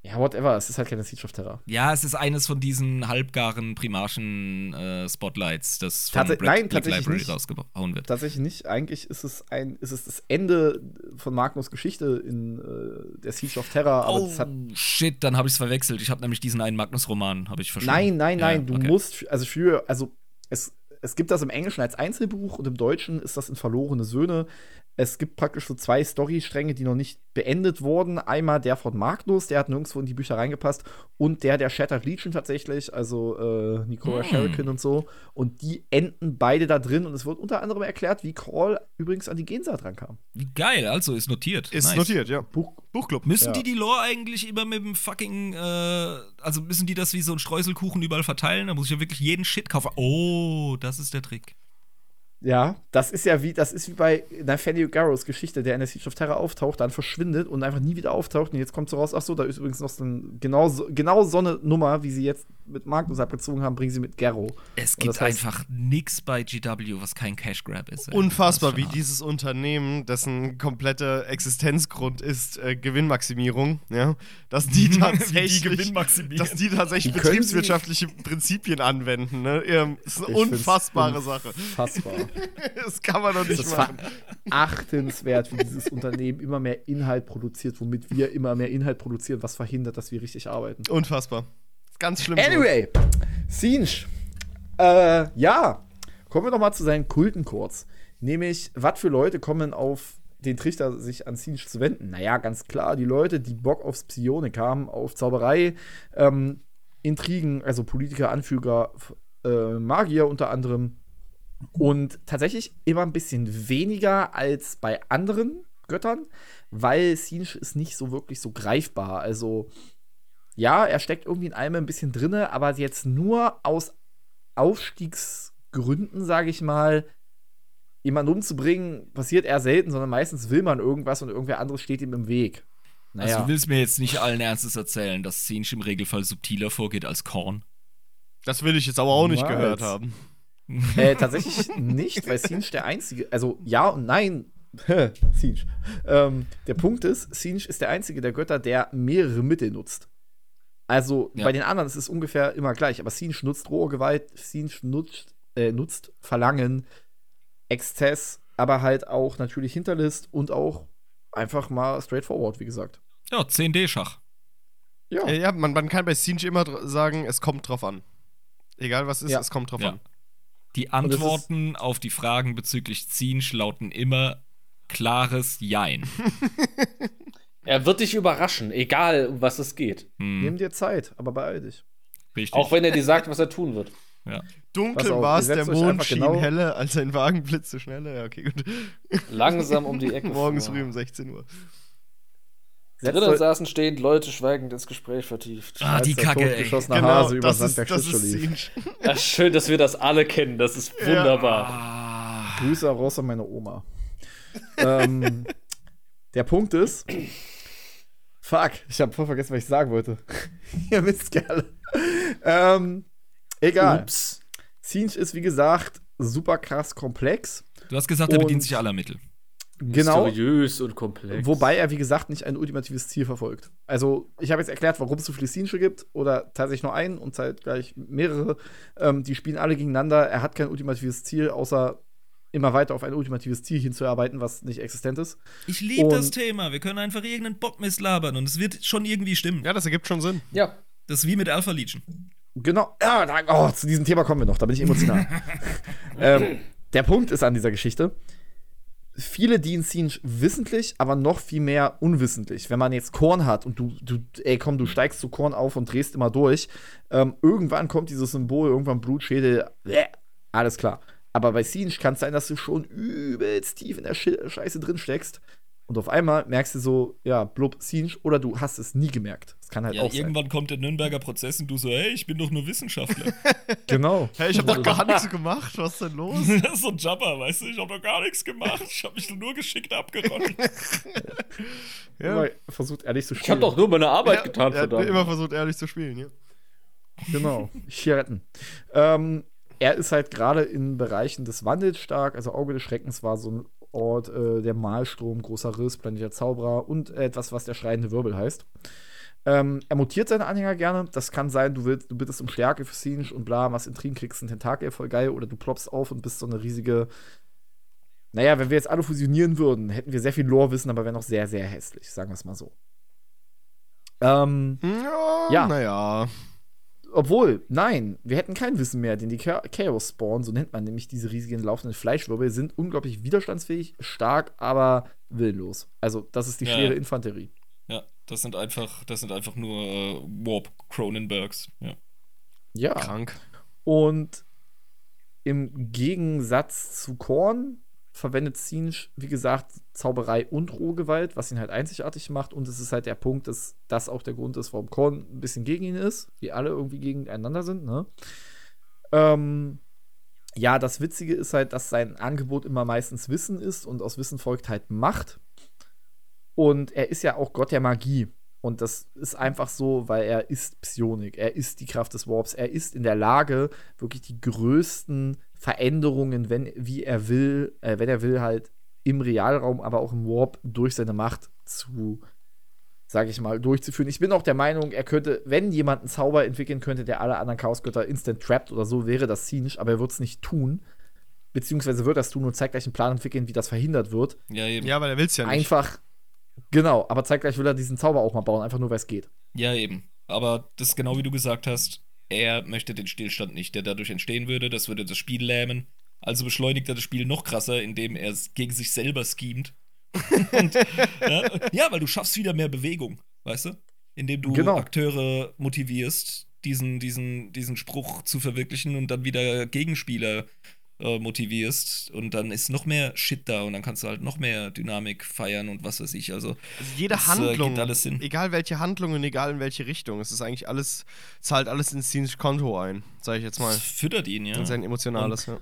Ja, whatever. Es ist halt keine Siege of Terror. Ja, es ist eines von diesen halbgaren primarchen äh, Spotlights, das von Tats- Black, nein, Black tatsächlich Library nicht. rausgehauen wird. Tatsächlich nicht. Eigentlich ist es ein, ist es das Ende von Magnus Geschichte in äh, der Siege of Terror. Aber Oh, das hat. shit, dann habe ich es verwechselt. Ich habe nämlich diesen einen Magnus-Roman, habe ich verschwunden. Nein, nein, Ja, nein. du okay. musst. Also für. Also es, es gibt das im Englischen als Einzelbuch und im Deutschen ist das in Verlorene Söhne. Es gibt praktisch so zwei Storystränge, die noch nicht beendet wurden. Einmal der von Magnus, der hat nirgendwo in die Bücher reingepasst, und der der Shattered Legion tatsächlich, also äh, Nicola Hm. Sheridan und so. Und die enden beide da drin und es wird unter anderem erklärt, wie Crawl übrigens an die Gensaat rankam. Wie geil, also ist notiert. Ist Nice. notiert, ja. Buch, Buchclub. Müssen Ja. die die Lore eigentlich immer mit dem fucking, äh, also müssen die das wie so ein Streuselkuchen überall verteilen? Da muss ich ja wirklich jeden Shit kaufen. Oh, das ist der Trick. Ja, das ist ja wie, das ist wie bei Nathaniel Garrows Geschichte, der in der Siege of Terror auftaucht, dann verschwindet und einfach nie wieder auftaucht. Und jetzt kommt so raus, ach so, da ist übrigens noch so ein, genau, so, genau so eine Nummer, wie sie jetzt mit Magnus abgezogen haben, bringen sie mit Garrow. Es gibt einfach nix bei GW, was kein Cash Grab ist. Unfassbar, wie dieses Unternehmen, dessen kompletter Existenzgrund ist äh, Gewinnmaximierung, ja, dass die tatsächlich, Gewinn maximieren. dass die tatsächlich betriebswirtschaftliche Prinzipien anwenden. Ne? Ähm, Das ist eine Ich unfassbare Sache. Unfassbar. Das kann man doch Das nicht ist machen. verachtenswert, wie dieses Unternehmen immer mehr Inhalt produziert, womit wir immer mehr Inhalt produzieren, was verhindert, dass wir richtig arbeiten. Unfassbar. Das ganz schlimm. Anyway, Singe. Äh, ja. Kommen wir noch mal zu seinen Kulten kurz. Nämlich, was für Leute kommen auf den Trichter, sich an Singe zu wenden? Naja, ganz klar, die Leute, die Bock aufs Psionik haben, auf Zauberei, ähm, Intrigen, also Politiker, Anführer, äh, Magier unter anderem. Und tatsächlich immer ein bisschen weniger als bei anderen Göttern, weil Singe ist nicht so wirklich so greifbar. Also, ja, er steckt irgendwie in allem ein bisschen drinne, aber jetzt nur aus Aufstiegsgründen, sage ich mal, jemanden umzubringen, passiert eher selten, sondern meistens will man irgendwas und irgendwer anderes steht ihm im Weg. Also Naja, du willst mir jetzt nicht allen Ernstes erzählen, dass Sinch im Regelfall subtiler vorgeht als Korn. Das will ich jetzt aber auch nicht Nice. gehört haben. Äh, tatsächlich nicht, weil Singe der einzige, also ja und nein, Singe. Ähm, der Punkt ist, Singe ist der einzige der Götter, der mehrere Mittel nutzt. Also Ja. bei den anderen ist es ungefähr immer gleich, aber Singe nutzt rohe Gewalt, Singe nutzt, äh, nutzt Verlangen, Exzess, aber halt auch natürlich Hinterlist und auch einfach mal straightforward, wie gesagt. Ja, 10D-Schach. Ja. Ja, man, man kann bei Siege immer sagen, es kommt drauf an. Egal was ist, Ja. es kommt drauf Ja. an. Die Antworten auf die Fragen bezüglich Zinsch lauten immer klares Jein. Er wird dich überraschen, egal um was es geht. Hm, Nimm dir Zeit, aber beeil dich. richtig. Auch wenn er dir sagt, was er tun wird. ja. Dunkel war es, der Mond schien genau- helle, als ein Wagen blitzte schneller. Ja, okay, gut. Langsam um die Ecke. Morgens früh um 16 Uhr. Drinnen saßen stehend Leute schweigend ins Gespräch vertieft. Ah, die Kacke, ey. totgeschossene Hase über Genau, das ist, das ist. Ja, schön, dass wir das alle kennen. Das ist wunderbar. Ah, Grüße raus an meine Oma. ähm, der Punkt ist. Fuck, ich habe voll vergessen, was ich sagen wollte. Ihr Mistkerle. ähm, egal. Ups. Siege ist, wie gesagt, super krass komplex. du hast gesagt, er bedient sich aller Mittel. Genau. Mysteriös und komplex. Wobei er, wie gesagt, nicht ein ultimatives Ziel verfolgt. Also, ich habe jetzt erklärt, warum es so viele Siege gibt, oder tatsächlich nur einen und halt gleich mehrere. Ähm, die spielen alle gegeneinander. Er hat kein ultimatives Ziel, außer immer weiter auf ein ultimatives Ziel hinzuarbeiten, was nicht existent ist. Ich liebe das Thema. Wir können einfach irgendeinen Bockmist labern und es wird schon irgendwie stimmen. Ja, das ergibt schon Sinn. Ja. Das ist wie mit Alpha Legion. Genau. Ja, da, oh, zu diesem Thema kommen wir noch, da bin ich emotional. ähm, der Punkt ist an dieser Geschichte, viele Siege wissentlich, aber noch viel mehr unwissentlich. Wenn man jetzt Korn hat und du, du, ey komm, du steigst zu Korn auf und drehst immer durch, ähm, irgendwann kommt dieses Symbol, irgendwann Blutschädel, bäh, alles klar. Aber bei Siege kann es sein, dass du schon übelst tief in der Scheiße drin steckst Und auf einmal merkst du so, ja, blub, Sinch, oder du hast es nie gemerkt. Das kann halt Ja, auch sein. irgendwann kommt der Nürnberger Prozess und du so, hey, ich bin doch nur Wissenschaftler. Genau. Hey, ich habe doch gar nichts gemacht. Was ist denn los? das ist so ein Jabber, weißt du? Ich habe doch gar nichts gemacht. Ich habe mich nur geschickt abgerollt. Immer versucht ehrlich zu Ich spielen. habe doch nur meine Arbeit Ja, getan, er hat verdammt. immer versucht, ehrlich zu spielen, ja. Genau, hier retten. Ähm, er ist halt gerade in Bereichen des Wandels stark. Also Auge des Schreckens war so ein Ort, äh, der Malstrom, großer Riss, Planet der Zauberer und etwas, was der schreiende Wirbel heißt. Ähm, er mutiert seine Anhänger gerne. Das kann sein, du, willst, du bittest um Stärke für Sinch und bla, was Intrigen kriegst, ein Tentakel, voll geil. Oder du ploppst auf und bist so eine riesige. Naja, wenn wir jetzt alle fusionieren würden, hätten wir sehr viel Lore-Wissen, aber wäre noch sehr, sehr hässlich, sagen wir es mal so. Ähm, Ja, Ja. naja. Obwohl, nein, wir hätten kein Wissen mehr, denn die Cha- Chaos Spawn, so nennt man nämlich diese riesigen laufenden Fleischwirbel, sind unglaublich widerstandsfähig, stark, aber willenlos. Also, das ist die Ja. schwere Infanterie. ja, das sind einfach, das sind einfach nur äh, Warp Cronenbergs. Ja. Ja. Krank. Und im Gegensatz zu Korn verwendet Sinch, wie gesagt, Zauberei und Rohgewalt, was ihn halt einzigartig macht. Und es ist halt der Punkt, dass das auch der Grund ist, warum Korn ein bisschen gegen ihn ist. Die alle irgendwie gegeneinander sind, ne? Ähm, ja, das Witzige ist halt, dass sein Angebot immer meistens Wissen ist und aus Wissen folgt halt Macht. Und er ist ja auch Gott der Magie. Und das ist einfach so, weil er ist Psionik. Er ist die Kraft des Warps. Er ist in der Lage, wirklich die größten Veränderungen, wenn, wie er will, äh, wenn er will, halt im Realraum, aber auch im Warp durch seine Macht zu, sage ich mal, durchzuführen. Ich bin auch der Meinung, er könnte, wenn jemand einen Zauber entwickeln könnte, der alle anderen Chaosgötter instant trappt oder so, wäre das zynisch, aber er wird es nicht tun. Beziehungsweise wird das tun und zeitgleich einen Plan entwickeln, wie das verhindert wird. Ja, eben. Ja, aber der will's ja nicht. Einfach, genau, aber zeitgleich will er diesen Zauber auch mal bauen, einfach nur, weil es geht. Ja, eben. Aber das ist genau wie du gesagt hast. Er möchte den Stillstand nicht, der dadurch entstehen würde. Das würde das Spiel lähmen. Also beschleunigt er das Spiel noch krasser, indem er es gegen sich selber schemt. Und, ja, ja, weil du schaffst wieder mehr Bewegung, weißt du? Indem du Genau. Akteure motivierst, diesen, diesen, diesen Spruch zu verwirklichen und dann wieder Gegenspieler äh, motivierst. Und dann ist noch mehr Shit da und dann kannst du halt noch mehr Dynamik feiern und was weiß ich. Also, Also jede Das, äh, Handlung, Sinn. egal welche Handlung und egal in welche Richtung, es ist eigentlich alles, zahlt alles ins Sinch Konto ein, sage ich jetzt mal. das füttert ihn, ja. In sein emotionales, ja.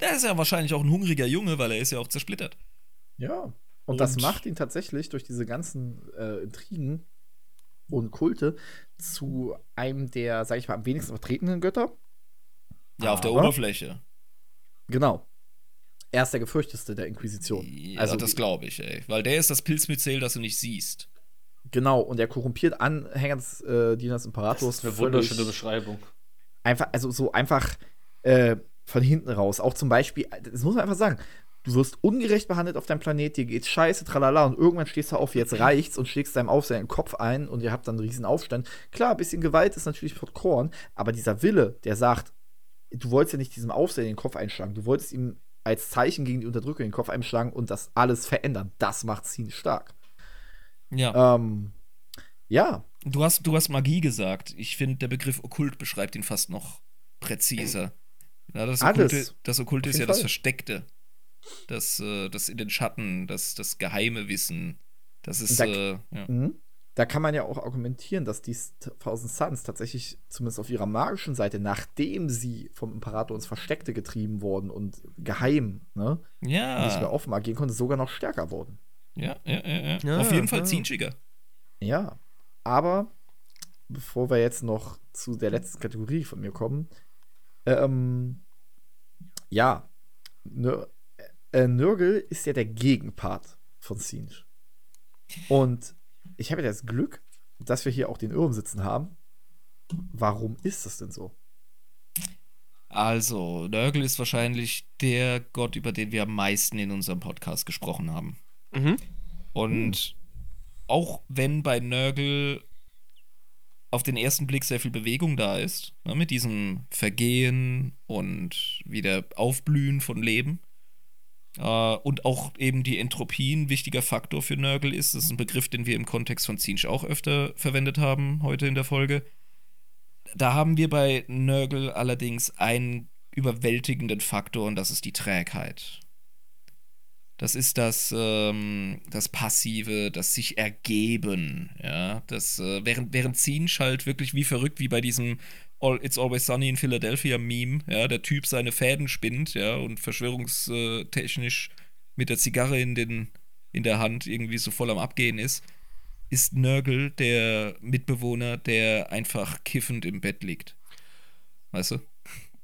Der ist ja wahrscheinlich auch ein hungriger Junge, weil er ist ja auch zersplittert. Ja. Und, das Und- macht ihn tatsächlich durch diese ganzen äh, Intrigen und Kulte zu einem der, sag ich mal, am wenigsten vertretenen Götter. Ja, auf der Aber- Oberfläche. Genau. Er ist der gefürchteste der Inquisition. Ja, also das glaube ich, ey. Weil der ist das Pilzmyzel, das du nicht siehst. Genau, und er korrumpiert Anhänger des äh, Dieners Das Imperators. ist eine wunderschöne Beschreibung. Einfach, also so einfach äh, von hinten raus. Auch zum Beispiel, das muss man einfach sagen, du wirst ungerecht behandelt auf deinem Planet, dir geht's scheiße, tralala, und irgendwann stehst du auf, jetzt reicht's und schlägst deinem Aufseher in den Kopf ein und ihr habt dann einen riesen Aufstand. Klar, ein bisschen Gewalt ist natürlich von Korn, aber dieser Wille, der sagt, du wolltest ja nicht diesem Aufseher in den Kopf einschlagen, du wolltest ihm als Zeichen gegen die Unterdrückung in den Kopf einschlagen und das alles verändern. Das macht ziemlich stark. Ja. Ähm, ja, Du, hast, du hast Magie gesagt. Ich finde, der Begriff Okkult beschreibt ihn fast noch präziser. Ja, das Alles. Okkulte, das Okkulte ist ja jeden das Fall. Versteckte. Das, äh, das in den Schatten, das, das geheime Wissen. Das ist, Da- äh, ja. Da kann man ja auch argumentieren, dass die Thousand Suns tatsächlich, zumindest auf ihrer magischen Seite, nachdem sie vom Imperator ins Versteckte getrieben wurden und geheim, ne, nicht mehr Ja, offen agieren konnten, sogar noch stärker wurden. ja, ja, ja, ja. Ja, Auf jeden ja. Fall zinschiger. Ja. Aber bevor wir jetzt noch zu der letzten Kategorie von mir kommen, ähm, ja, Nür äh, Nürgel ist ja der Gegenpart von Sinch. Und ich habe ja das Glück, dass wir hier auch den Irm sitzen haben. Warum ist das denn so? Also, Nörgel ist wahrscheinlich der Gott, über den wir am meisten in unserem Podcast gesprochen haben. Mhm. Und auch wenn bei Nörgel auf den ersten Blick sehr viel Bewegung da ist, ne, mit diesem Vergehen und wieder Aufblühen von Leben, und auch eben die Entropie ein wichtiger Faktor für Nörgel ist, das ist ein Begriff, den wir im Kontext von Zinsch auch öfter verwendet haben, heute in der Folge. Da haben wir bei Nörgel allerdings einen überwältigenden Faktor und das ist die Trägheit. Das ist das, ähm, das Passive, das sich ergeben, ja. Das, äh, während, während Zinsch halt wirklich wie verrückt, wie bei diesem All, It's Always Sunny in Philadelphia Meme, ja, der Typ seine Fäden spinnt, ja, und verschwörungstechnisch mit der Zigarre in, den, in der Hand irgendwie so voll am Abgehen ist, ist Nörgel der Mitbewohner, der einfach kiffend im Bett liegt. Weißt du?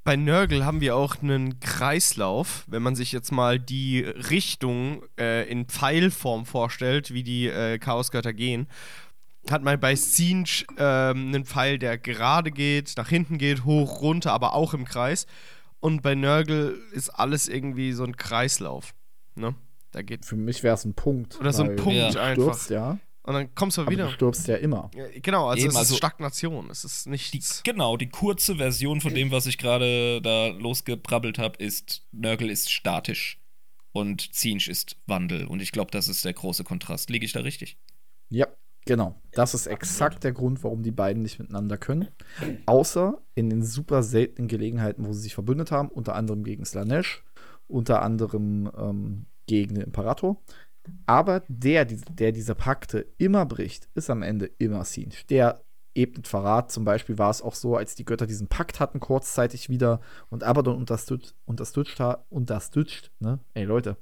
Bei Nörgel haben wir auch einen Kreislauf, wenn man sich jetzt mal die Richtung äh, in Pfeilform vorstellt, wie die äh, Chaosgötter gehen. Hat man bei Sinj ähm, einen Pfeil, der gerade geht, nach hinten geht, hoch, runter, aber auch im Kreis. Und bei Nörgel ist alles irgendwie so ein Kreislauf. Ne? Da geht. Für mich wäre es ein Punkt. Oder so ein Punkt du einfach. Stirbst, ja. Und dann kommst du Aber wieder. du stirbst ja immer. Ja, genau, also Eben, es ist also- Stagnation. Es ist Die, nichts. genau, die kurze Version von dem, was ich gerade da losgebrabbelt habe, ist, Nörgel ist statisch und Zinsch ist Wandel. Und ich glaube, das ist der große Kontrast. Liege ich da richtig? Ja, genau. Das ist exakt der Grund, warum die beiden nicht miteinander können. Außer in den super seltenen Gelegenheiten, wo sie sich verbündet haben, unter anderem gegen Slanesh, unter anderem ähm, gegen den Imperator. Aber der, die- der diese Pakte immer bricht, ist am Ende immer Sinch. Der ebnet Verrat. Zum Beispiel war es auch so, als die Götter diesen Pakt hatten, kurzzeitig wieder und Abaddon unterstützt, unterstützt, unterstützt, ne? Ey, Leute.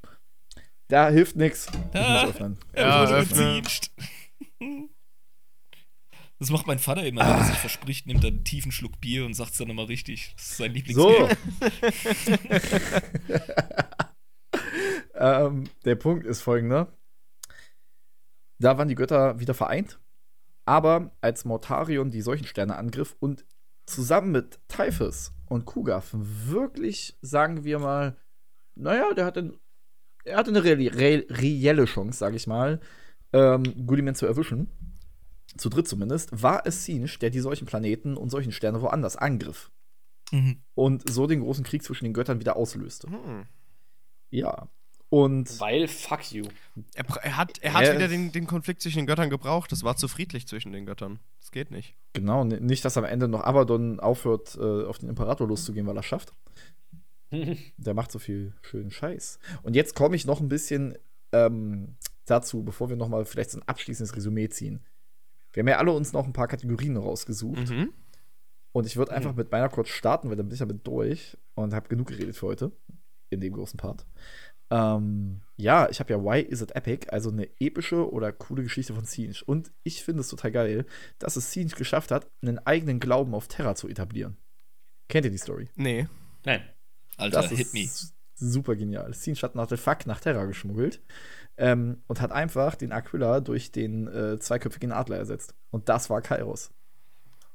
Da hilft nichts. Ich Ah. öffnen. Ja, Es wurde öffne. gezinscht. Das macht mein Vater immer, wenn er sich verspricht, nimmt er einen tiefen Schluck Bier und sagt es dann nochmal richtig. Das ist sein So. Lieblingsbier. ähm, der Punkt ist folgender. Da waren die Götter wieder vereint, aber als Mortarion die Seuchensterne angriff und zusammen mit Typhus und Kugaf wirklich, sagen wir mal, naja, der hatte, er hatte eine reelle, reell- reelle Chance, sage ich mal, ähm, Gulliman zu erwischen. Zu dritt zumindest, war es Sinch, der die solchen Planeten und solchen Sterne woanders angriff Mhm. und so den großen Krieg zwischen den Göttern wieder auslöste. Hm. Ja. Und Weil fuck you. Er, er hat, er hat Er wieder den, den Konflikt zwischen den Göttern gebraucht. Das war zu friedlich zwischen den Göttern. Das geht nicht. Genau, nicht, dass am Ende noch Abaddon aufhört, äh, auf den Imperator loszugehen, weil er schafft. Der macht so viel schönen Scheiß. Und jetzt komme ich noch ein bisschen ähm, dazu, bevor wir noch mal vielleicht so ein abschließendes Resümee ziehen. Wir haben ja alle uns noch ein paar Kategorien rausgesucht. Mhm. Und ich würde einfach mit meiner kurz starten, weil dann bin ich damit durch und habe genug geredet für heute. In dem großen Part. Ähm, ja, ich habe ja Why Is It Epic, also eine epische oder coole Geschichte von Sinch. Und ich finde es total geil, dass es Sinch geschafft hat, einen eigenen Glauben auf Terra zu etablieren. Kennt ihr die Story? Nee. Nein. Alter, Das hit me. ist super genial. Sinch hat ein Artefakt nach Terra geschmuggelt ähm, und hat einfach den Aquila durch den äh, zweiköpfigen Adler ersetzt. Und das war Kairos.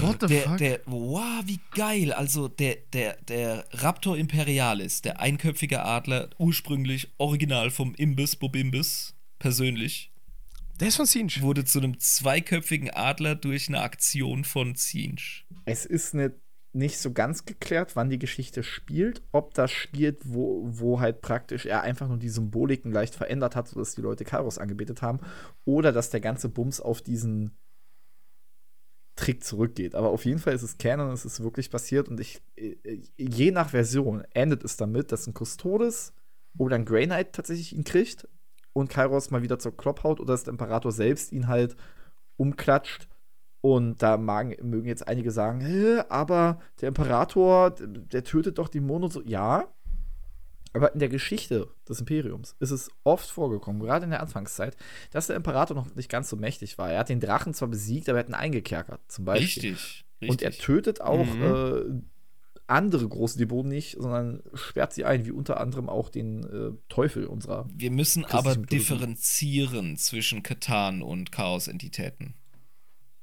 What the Der, fuck? der, wow, wie geil. Also der, der, der Raptor Imperialis, der einköpfige Adler, ursprünglich original vom Imbus Bobimbus, persönlich, Der ist von Sinch. wurde zu einem zweiköpfigen Adler durch eine Aktion von Zinch. Es ist ne, nicht so ganz geklärt, wann die Geschichte spielt. Ob das spielt, wo, wo halt praktisch er einfach nur die Symboliken leicht verändert hat, sodass die Leute Kairos angebetet haben. Oder dass der ganze Bums auf diesen Trick zurückgeht. Aber auf jeden Fall ist es Canon, es ist wirklich passiert. Und ich, äh, je nach Version endet es damit, dass ein Custodes oder ein Grey Knight tatsächlich ihn kriegt und Kairos mal wieder zur Klopp haut oder dass der Imperator selbst ihn halt umklatscht. Und da magen, mögen jetzt einige sagen, Hä, aber der Imperator, der, tötet doch die Mono so. Ja, aber in der Geschichte des Imperiums ist es oft vorgekommen, gerade in der Anfangszeit, dass der Imperator noch nicht ganz so mächtig war. Er hat den Drachen zwar besiegt, aber er hat ihn eingekerkert, zum Beispiel. Richtig. richtig. Und er tötet auch Mhm. äh, andere große Dämonen nicht, sondern sperrt sie ein, wie unter anderem auch den äh, Teufel unserer. Wir müssen aber differenzieren zwischen Katan und Chaos-Entitäten.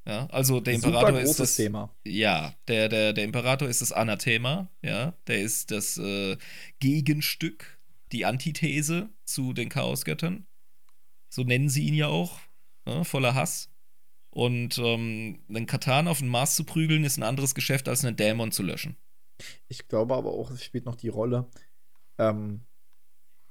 Ja, also der Super Imperator ist das, Thema. Ja, der, der, der Imperator ist das Anathema, ja, der ist das äh, Gegenstück, die Antithese zu den Chaosgöttern. So nennen sie ihn ja auch, ja, voller Hass. Und ähm, einen Katan auf den Mars zu prügeln, ist ein anderes Geschäft, als einen Dämon zu löschen. Ich glaube aber auch, es spielt noch die Rolle. Ähm,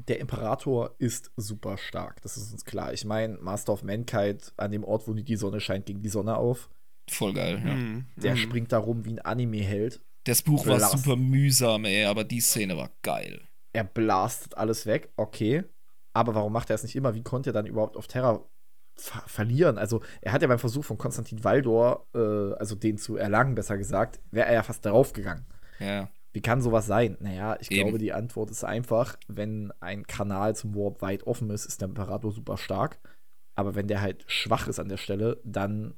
der Imperator ist super stark, das ist uns klar. Ich meine, Master of Mankind, an dem Ort, wo die Sonne scheint, gegen die Sonne auf. Voll geil, ja. Mhm. Der Mhm. springt da rum wie ein Anime-Held. Das Buch war super mühsam, ey, aber die Szene war geil. er blastet alles weg, okay. Aber warum macht er es nicht immer? Wie konnte er dann überhaupt auf Terra ver verlieren? Also, er hat ja beim Versuch von Konstantin Valdor, äh, also den zu erlangen, besser gesagt, wäre er ja fast darauf gegangen. Ja. Wie kann sowas sein? Naja, ich Eben. glaube, die Antwort ist einfach, wenn ein Kanal zum Warp weit offen ist, ist der Imperator super stark. Aber wenn der halt schwach ist an der Stelle, dann.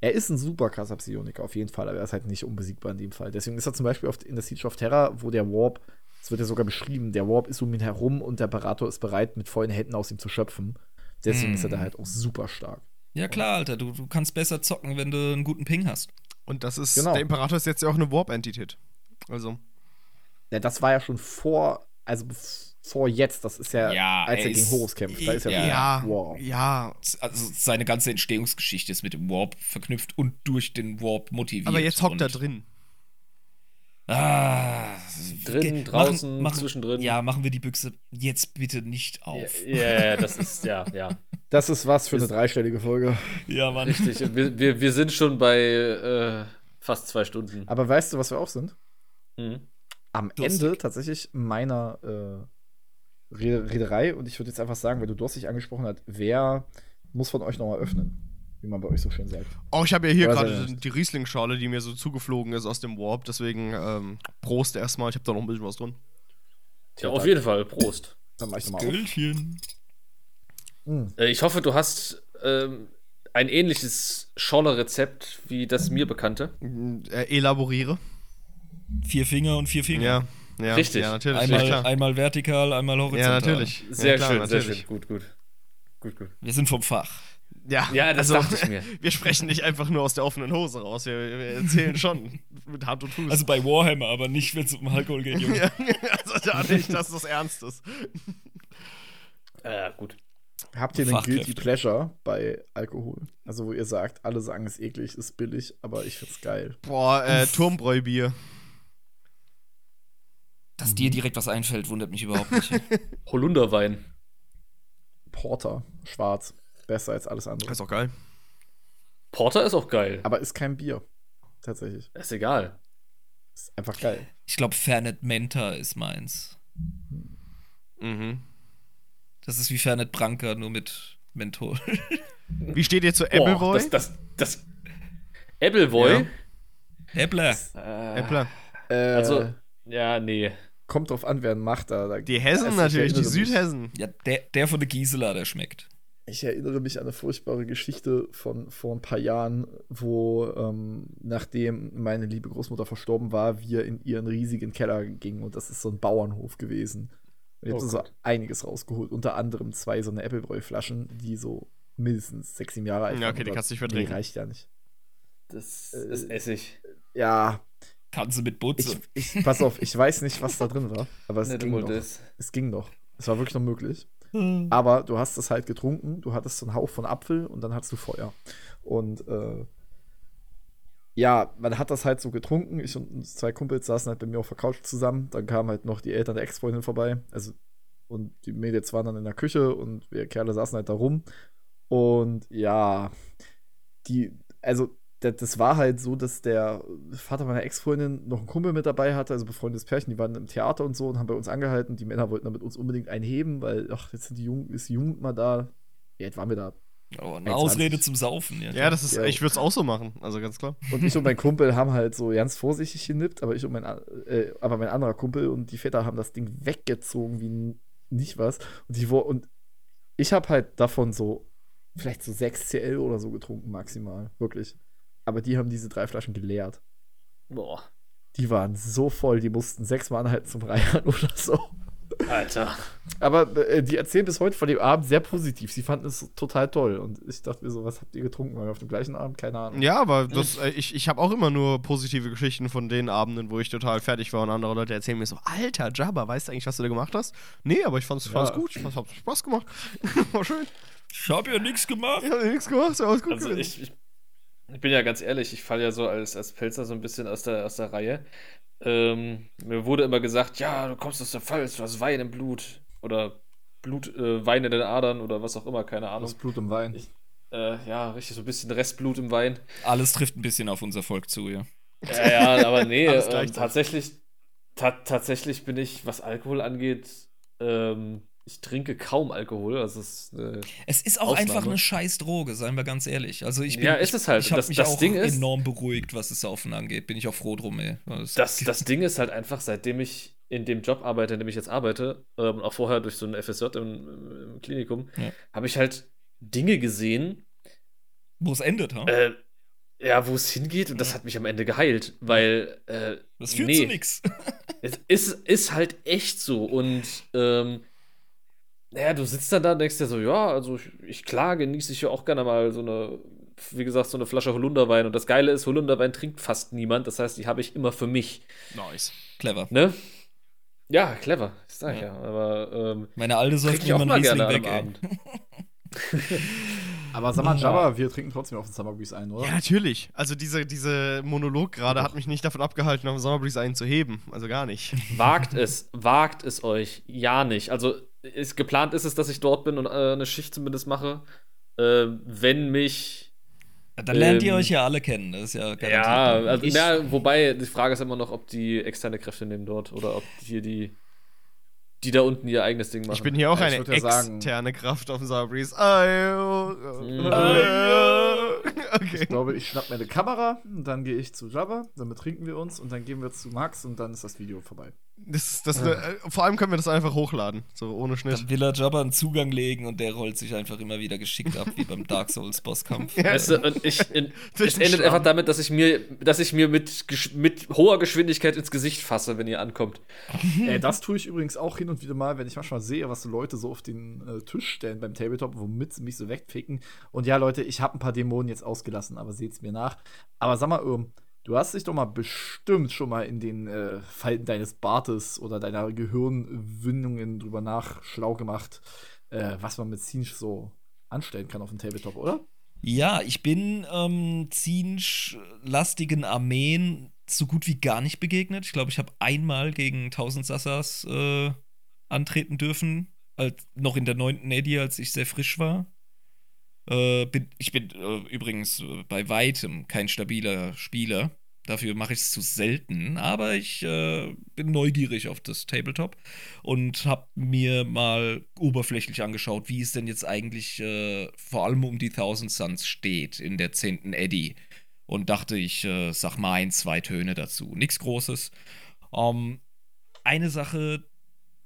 Er ist ein super krasser Psioniker, auf jeden Fall, aber er ist halt nicht unbesiegbar in dem Fall. Deswegen ist er zum Beispiel oft in der Siege of Terra, wo der Warp, es wird ja sogar beschrieben, der Warp ist um ihn herum und der Imperator ist bereit, mit vollen Händen aus ihm zu schöpfen. Deswegen Mm. ist er da halt auch super stark. Ja, klar, Alter. Du, du kannst besser zocken, wenn du einen guten Ping hast. Und das ist, Genau. der Imperator ist jetzt ja auch eine Warp-Entität. Also, Ja, das war ja schon vor, also vor jetzt, das ist ja, Ja, als er er gegen ist- Horus kämpft. Da ist ja, Ja. ja, wow. ja. Also seine ganze Entstehungsgeschichte ist mit dem Warp verknüpft und durch den Warp motiviert. Aber jetzt hockt er drin. Ah, Drin, machen- draußen, machen, zwischendrin. Ja, machen wir die Büchse jetzt bitte nicht Ja, auf. ja, das ist, ja, ja. Das ist was für eine dreistellige Folge. Ja, Mann. Richtig. Wir, wir, wir sind schon bei äh, fast zwei Stunden. Aber weißt du, was wir auch sind? Mhm. Am Durstig. Ende tatsächlich meiner äh, Rede- Rederei und ich würde jetzt einfach sagen, weil du durstig angesprochen hast, wer muss von euch nochmal öffnen? Wie man bei euch so schön sagt. Oh, ich habe ja hier gerade die- Riesling-Schale, die mir so zugeflogen ist aus dem Warp. Deswegen ähm, Prost erstmal. Ich habe da noch ein bisschen was drin. Ja, auf jeden Fall. Prost. Dann mach ich nochmal auf. Mm. Äh, ich hoffe, du hast ähm, ein ähnliches Scholle-Rezept wie das mir bekannte. Äh, elaboriere. Vier Finger und vier Finger. Ja, ja. Richtig. Ja, natürlich. Einmal, ja, einmal vertikal, einmal horizontal. ja, natürlich. Sehr ja, klar, schön, natürlich. sehr schön. Gut, gut. Gut, gut. Wir sind vom Fach. Ja, Ja, das also, dachte ich mir. wir sprechen nicht einfach nur aus der offenen Hose raus. Wir, wir erzählen schon mit Hand und Fuß. Also bei Warhammer, aber nicht, wenn es um Alkohol geht, Junge. ja, also da nicht, dass das ernst ist. Äh, gut. Habt ihr einen. Guilty Pleasure bei Alkohol? Also, wo ihr sagt, alle sagen, es ist eklig, ist billig, aber ich find's geil. Boah, äh, Turmbräubier. Dass dir direkt was einfällt, wundert mich überhaupt nicht. Holunderwein. Porter, schwarz, besser als alles andere. Ist auch geil. Porter ist auch geil. Aber ist kein Bier. Tatsächlich. Ist egal. Ist einfach geil. Ich glaube, Fernet Menta ist meins. Mhm. Das ist wie Fernet Branca, nur mit Menthol. Wie steht ihr zu Appleboy? Das, das, das. Appleboy? Äppler. Äh, Äppler. Äh, Also, ja, nee. Kommt drauf an, wer ihn macht. Da, da Die Hessen ich natürlich, die Südhessen. Ja, der, der von der Gisela, der schmeckt. Ich erinnere mich an eine furchtbare Geschichte von vor ein paar Jahren, wo ähm, nachdem meine liebe Großmutter verstorben war, wir in ihren riesigen Keller gingen und das ist so ein Bauernhof gewesen. Und ich Oh habe so einiges rausgeholt, unter anderem zwei so eine Äppelbräu-Flaschen, die so mindestens sechs, sieben Jahre alt Ja, waren. okay, die kannst du nicht Nee, vertrinken. reicht ja nicht. Das Äh, ist Essig. Ja, Kannst du mit ich, Butze. ich, pass auf, ich weiß nicht, was da drin war, aber es ging noch. wolltest. Es ging noch. Es war wirklich noch möglich. Aber du hast es halt getrunken, du hattest so einen Hauch von Apfel und dann hattest du Feuer. Und äh, ja, man hat das halt so getrunken. Ich und zwei Kumpels saßen halt bei mir auf der Couch zusammen. Dann kamen halt noch die Eltern der Ex-Freundin vorbei. Also, und die Mädels waren dann in der Küche und wir Kerle saßen halt da rum. Und ja, die, also, das, das war halt so, dass der Vater meiner Ex-Freundin noch einen Kumpel mit dabei hatte, also befreundetes Pärchen, die waren im Theater und so und haben bei uns angehalten. Die Männer wollten dann mit uns unbedingt einen heben, weil, ach, jetzt sind die Jugend, ist die Jugend mal da. Wie alt waren wir da? Oh, eine 1,20. Ausrede zum Saufen. Ja, Ja, das ist, Ja. ich würde es auch so machen. Also ganz klar. Und ich und mein Kumpel haben halt so ganz vorsichtig genippt, aber ich und mein, äh, aber mein anderer Kumpel und die Väter haben das Ding weggezogen wie nicht was. Und die und ich habe halt davon so vielleicht so 6 CL oder so getrunken maximal, wirklich. Aber die haben diese drei Flaschen geleert. Boah. Die waren so voll, die mussten sechsmal anhalten zum Reihen oder so. Alter. Aber äh, die erzählen bis heute von dem Abend sehr positiv. Sie fanden es total toll. Und ich dachte mir so, was habt ihr getrunken? Auf dem gleichen Abend? Keine Ahnung. Ja, aber das, äh, ich, ich habe auch immer nur positive Geschichten von den Abenden, wo ich total fertig war und andere Leute erzählen mir so, Alter, Jabba, weißt du eigentlich, was du da gemacht hast? Nee, aber ich fand's, fand's Ja. gut, ich fand's, hat Spaß gemacht. War schön. Ich hab ja nichts gemacht. Ich hab nichts gemacht, aber alles gut Also gewesen. ich, ich, ich bin ja ganz ehrlich, ich falle ja so als, als Pelzer so ein bisschen aus der, aus der Reihe. Ähm, mir wurde immer gesagt, ja, du kommst aus der Pfalz, du hast Wein im Blut. Oder Blut, äh, Wein in den Adern oder was auch immer, keine Ahnung. Das Blut im Wein. Äh, ja, richtig, so ein bisschen Restblut im Wein. Alles trifft ein bisschen auf unser Volk zu, ja. Ja, ja, aber nee, ähm, tatsächlich, ta tatsächlich bin ich, was Alkohol angeht, ähm, ich trinke kaum Alkohol. Also es, äh, Es ist auch Ausnahme. einfach eine scheiß Droge, seien wir ganz ehrlich. Also ich bin, Ja, ist ich, es halt. Ich habe Das- mich das auch Ding ist- enorm beruhigt, was das Saufen angeht. Bin ich auch froh drum, ey. Das- das, das Ding ist halt einfach, seitdem ich in dem Job arbeite, in dem ich jetzt arbeite, ähm, auch vorher durch so ein FSJ im, im Klinikum, Ja. habe ich halt Dinge gesehen, Wo es endet, ha? äh, ja, wo es hingeht und das hat mich am Ende geheilt, weil äh, das führt nee. zu nix. Es ist, ist halt echt so. Und ähm, naja, du sitzt dann da und denkst dir so, ja, also ich, ich klar genieße ich ja auch gerne mal so eine, wie gesagt, so eine Flasche Holunderwein. Und das Geile ist, Holunderwein trinkt fast niemand. Das heißt, die habe ich immer für mich. Nice. Clever. Ne? Ja, clever. Ich sag ja. Ja. Aber ähm, Meine Alte säuft immer mal einen gerne weg. Abend. Aber sag mal, Ja. Jabba, wir trinken trotzdem auf den Summer Breeze ein, oder? Ja, natürlich. Also diese, diese Monolog gerade hat mich nicht davon abgehalten, auf den Summer Breeze einen zu heben. Also gar nicht. Wagt es, wagt es euch. Ja, nicht. Also, ist, geplant ist es, dass ich dort bin und äh, eine Schicht zumindest mache. Äh, wenn mich Dann lernt ihr Ähm, euch ja alle kennen. Das ist ja garantiert. Ja, also, Ich- na, wobei die Frage ist immer noch, ob die externe Kräfte nehmen dort oder ob hier die, die da unten ihr eigenes Ding machen. Ich bin hier auch Ja, ich eine ja sagen- externe Kraft auf dem Mhm. ayo. Okay. Ich glaube, ich schnapp mir eine Kamera, und dann gehe ich zu Jabba, dann betrinken wir uns und dann gehen wir zu Max und dann ist das Video vorbei. Das, das, äh, vor allem können wir das einfach hochladen. So ohne Schnitt. Dann will er Jabba einen Zugang legen und der rollt sich einfach immer wieder geschickt ab, wie beim Dark Souls Bosskampf. Weißt du, und ich, in, es endet Schlamm. einfach damit, dass ich mir, dass ich mir mit, mit hoher Geschwindigkeit ins Gesicht fasse, wenn ihr ankommt. äh, das tue ich übrigens auch hin und wieder mal, wenn ich manchmal sehe, was so Leute so auf den äh, Tisch stellen beim Tabletop, womit sie mich so wegficken. Und ja, Leute, ich habe ein paar Dämonen jetzt ausgelassen, aber seht's mir nach. Aber sag mal, Irm, du hast dich doch mal bestimmt schon mal in den äh, Falten deines Bartes oder deiner Gehirnwindungen drüber nach schlau gemacht, äh, was man mit Zinch so anstellen kann auf dem Tabletop, oder? Ja, ich bin ähm, Zinsch-lastigen Armeen so gut wie gar nicht begegnet. Ich glaube, ich habe einmal gegen 1000 Sassas äh, antreten dürfen, als, noch in der 9. Eddy, als ich sehr frisch war. Äh, bin, ich bin äh, übrigens bei weitem kein stabiler Spieler. Dafür mache ich es zu selten, aber ich äh, bin neugierig auf das Tabletop und habe mir mal oberflächlich angeschaut, wie es denn jetzt eigentlich äh, vor allem um die Thousand Suns steht in der 10. Eddy. Und dachte, ich äh, sag mal ein, zwei Töne dazu. Nichts Großes. Ähm, eine Sache,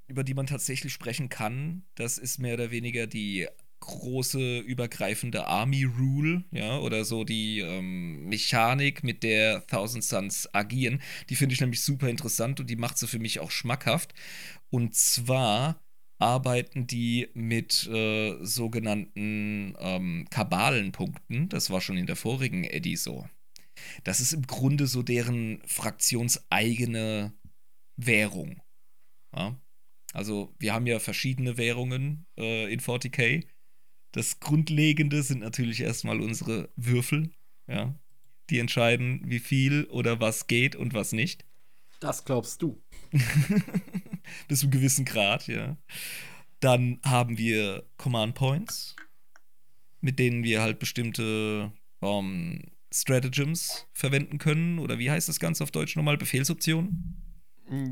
über die man tatsächlich sprechen kann, das ist mehr oder weniger die große übergreifende Army Rule, ja, oder so die ähm, Mechanik, mit der Thousand Suns agieren. Die finde ich nämlich super interessant und die macht sie für mich auch schmackhaft. Und zwar arbeiten die mit äh, sogenannten ähm, Kabalenpunkten. Das war schon in der vorigen Eddy so. Das ist im Grunde so deren fraktionseigene Währung. Ja? Also wir haben ja verschiedene Währungen äh, in 40k. Das Grundlegende sind natürlich erstmal unsere Würfel, ja. Die entscheiden, wie viel oder was geht und was nicht. Das glaubst du. Bis zu einem gewissen Grad, ja. Dann haben wir Command Points, mit denen wir halt bestimmte ähm, Stratagems verwenden können. Oder wie heißt das Ganze auf Deutsch nochmal? Befehlsoptionen?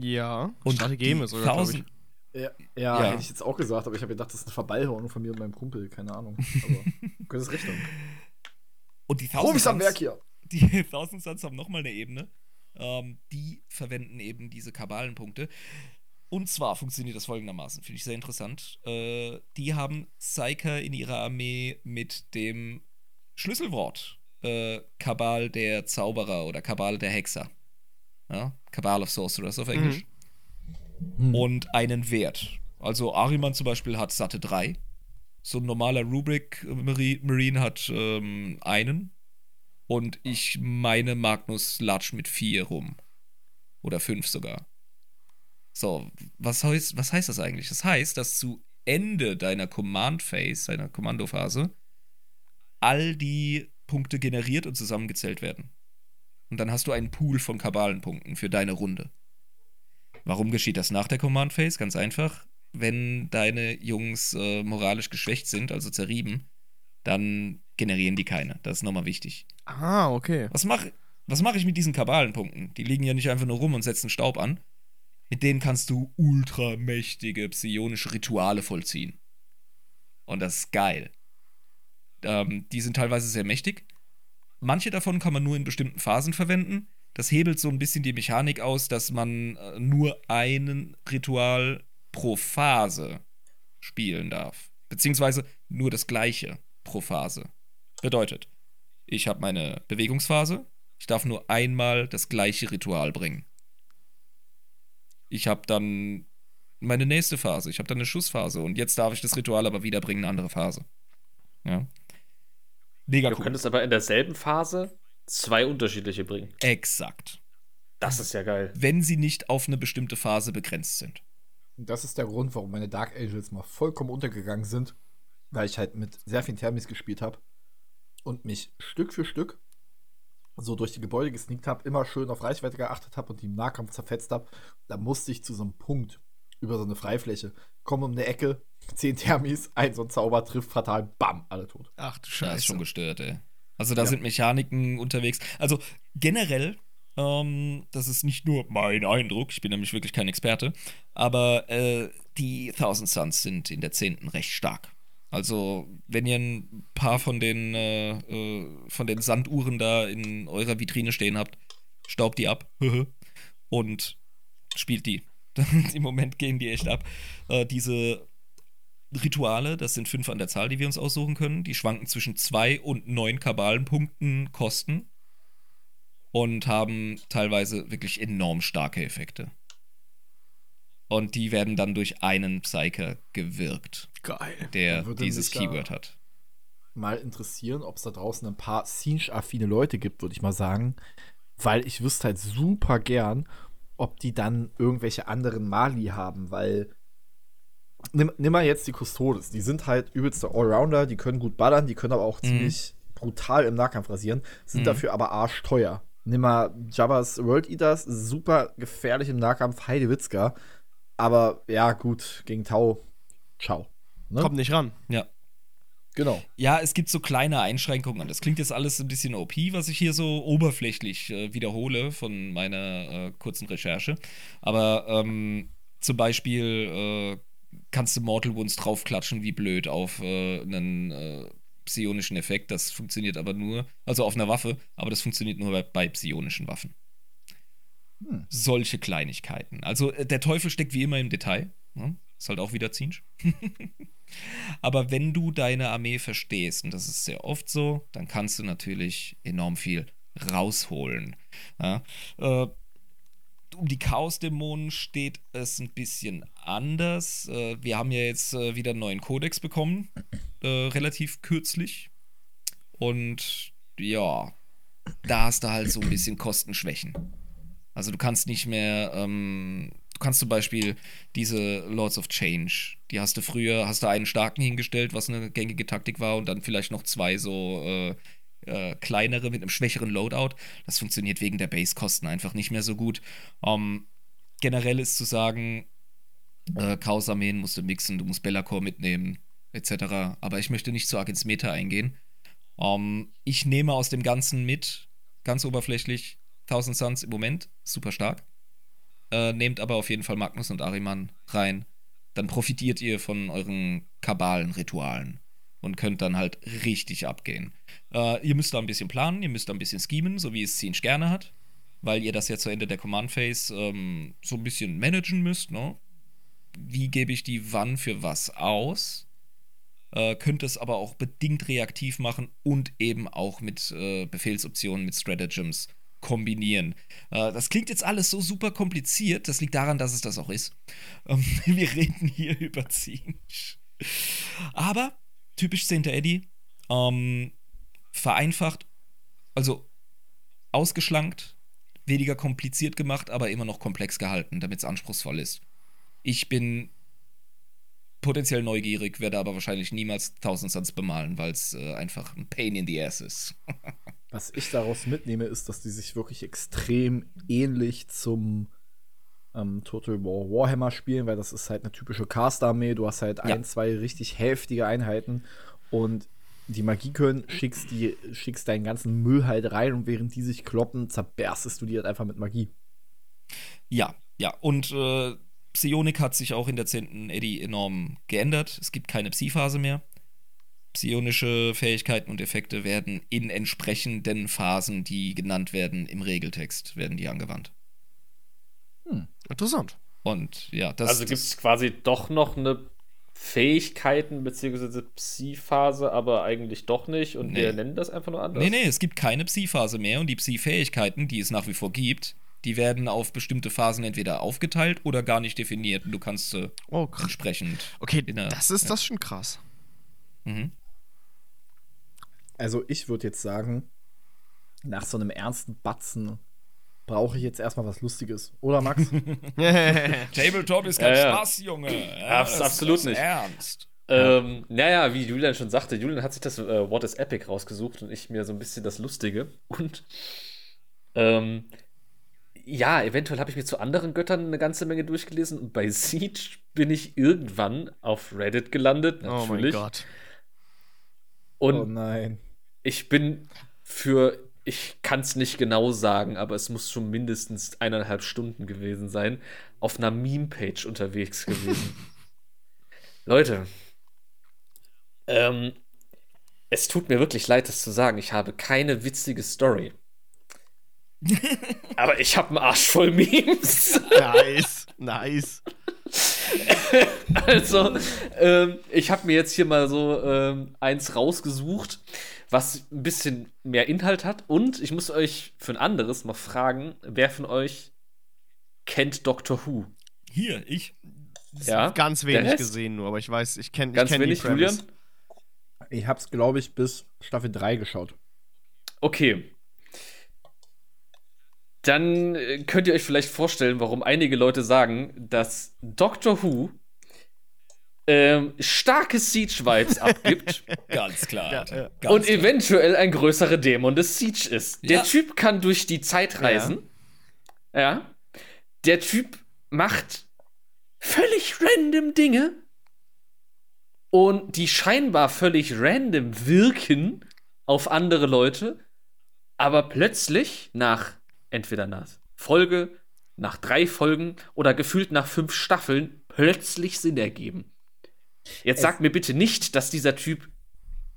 Ja. Und Strategeme sogar, glaube ich. 1000 Ja, ja, Ja. hätte ich jetzt auch gesagt, aber ich habe gedacht, das ist eine Verballhornung von mir und meinem Kumpel, keine Ahnung. Aber recht haben. Und die am Suns- Werk hier. Die Thousand Suns haben nochmal eine Ebene. Ähm, die verwenden eben diese Kabalenpunkte. Und zwar funktioniert das folgendermaßen, finde ich sehr interessant. Äh, die haben Psyker in ihrer Armee mit dem Schlüsselwort äh, Kabal der Zauberer oder Kabal der Hexer. Ja? Cabal of Sorcerers auf Englisch. Und einen Wert. Also Ariman zum Beispiel hat satte 3. So ein normaler Rubrik Mari- Marine hat ähm, einen. Und ich meine, Magnus latscht mit 4 rum. Oder 5 sogar. So, was heißt, was heißt das eigentlich? Das heißt, dass zu Ende deiner Command Phase, deiner Kommandophase, all die Punkte generiert und zusammengezählt werden. Und dann hast du einen Pool von Kabalenpunkten für deine Runde. Warum geschieht das nach der Command Phase? Ganz einfach. Wenn deine Jungs äh, moralisch geschwächt sind, also zerrieben, dann generieren die keine. Das ist nochmal wichtig. Ah, okay. Was mache was mach ich mit diesen Kabalenpunkten? Die liegen ja nicht einfach nur rum und setzen Staub an. mit denen kannst du ultramächtige psionische Rituale vollziehen. Und das ist geil. Ähm, die sind teilweise sehr mächtig. Manche davon kann man nur in bestimmten Phasen verwenden. Das hebelt so ein bisschen die Mechanik aus, dass man äh, nur einen Ritual pro Phase spielen darf. Beziehungsweise nur das gleiche pro Phase. Bedeutet, ich habe meine Bewegungsphase, ich darf nur einmal das gleiche Ritual bringen. Ich habe dann meine nächste Phase, ich habe dann eine Schussphase und jetzt darf ich das Ritual aber wieder bringen, eine andere Phase. Ja. Mega Du cool. könntest aber in derselben Phase zwei unterschiedliche bringen. Exakt. Das ist ja geil. Wenn sie nicht auf eine bestimmte Phase begrenzt sind. Und das ist der Grund, warum meine Dark Angels mal vollkommen untergegangen sind, weil ich halt mit sehr vielen Thermis gespielt habe und mich Stück für Stück so durch die Gebäude gesneakt habe, immer schön auf Reichweite geachtet habe und die im Nahkampf zerfetzt habe. Da musste ich zu so einem Punkt über so eine Freifläche, komme um eine Ecke, 10 Thermis, ein so ein Zauber trifft fatal, bam, alle tot. Ach du Das Scheiße. ist schon gestört, ey. Also da Ja. sind Mechaniken unterwegs. Also generell, ähm, das ist nicht nur mein Eindruck, ich bin nämlich wirklich kein Experte, aber äh, die Thousand Suns sind in der 10. recht stark. Also, wenn ihr ein paar von den, äh, äh, von den Sanduhren da in eurer Vitrine stehen habt, staubt die ab und spielt die. Im Moment gehen die echt ab. Äh, diese Rituale, das sind fünf an der Zahl, die wir uns aussuchen können. Die schwanken zwischen zwei und neun Kabalenpunkten Kosten und haben teilweise wirklich enorm starke Effekte. Und die werden dann durch einen Psyker gewirkt, Geil. der dieses Keyword hat. Mal interessieren, ob es da draußen ein paar Siege-affine Leute gibt, würde ich mal sagen. Weil ich wüsste halt super gern, ob die dann irgendwelche anderen Mali haben, weil. Nimm, nimm mal jetzt die Custodes. Die sind halt übelste Allrounder, die können gut ballern, die können aber auch Mhm. ziemlich brutal im Nahkampf rasieren, sind Mhm. dafür aber arschteuer. Nimm mal Jabba's World Eaters, super gefährlich im Nahkampf, Heidewitzka. Aber ja, gut, gegen Tau, ciao. Ne? Kommt nicht ran. Ja. Genau. Ja, es gibt so kleine Einschränkungen. Das klingt jetzt alles ein bisschen OP, was ich hier so oberflächlich äh, wiederhole von meiner äh, kurzen Recherche. Aber ähm, zum Beispiel äh, kannst du Mortal Wounds draufklatschen, wie blöd, auf äh, einen äh, psionischen Effekt. Das funktioniert aber nur, also auf einer Waffe, aber das funktioniert nur bei, bei psionischen Waffen. Hm. Solche Kleinigkeiten. Also äh, der Teufel steckt wie immer im Detail. Ne? Ist halt auch wieder Zinsch. Aber wenn du deine Armee verstehst, und das ist sehr oft so, dann kannst du natürlich enorm viel rausholen. Ja? Äh, um die Chaos-Dämonen steht es ein bisschen anders. Äh, wir haben ja jetzt äh, wieder einen neuen Kodex bekommen, äh, relativ kürzlich. Und ja, da hast du halt so ein bisschen Kostenschwächen. Also du kannst nicht mehr, ähm, du kannst zum Beispiel diese Lords of Change, die hast du früher, hast du einen starken hingestellt, was eine gängige Taktik war, und dann vielleicht noch zwei so äh, äh, kleinere mit einem schwächeren Loadout. Das funktioniert wegen der Base-Kosten einfach nicht mehr so gut. Ähm, generell ist zu sagen, äh, Chaos-Armeen musst du mixen, du musst Bellacore mitnehmen, etc. Aber ich möchte nicht zu arg ins Meta eingehen. Ähm, ich nehme aus dem Ganzen mit, ganz oberflächlich, 1000 Suns im Moment, super stark. Äh, nehmt aber auf jeden Fall Magnus und Ariman rein. Dann profitiert ihr von euren Kabalen-Ritualen und könnt dann halt richtig abgehen. Äh, ihr müsst da ein bisschen planen, ihr müsst da ein bisschen schemen, so wie es Zinch gerne hat, weil ihr das ja zu Ende der Command Phase ähm, so ein bisschen managen müsst. Ne? Wie gebe ich die wann für was aus? Äh, könnt es aber auch bedingt reaktiv machen und eben auch mit äh, Befehlsoptionen, mit Stratagems kombinieren. Äh, das klingt jetzt alles so super kompliziert. Das liegt daran, dass es das auch ist. Ähm, wir reden hier über Zinch. Aber typisch 10. Eddie, ähm, vereinfacht, also ausgeschlankt, weniger kompliziert gemacht, aber immer noch komplex gehalten, damit es anspruchsvoll ist. Ich bin potenziell neugierig, werde aber wahrscheinlich niemals 1000 Suns bemalen, weil es äh, einfach ein Pain in the Ass ist. Was ich daraus mitnehme, ist, dass die sich wirklich extrem ähnlich zum ähm, Total War Warhammer spielen, weil das ist halt eine typische Cast-Armee. Du hast halt Ja. ein, zwei richtig heftige Einheiten und die Magie können, schickst, die, schickst deinen ganzen Müll halt rein und während die sich kloppen, zerberstest du die halt einfach mit Magie. Ja, Ja, und äh, Psionik hat sich auch in der 10. Eddy enorm geändert. Es gibt keine Psi-Phase mehr. Psionische Fähigkeiten und Effekte werden in entsprechenden Phasen, die genannt werden im Regeltext, werden die angewandt. Interessant. Und ja, das also gibt es quasi doch noch eine Fähigkeiten bzw. Psi-Phase, aber eigentlich doch nicht. Und Nee. wir nennen das einfach nur anders. Nee, nee, es gibt keine Psi-Phase mehr und die Psi-Fähigkeiten, die es nach wie vor gibt, die werden auf bestimmte Phasen entweder aufgeteilt oder gar nicht definiert und du kannst sie Oh, krass. entsprechend. Okay, in der- das ist ja. das schon krass. Mhm. Also ich würde jetzt sagen, nach so einem ernsten Batzen brauche ich jetzt erstmal was Lustiges. Oder Max? Tabletop ist kein Ja, ja. Spaß, Junge. Abs- das absolut ist nicht. Ernst. Ähm, naja, wie Julian schon sagte, Julian hat sich das äh, What is Epic rausgesucht und ich mir so ein bisschen das Lustige. Und ähm, ja, eventuell habe ich mir zu anderen Göttern eine ganze Menge durchgelesen und bei Siege bin ich irgendwann auf Reddit gelandet, Oh mein natürlich. Gott. oh und nein. ich bin für, ich kann es nicht genau sagen, aber es muss schon mindestens eineinhalb Stunden gewesen sein, auf einer Meme-Page unterwegs gewesen. Leute, ähm, es tut mir wirklich leid, das zu sagen. Ich habe keine witzige Story. aber ich habe einen Arsch voll Memes. Nice, nice. Also, ähm, ich habe mir jetzt hier mal so ähm, eins rausgesucht, was ein bisschen mehr Inhalt hat. Und ich muss euch für ein anderes mal fragen, wer von euch kennt Doctor Who? Hier, ich. Ja? Ganz wenig gesehen nur, aber ich weiß, ich kenne ich Ganz kenn wenig, die Premise. Julian? Ich hab's, glaube ich, bis Staffel 3 geschaut. Okay. Dann äh, könnt ihr euch vielleicht vorstellen, warum einige Leute sagen, dass Doctor Who ähm, starke Siege-Vibes abgibt. Ganz klar. Ja, ja. Ganz und klar. eventuell ein größerer Dämon des Siege ist. Der Ja. Typ kann durch die Zeit reisen. Ja. Der Typ macht völlig random Dinge. Und die scheinbar völlig random wirken auf andere Leute. Aber plötzlich nach entweder einer Folge, nach drei Folgen oder gefühlt nach fünf Staffeln plötzlich Sinn ergeben. Jetzt sagt mir bitte nicht, dass dieser Typ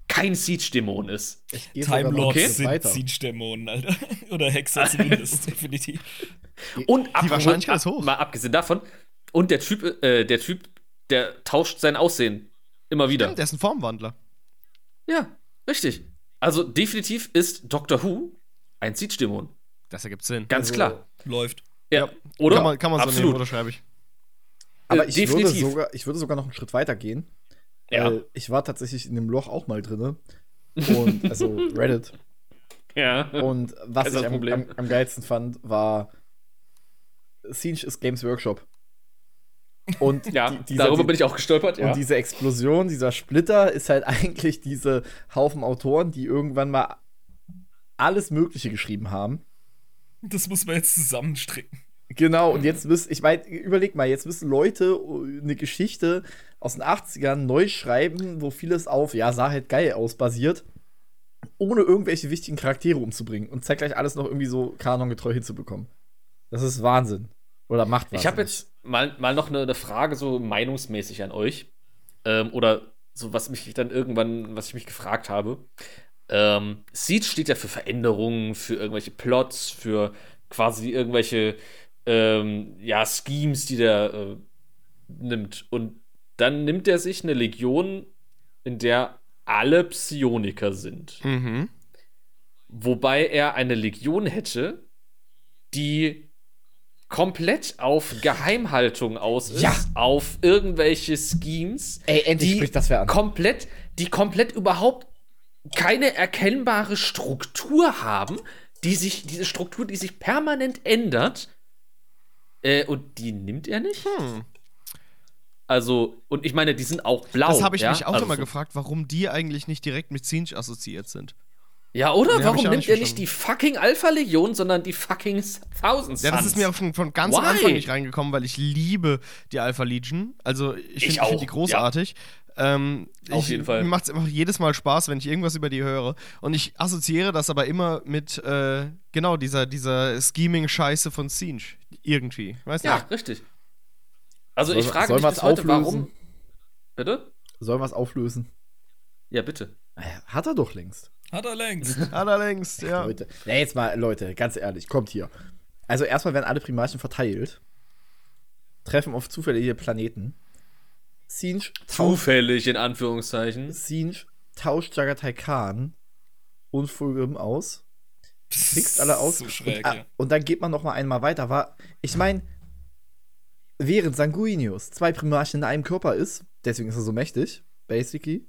kein Siege-Dämon ist. Time Lords Schritt sind. Siege-Dämonen, Alter. Oder Hexer zumindest, definitiv. Und apropos- Wahrscheinlichkeit ist hoch. Mal abgesehen davon. Und der Typ, äh, der Typ, der tauscht sein Aussehen immer wieder. Der ist ein Formwandler. Ja, richtig. Also definitiv ist Doctor Who ein Siege-Dämon. Das ergibt Sinn. Ganz Also, klar. Läuft. Ja. Oder? Kann man, kann man so Absolut. nehmen, oder schreibe ich? Aber Äh, ich, würde definitiv. sogar, ich würde sogar noch einen Schritt weiter gehen. Ja. Weil ich war tatsächlich in dem Loch auch mal drinne. Und, also Reddit. Ja. Und was ich am, am, am geilsten fand, war Siege ist Games Workshop. Und ja, die- dieser- darüber bin ich auch gestolpert, ja. Und diese Explosion, dieser Splitter ist halt eigentlich diese Haufen Autoren, die irgendwann mal alles Mögliche geschrieben haben. Das muss man jetzt zusammenstricken. Genau, und jetzt müssen, ich meine, überleg mal, jetzt müssen Leute eine Geschichte aus den 80ern neu schreiben, wo vieles auf, ja, sah halt geil aus, basiert, ohne irgendwelche wichtigen Charaktere umzubringen und zeitgleich alles noch irgendwie so kanongetreu hinzubekommen. Das ist Wahnsinn. Oder macht Ich habe jetzt mal, mal noch eine, eine Frage so meinungsmäßig an euch. Ähm, oder so, was mich dann irgendwann, was ich mich gefragt habe. Ähm, Siege steht ja für Veränderungen, für irgendwelche Plots, für quasi irgendwelche ähm, ja, Schemes, die der äh, nimmt. Und dann nimmt er sich eine Legion, in der alle Psioniker sind. Mhm. Wobei er eine Legion hätte, die komplett auf Geheimhaltung aus ist, Ja. auf irgendwelche Schemes, Ey, endlich die spricht das wer an. komplett, die komplett überhaupt keine erkennbare Struktur haben, die sich, diese Struktur, die sich permanent ändert. Äh, und die nimmt er nicht? Hm. Also, und ich meine, die sind auch blau. Das habe ich ja? mich auch also immer so- gefragt, warum die eigentlich nicht direkt mit Siege assoziiert sind. Ja, oder? Ich Warum auch nimmt nicht er nicht die fucking Alpha-Legion, sondern die fucking Thousand Ja, das ist mir von, von ganz am Why? Anfang nicht reingekommen, weil ich liebe die Alpha Legion. Also ich finde auch, find die großartig. Ähm, Auf ich, jeden Fall. Mir macht es einfach jedes Mal Spaß, wenn ich irgendwas über die höre. Und ich assoziiere das aber immer mit, äh, genau, dieser, dieser Scheming-Scheiße von Siege. Irgendwie. Weiß Ja, nicht. richtig. Also Soll- ich frage mich bis heute, auflösen? warum. Bitte? Sollen wir es auflösen? Ja, bitte. Naja, Hat er doch längst. Hat er längst. Allerdings, ja. Leute. Ja, jetzt mal, Leute, ganz ehrlich, kommt hier. Also erstmal werden alle Primarchen verteilt, treffen auf zufällige Planeten. Tauscht, Zufällig, in Anführungszeichen. Sinj tauscht Jagatai Khan und Fulgrim aus. Fixt alle aus. So schräg, und, ja. und dann geht man noch mal einmal weiter. War, ich meine, während Sanguinius zwei Primarchen in einem Körper ist, deswegen ist er so mächtig, basically,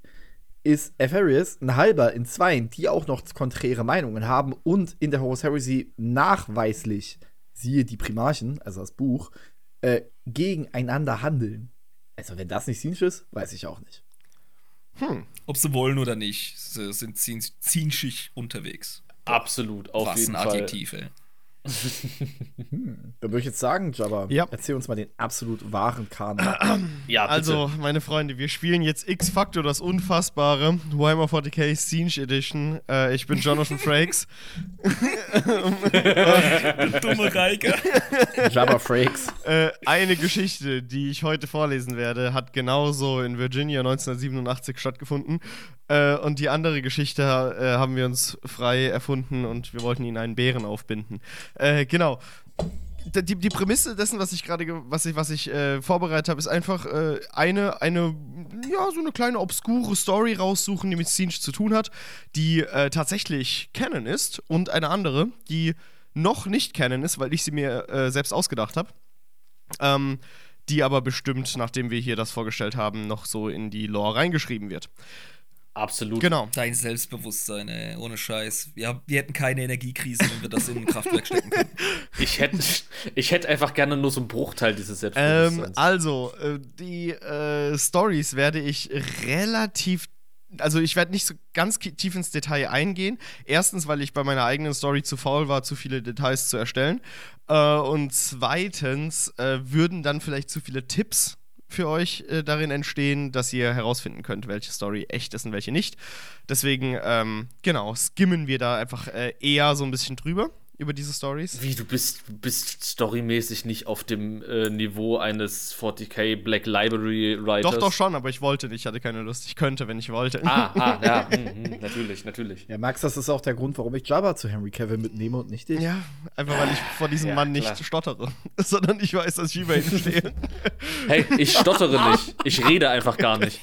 ist Apharius ein halber in zweien, die auch noch konträre Meinungen haben und in der Horus Heresy nachweislich, siehe die Primarchen, also das Buch, äh, gegeneinander handeln. Also, wenn das nicht Sinch ist, weiß ich auch nicht. Ob sie wollen oder nicht, sie sind zin- zinschig unterwegs. Absolut, auf Was jeden ein Fall. Adjektiv, ey. Dann würde ich jetzt sagen, Jabba, Ja. erzähl uns mal den absolut wahren Kanon. Ja, bitte. Also, meine Freunde, wir spielen jetzt X-Factor, das Unfassbare, Warhammer 40k Siege Edition. Äh, ich bin Jonathan Frakes. Dumme Reike. Jabba Frakes. Äh, eine Geschichte, die ich heute vorlesen werde, hat genauso in Virginia 1987 stattgefunden. Äh, und die andere Geschichte äh, haben wir uns frei erfunden und wir wollten ihnen einen Bären aufbinden. Äh, genau. Die, die Prämisse dessen, was ich gerade, ge- was ich, was ich äh, vorbereitet habe, ist einfach äh, eine, eine, ja, so eine kleine obskure Story raussuchen, die mit Siege zu tun hat, die äh, tatsächlich Canon ist und eine andere, die noch nicht Canon ist, weil ich sie mir äh, selbst ausgedacht habe. Ähm, die aber bestimmt, nachdem wir hier das vorgestellt haben, noch so in die Lore reingeschrieben wird. Absolut. Genau. Dein Selbstbewusstsein, ey. Ohne Scheiß. Wir, wir hätten keine Energiekrise, wenn wir das in ein Kraftwerk stecken könnten. Ich hätte ich hätt einfach gerne nur so einen Bruchteil dieses Ähm, Selbstbewusstseins. also, äh, die äh, Stories werde ich relativ. Also, ich werde nicht so ganz tief ins Detail eingehen. Erstens, weil ich bei meiner eigenen Story zu faul war, zu viele Details zu erstellen. Äh, und zweitens äh, würden dann vielleicht zu viele Tipps für euch äh, darin entstehen, dass ihr herausfinden könnt, welche Story echt ist und welche nicht. Deswegen, ähm, genau, skimmen wir da einfach äh, eher so ein bisschen drüber, über diese Stories. Wie, du bist, bist storymäßig nicht auf dem äh, Niveau eines 40k Black Library Writers. Doch, doch schon, aber ich wollte nicht, ich hatte keine Lust. Ich könnte, wenn ich wollte. Ah, ah, ja, hm, hm, natürlich, natürlich. Ja, Max, das ist auch der Grund, warum ich Jabba zu Henry Cavill mitnehme und nicht dich. Ja, einfach weil ich vor diesem Ja, Mann nicht klar. stottere, sondern ich weiß, dass ich über ihn stehe. Hey, ich stottere nicht. Ich rede einfach gar nicht.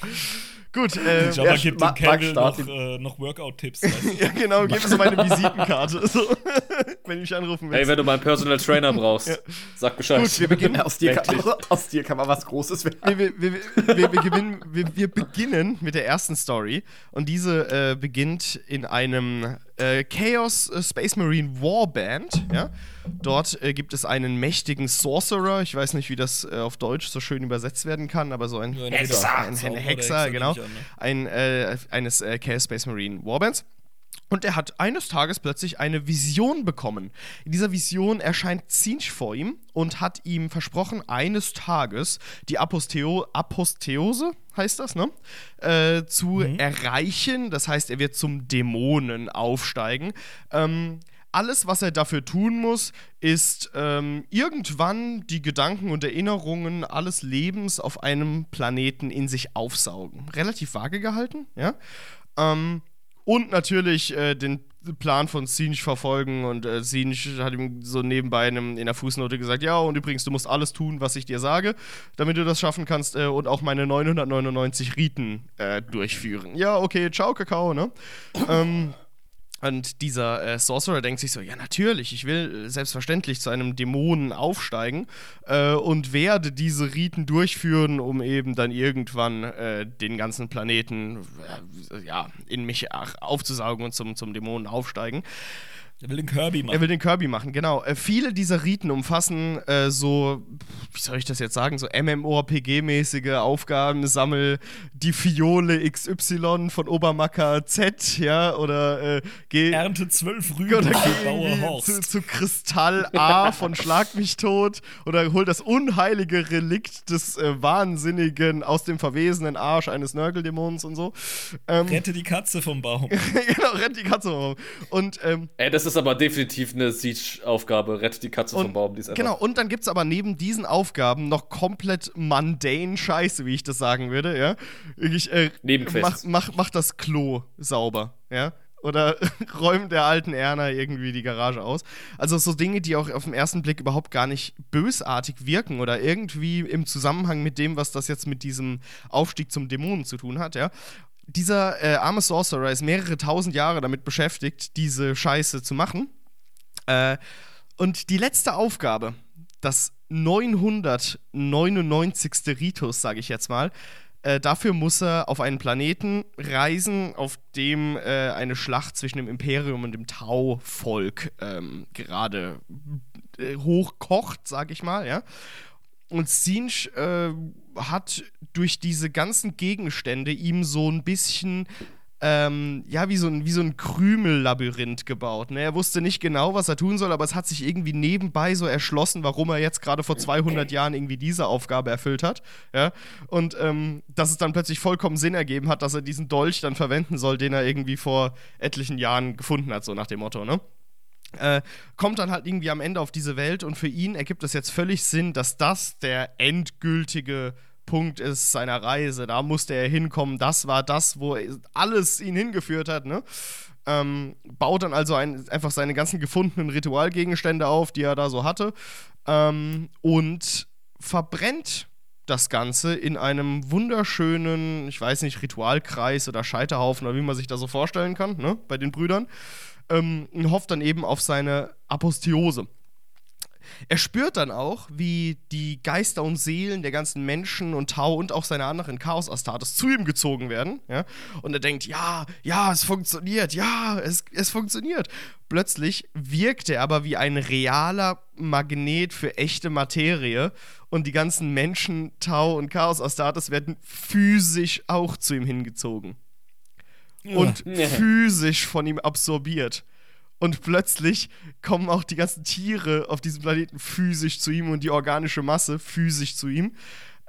Gut, äh, Jabba Ja, gibt dem Campbell noch, äh, noch Workout-Tipps. ja genau, gib mir so meine Visitenkarte, so, wenn du mich anrufen Hey, willst. wenn du mal einen Personal Trainer brauchst, sag Bescheid. Gut, wir beginnen. Aus dir, kann, aus dir kann mal was Großes werden. wir, wir, wir, wir, wir, gewinnen, wir, wir beginnen mit der ersten Story und diese äh, beginnt in einem äh, Chaos äh, Space Marine Warband. Ja? Dort äh, gibt es einen mächtigen Sorcerer, ich weiß nicht, wie das äh, auf Deutsch so schön übersetzt werden kann, aber so ein ein Hexer. ein, ein oder Hexer, genau, an, ne? ein, äh, eines äh, Chaos Space Marine Warbands. Und er hat eines Tages plötzlich eine Vision bekommen. In dieser Vision erscheint Zinch vor ihm und hat ihm versprochen, eines Tages die Aposteo Aposteose, heißt das, ne? Äh, zu erreichen. Das heißt, er wird zum Dämonen aufsteigen. Ähm, alles, was er dafür tun muss, ist ähm, irgendwann die Gedanken und Erinnerungen alles Lebens auf einem Planeten in sich aufsaugen. Relativ vage gehalten, ja. Ähm, und natürlich äh, den Plan von Sinch verfolgen und äh, Sinch hat ihm so nebenbei in, einem, in der Fußnote gesagt, ja, und übrigens, du musst alles tun, was ich dir sage, damit du das schaffen kannst äh, und auch meine 999 Riten äh, durchführen. Ja, okay, ciao, Kakao, ne? ähm, und dieser äh, Sorcerer denkt sich so, ja natürlich, ich will äh, selbstverständlich zu einem Dämonen aufsteigen äh, und werde diese Riten durchführen, um eben dann irgendwann äh, den ganzen Planeten äh, ja, in mich aufzusaugen und zum, zum Dämonen aufsteigen. Der will den Kirby Er machen. will den Kirby machen, genau. Äh, viele dieser Riten umfassen äh, so, wie soll ich das jetzt sagen, so MMORPG-mäßige Aufgaben, sammel die Fiole XY von Obermacker Z, ja, oder äh, geh, Ernte zwölf Rüben oder geh zu, zu Kristall A von Schlag mich tot oder hol das unheilige Relikt des äh, Wahnsinnigen aus dem verwesenen Arsch eines Nörgeldämons und so. Ähm, Rette die Katze vom Baum. genau, rennt die Katze rum. Und ähm, Ey, das ist aber definitiv eine Siege-Aufgabe. Rette die Katze vom Baum. Die ist genau, und dann gibt es aber neben diesen Aufgaben noch komplett mundane Scheiße, wie ich das sagen würde, ja. Ich, äh, mach, mach, mach das Klo sauber, ja. Oder räum der alten Erna irgendwie die Garage aus. Also so Dinge, die auch auf den ersten Blick überhaupt gar nicht bösartig wirken oder irgendwie im Zusammenhang mit dem, was das jetzt mit diesem Aufstieg zum Dämonen zu tun hat, ja. Dieser äh, arme Sorcerer ist mehrere tausend Jahre damit beschäftigt, diese Scheiße zu machen. Äh, und die letzte Aufgabe, das 999. Ritus, sage ich jetzt mal, äh, dafür muss er auf einen Planeten reisen, auf dem äh, eine Schlacht zwischen dem Imperium und dem Tau-Volk ähm, gerade äh, hochkocht, sage ich mal, ja. Und Sinch äh, hat durch diese ganzen Gegenstände ihm so ein bisschen ähm, ja, wie so ein, wie so ein Krümellabyrinth gebaut. Ne? Er wusste nicht genau, was er tun soll, aber es hat sich irgendwie nebenbei so erschlossen, warum er jetzt gerade vor 200 Jahren irgendwie diese Aufgabe erfüllt hat. Ja? Und ähm, dass es dann plötzlich vollkommen Sinn ergeben hat, dass er diesen Dolch dann verwenden soll, den er irgendwie vor etlichen Jahren gefunden hat, so nach dem Motto, ne? Äh, kommt dann halt irgendwie am Ende auf diese Welt und für ihn ergibt es jetzt völlig Sinn, dass das der endgültige Punkt ist seiner Reise. Da musste er hinkommen. Das war das, wo alles ihn hingeführt hat. Ne? Ähm, baut dann also ein, einfach seine ganzen gefundenen Ritualgegenstände auf, die er da so hatte. Ähm, und verbrennt das Ganze in einem wunderschönen, ich weiß nicht, Ritualkreis oder Scheiterhaufen oder wie man sich das so vorstellen kann, ne, bei den Brüdern. Ähm, und hofft dann eben auf seine Aposteose. Er spürt dann auch, wie die Geister und Seelen der ganzen Menschen und Tau und auch seiner anderen Chaos-Astartes zu ihm gezogen werden. Ja? Und er denkt, ja, ja, es funktioniert, ja, es, es funktioniert. Plötzlich wirkt er aber wie ein realer Magnet für echte Materie und die ganzen Menschen, Tau und Chaos-Astartes werden physisch auch zu ihm hingezogen. Und Ja. physisch von ihm absorbiert. Und plötzlich kommen auch die ganzen Tiere auf diesem Planeten physisch zu ihm und die organische Masse physisch zu ihm.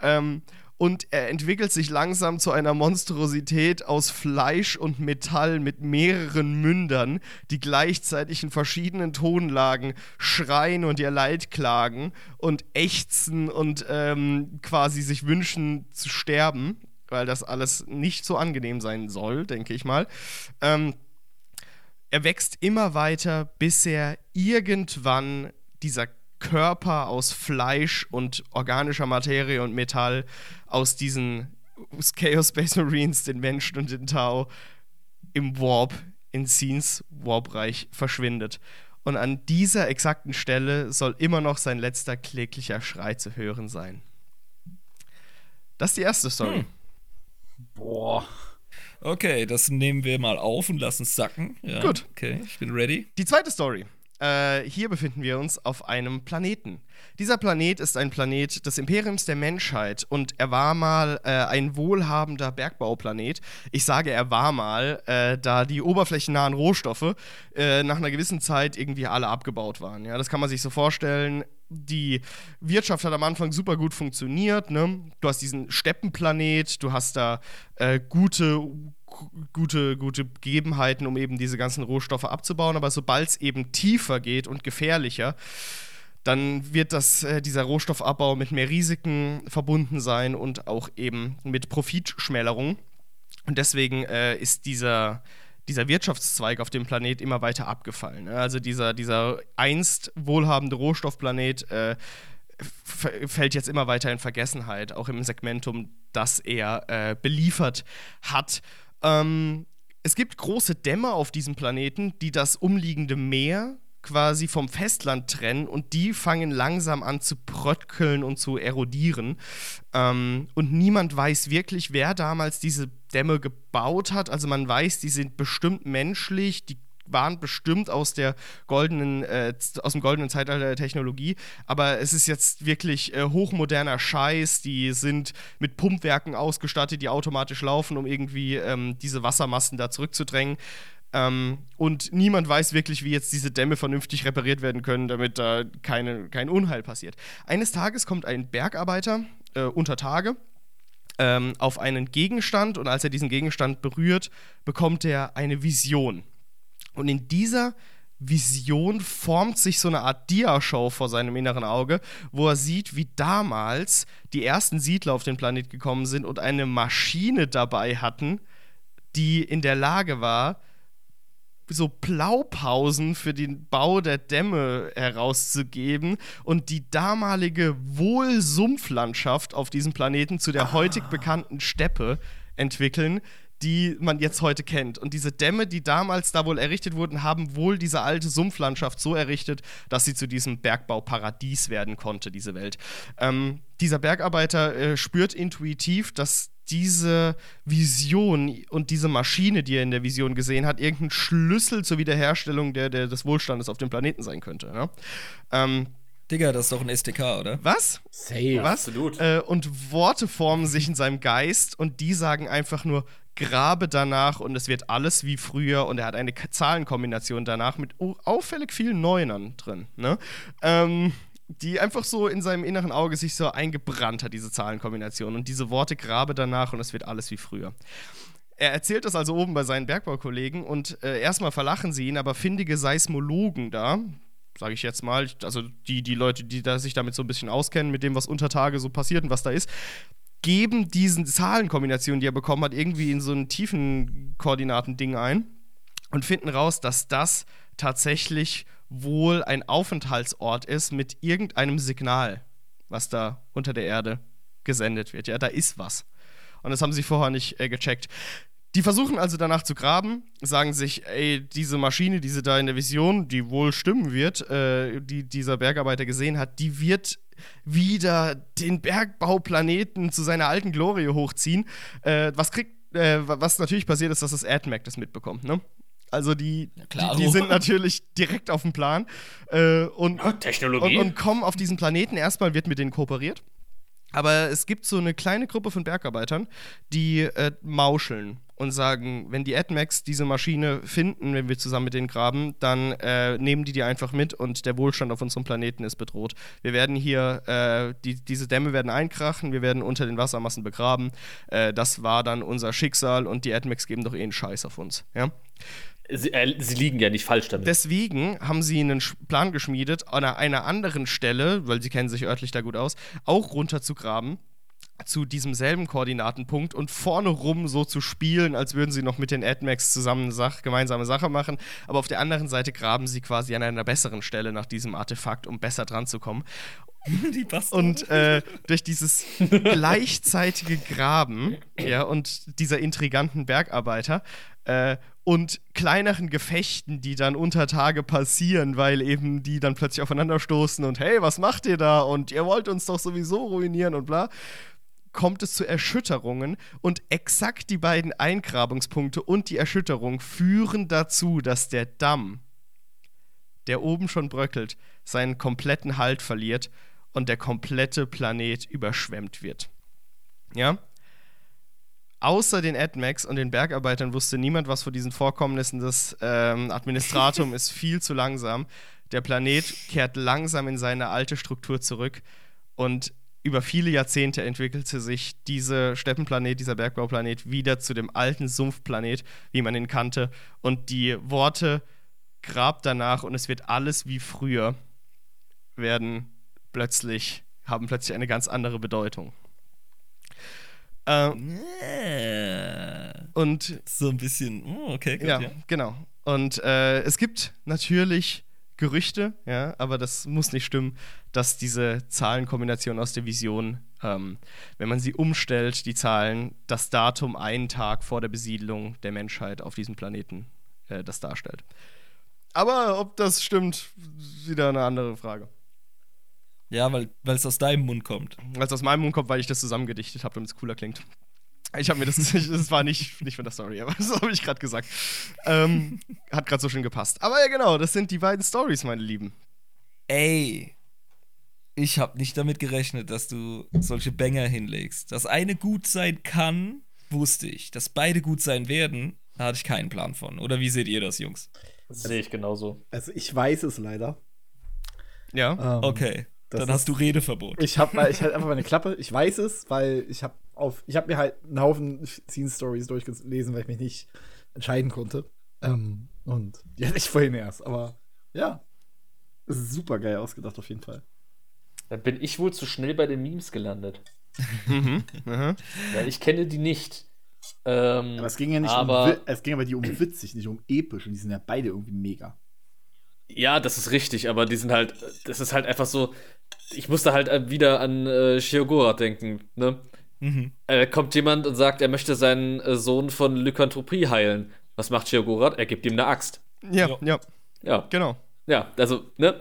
Ähm, und er entwickelt sich langsam zu einer Monstrosität aus Fleisch und Metall mit mehreren Mündern, die gleichzeitig in verschiedenen Tonlagen schreien und ihr Leid klagen und ächzen und ähm, quasi sich wünschen zu sterben, weil das alles nicht so angenehm sein soll, denke ich mal. Ähm, er wächst immer weiter, bis er irgendwann dieser Körper aus Fleisch und organischer Materie und Metall aus diesen Chaos Space Marines, den Menschen und den Tau, im Warp, in Scenes Warp-Reich verschwindet. Und an dieser exakten Stelle soll immer noch sein letzter kläglicher Schrei zu hören sein. Das ist die erste Story. Boah. Okay, das nehmen wir mal auf und lassen es sacken. Ja, Gut. Okay, ich bin ready. Die zweite Story. Äh, hier befinden wir uns auf einem Planeten. Dieser Planet ist ein Planet des Imperiums der Menschheit und er war mal äh, ein wohlhabender Bergbauplanet. Ich sage, er war mal, äh, da die oberflächennahen Rohstoffe äh, nach einer gewissen Zeit irgendwie alle abgebaut waren. Ja, das kann man sich so vorstellen. Die Wirtschaft hat am Anfang super gut funktioniert. Ne? Du hast diesen Steppenplanet, du hast da äh, gute gute, gute Gegebenheiten, um eben diese ganzen Rohstoffe abzubauen. Aber sobald es eben tiefer geht und gefährlicher, dann wird das, äh, dieser Rohstoffabbau mit mehr Risiken verbunden sein und auch eben mit Profitschmälerung. Und deswegen äh, ist dieser, dieser Wirtschaftszweig auf dem Planet immer weiter abgefallen. ne? Also dieser, dieser einst wohlhabende Rohstoffplanet äh, fällt jetzt immer weiter in Vergessenheit, auch im Segmentum, das er äh, beliefert hat. Ähm, es gibt große Dämme auf diesem Planeten, die das umliegende Meer quasi vom Festland trennen und die fangen langsam an zu bröckeln und zu erodieren. Ähm, und niemand weiß wirklich, wer damals diese Dämme gebaut hat. Also man weiß, die sind bestimmt menschlich, die waren bestimmt aus der goldenen, äh, aus dem goldenen Zeitalter der Technologie, aber es ist jetzt wirklich äh, hochmoderner Scheiß. Die sind mit Pumpwerken ausgestattet, die automatisch laufen, um irgendwie ähm, diese Wassermassen da zurückzudrängen. Ähm, und niemand weiß wirklich, wie jetzt diese Dämme vernünftig repariert werden können, damit da keine, kein Unheil passiert. Eines Tages kommt ein Bergarbeiter äh, unter Tage ähm, auf einen Gegenstand und als er diesen Gegenstand berührt, bekommt er eine Vision. Und in dieser Vision formt sich so eine Art Diashow vor seinem inneren Auge, wo er sieht, wie damals die ersten Siedler auf den Planet gekommen sind und eine Maschine dabei hatten, die in der Lage war, so Blaupausen für den Bau der Dämme herauszugeben und die damalige Wohlsumpflandschaft auf diesem Planeten zu der heutig bekannten Steppe entwickeln, die man jetzt heute kennt. Und diese Dämme, die damals da wohl errichtet wurden, haben wohl diese alte Sumpflandschaft so errichtet, dass sie zu diesem Bergbauparadies werden konnte, diese Welt. Ähm, dieser Bergarbeiter äh, spürt intuitiv, dass diese Vision und diese Maschine, die er in der Vision gesehen hat, irgendein Schlüssel zur Wiederherstellung der, der, des Wohlstandes auf dem Planeten sein könnte. Ja? Ähm, Digga, das ist doch ein SDK, oder? was? Safe. Was? Absolut. Äh, und Worte formen sich in seinem Geist und die sagen einfach nur, grabe danach und es wird alles wie früher und er hat eine Zahlenkombination danach mit au- auffällig vielen Neunern drin. Ne? Ähm, die einfach so in seinem inneren Auge sich so eingebrannt hat, diese Zahlenkombination. Und diese Worte grabe danach und es wird alles wie früher. Er erzählt das also oben bei seinen Bergbaukollegen und äh, erstmal verlachen sie ihn, aber findige Seismologen da, sage ich jetzt mal, also die, die Leute, die da sich damit so ein bisschen auskennen, mit dem, was unter Tage so passiert und was da ist, geben diesen Zahlenkombinationen, die er bekommen hat, irgendwie in so ein tiefen Koordinatending ein und finden raus, dass das tatsächlich wohl ein Aufenthaltsort ist mit irgendeinem Signal, was da unter der Erde gesendet wird. Ja, da ist was. Und das haben sie vorher nicht äh, gecheckt. Die versuchen also danach zu graben, sagen sich, ey, diese Maschine, die sie da in der Vision, die wohl stimmen wird, äh, die dieser Bergarbeiter gesehen hat, die wird wieder den Bergbauplaneten zu seiner alten Glorie hochziehen. Äh, was kriegt, äh, was natürlich passiert ist, dass das AdMac das mitbekommt, ne? Also die, die, die sind natürlich direkt auf dem Plan äh, und, und, Technologie. und kommen auf diesen Planeten. Erstmal wird mit denen kooperiert. Aber es gibt so eine kleine Gruppe von Bergarbeitern, die äh, mauscheln und sagen, wenn die AdMacs diese Maschine finden, wenn wir zusammen mit denen graben, dann äh, nehmen die die einfach mit und der Wohlstand auf unserem Planeten ist bedroht. Wir werden hier, äh, die, diese Dämme werden einkrachen, wir werden unter den Wassermassen begraben. Äh, das war dann unser Schicksal und die AdMacs geben doch eh einen Scheiß auf uns. Ja? Sie, äh, sie liegen ja nicht falsch damit. Deswegen haben sie einen Plan geschmiedet, an einer, anderen Stelle, weil sie kennen sich örtlich da gut aus, auch runter zu graben zu diesem selben Koordinatenpunkt und vorne rum so zu spielen, als würden sie noch mit den AdMacs zusammen eine Sach gemeinsame Sache machen. Aber auf der anderen Seite graben sie quasi an einer besseren Stelle nach diesem Artefakt, um besser dran zu kommen. Die. Und äh, durch dieses gleichzeitige Graben ja, und dieser intriganten Bergarbeiter äh, und kleineren Gefechten, die dann unter Tage passieren, weil eben die dann plötzlich aufeinanderstoßen und hey, was macht ihr da? Und ihr wollt uns doch sowieso ruinieren und bla kommt es zu Erschütterungen und exakt die beiden Eingrabungspunkte und die Erschütterung führen dazu, dass der Damm, der oben schon bröckelt, seinen kompletten Halt verliert und der komplette Planet überschwemmt wird. Ja? Außer den AdMacs und den Bergarbeitern wusste niemand was von diesen Vorkommnissen. Das ähm, Administratum ist viel zu langsam. Der Planet kehrt langsam in seine alte Struktur zurück und über viele Jahrzehnte entwickelte sich dieser Steppenplanet, dieser Bergbauplanet wieder zu dem alten Sumpfplanet, wie man ihn kannte. Und die Worte Grab danach und es wird alles wie früher werden plötzlich, haben plötzlich eine ganz andere Bedeutung. Ähm, Äh, und so ein bisschen. Oh, okay, gut, ja, ja. genau. Und äh, es gibt natürlich Gerüchte, ja, aber das muss nicht stimmen, dass diese Zahlenkombination aus der Vision, ähm, wenn man sie umstellt, die Zahlen, das Datum einen Tag vor der Besiedlung der Menschheit auf diesem Planeten äh, das darstellt. Aber ob das stimmt, wieder eine andere Frage. Ja, weil es aus deinem Mund kommt. Weil es aus meinem Mund kommt, weil ich das zusammengedichtet habe, damit es cooler klingt. Ich habe mir das, das war nicht, nicht von der Story, aber das habe ich gerade gesagt. Ähm, hat gerade so schön gepasst. Aber ja, genau, das sind die beiden Stories, meine Lieben. Ey, ich habe nicht damit gerechnet, dass du solche Banger hinlegst. Dass eine gut sein kann, wusste ich. Dass beide gut sein werden, da hatte ich keinen Plan von. Oder wie seht ihr das, Jungs? Das sehe ich genauso. Also ich weiß es leider. Ja. Ähm, Okay, das dann hast du Redeverbot. Ich habe ich halt einfach meine Klappe. Ich weiß es, weil ich habe auf ich habe mir halt einen Haufen Scene Stories durchgelesen, weil ich mich nicht entscheiden konnte. Ähm, und ja, ich vorhin erst, aber Ja. Das ist super geil ausgedacht, auf jeden Fall. Dann bin ich wohl zu schnell bei den Memes gelandet. Mhm. Weil ich kenne die nicht. Ähm, Aber es ging ja nicht aber, um es ging aber die um witzig, nicht um episch. Und die sind ja beide irgendwie mega. Ja, das ist richtig, aber die sind halt, das ist halt einfach so. Ich musste halt wieder an äh, Shiogora denken, ne? Mhm. Äh, kommt jemand und sagt, er möchte seinen äh, Sohn von Lykanthropie heilen. Was macht Shiogora? Er gibt ihm eine Axt. Ja, Ja. ja, Ja, genau. ja, also, ne?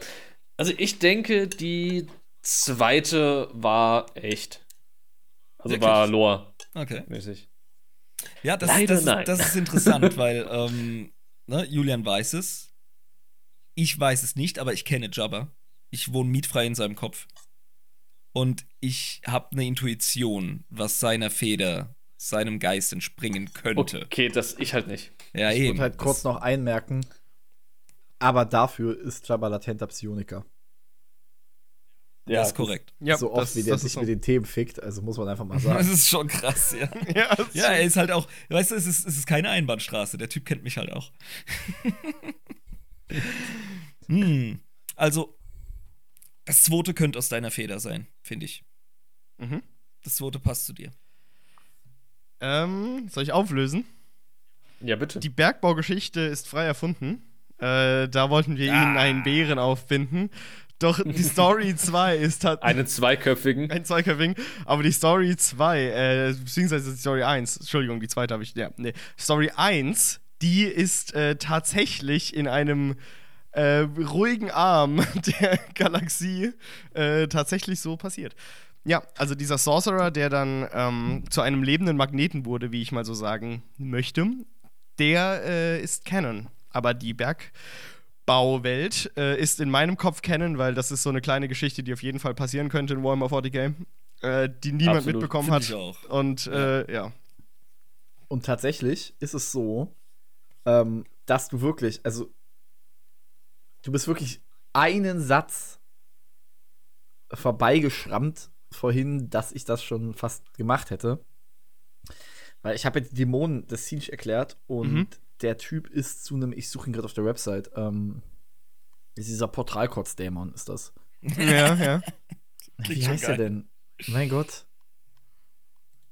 Also ich denke, die zweite war echt. Also Wirklich? war Lore Okay. mäßig. Ja, das, Leider das, nein. das ist interessant, weil ähm, ne, Julian weiß es. Ich weiß es nicht, aber ich kenne Jabba. Ich wohne mietfrei in seinem Kopf. Und ich habe eine Intuition, was seiner Feder, seinem Geist entspringen könnte. Okay, das ich halt nicht. Ja, Ich eben. würde halt kurz noch einmerken, aber dafür ist Jabba latenter Psioniker. Ja, das ist korrekt. Ja, so oft das, wie der das sich so. mit den Themen fickt, also muss man einfach mal Das sagen. ist schon krass, ja. Ja, das Ja, er ist halt auch, weißt du, es ist, es ist keine Einbahnstraße. Der Typ kennt mich halt auch. hm. Also, das zweite könnte aus deiner Feder sein, finde ich. Mhm. Das zweite passt zu dir. Ähm, soll ich auflösen? Ja, bitte. Die Bergbaugeschichte ist frei erfunden. Äh, da wollten wir Ah. ihnen einen Bären aufbinden. Doch die Story 2 ist halt Einen zweiköpfigen. ein Zweiköpfing, aber die Story 2, äh, beziehungsweise die Story 1, Entschuldigung, die zweite habe ich, ja, nee. Story 1, die ist äh, tatsächlich in einem äh, ruhigen Arm der Galaxie äh, tatsächlich so passiert. Ja, also dieser Sorcerer, der dann ähm, zu einem lebenden Magneten wurde, wie ich mal so sagen möchte, der äh, ist Canon. Aber die Bergbauwelt äh, ist in meinem Kopf Canon, weil das ist so eine kleine Geschichte, die auf jeden Fall passieren könnte in Warhammer 40k, äh, die niemand Absolut, mitbekommen find hat. ich auch. Und äh, ja. Und tatsächlich ist es so, ähm, dass du wirklich, also du bist wirklich einen Satz vorbeigeschrammt vorhin, dass ich das schon fast gemacht hätte. Weil ich habe jetzt die Dämonen des Siege erklärt und Mhm. der Typ ist zu einem, ich suche ihn gerade auf der Website, ähm, ist dieser Portalkotz-Dämon, ist das. ja, ja. Wie heißt geil. er denn? Mein Gott.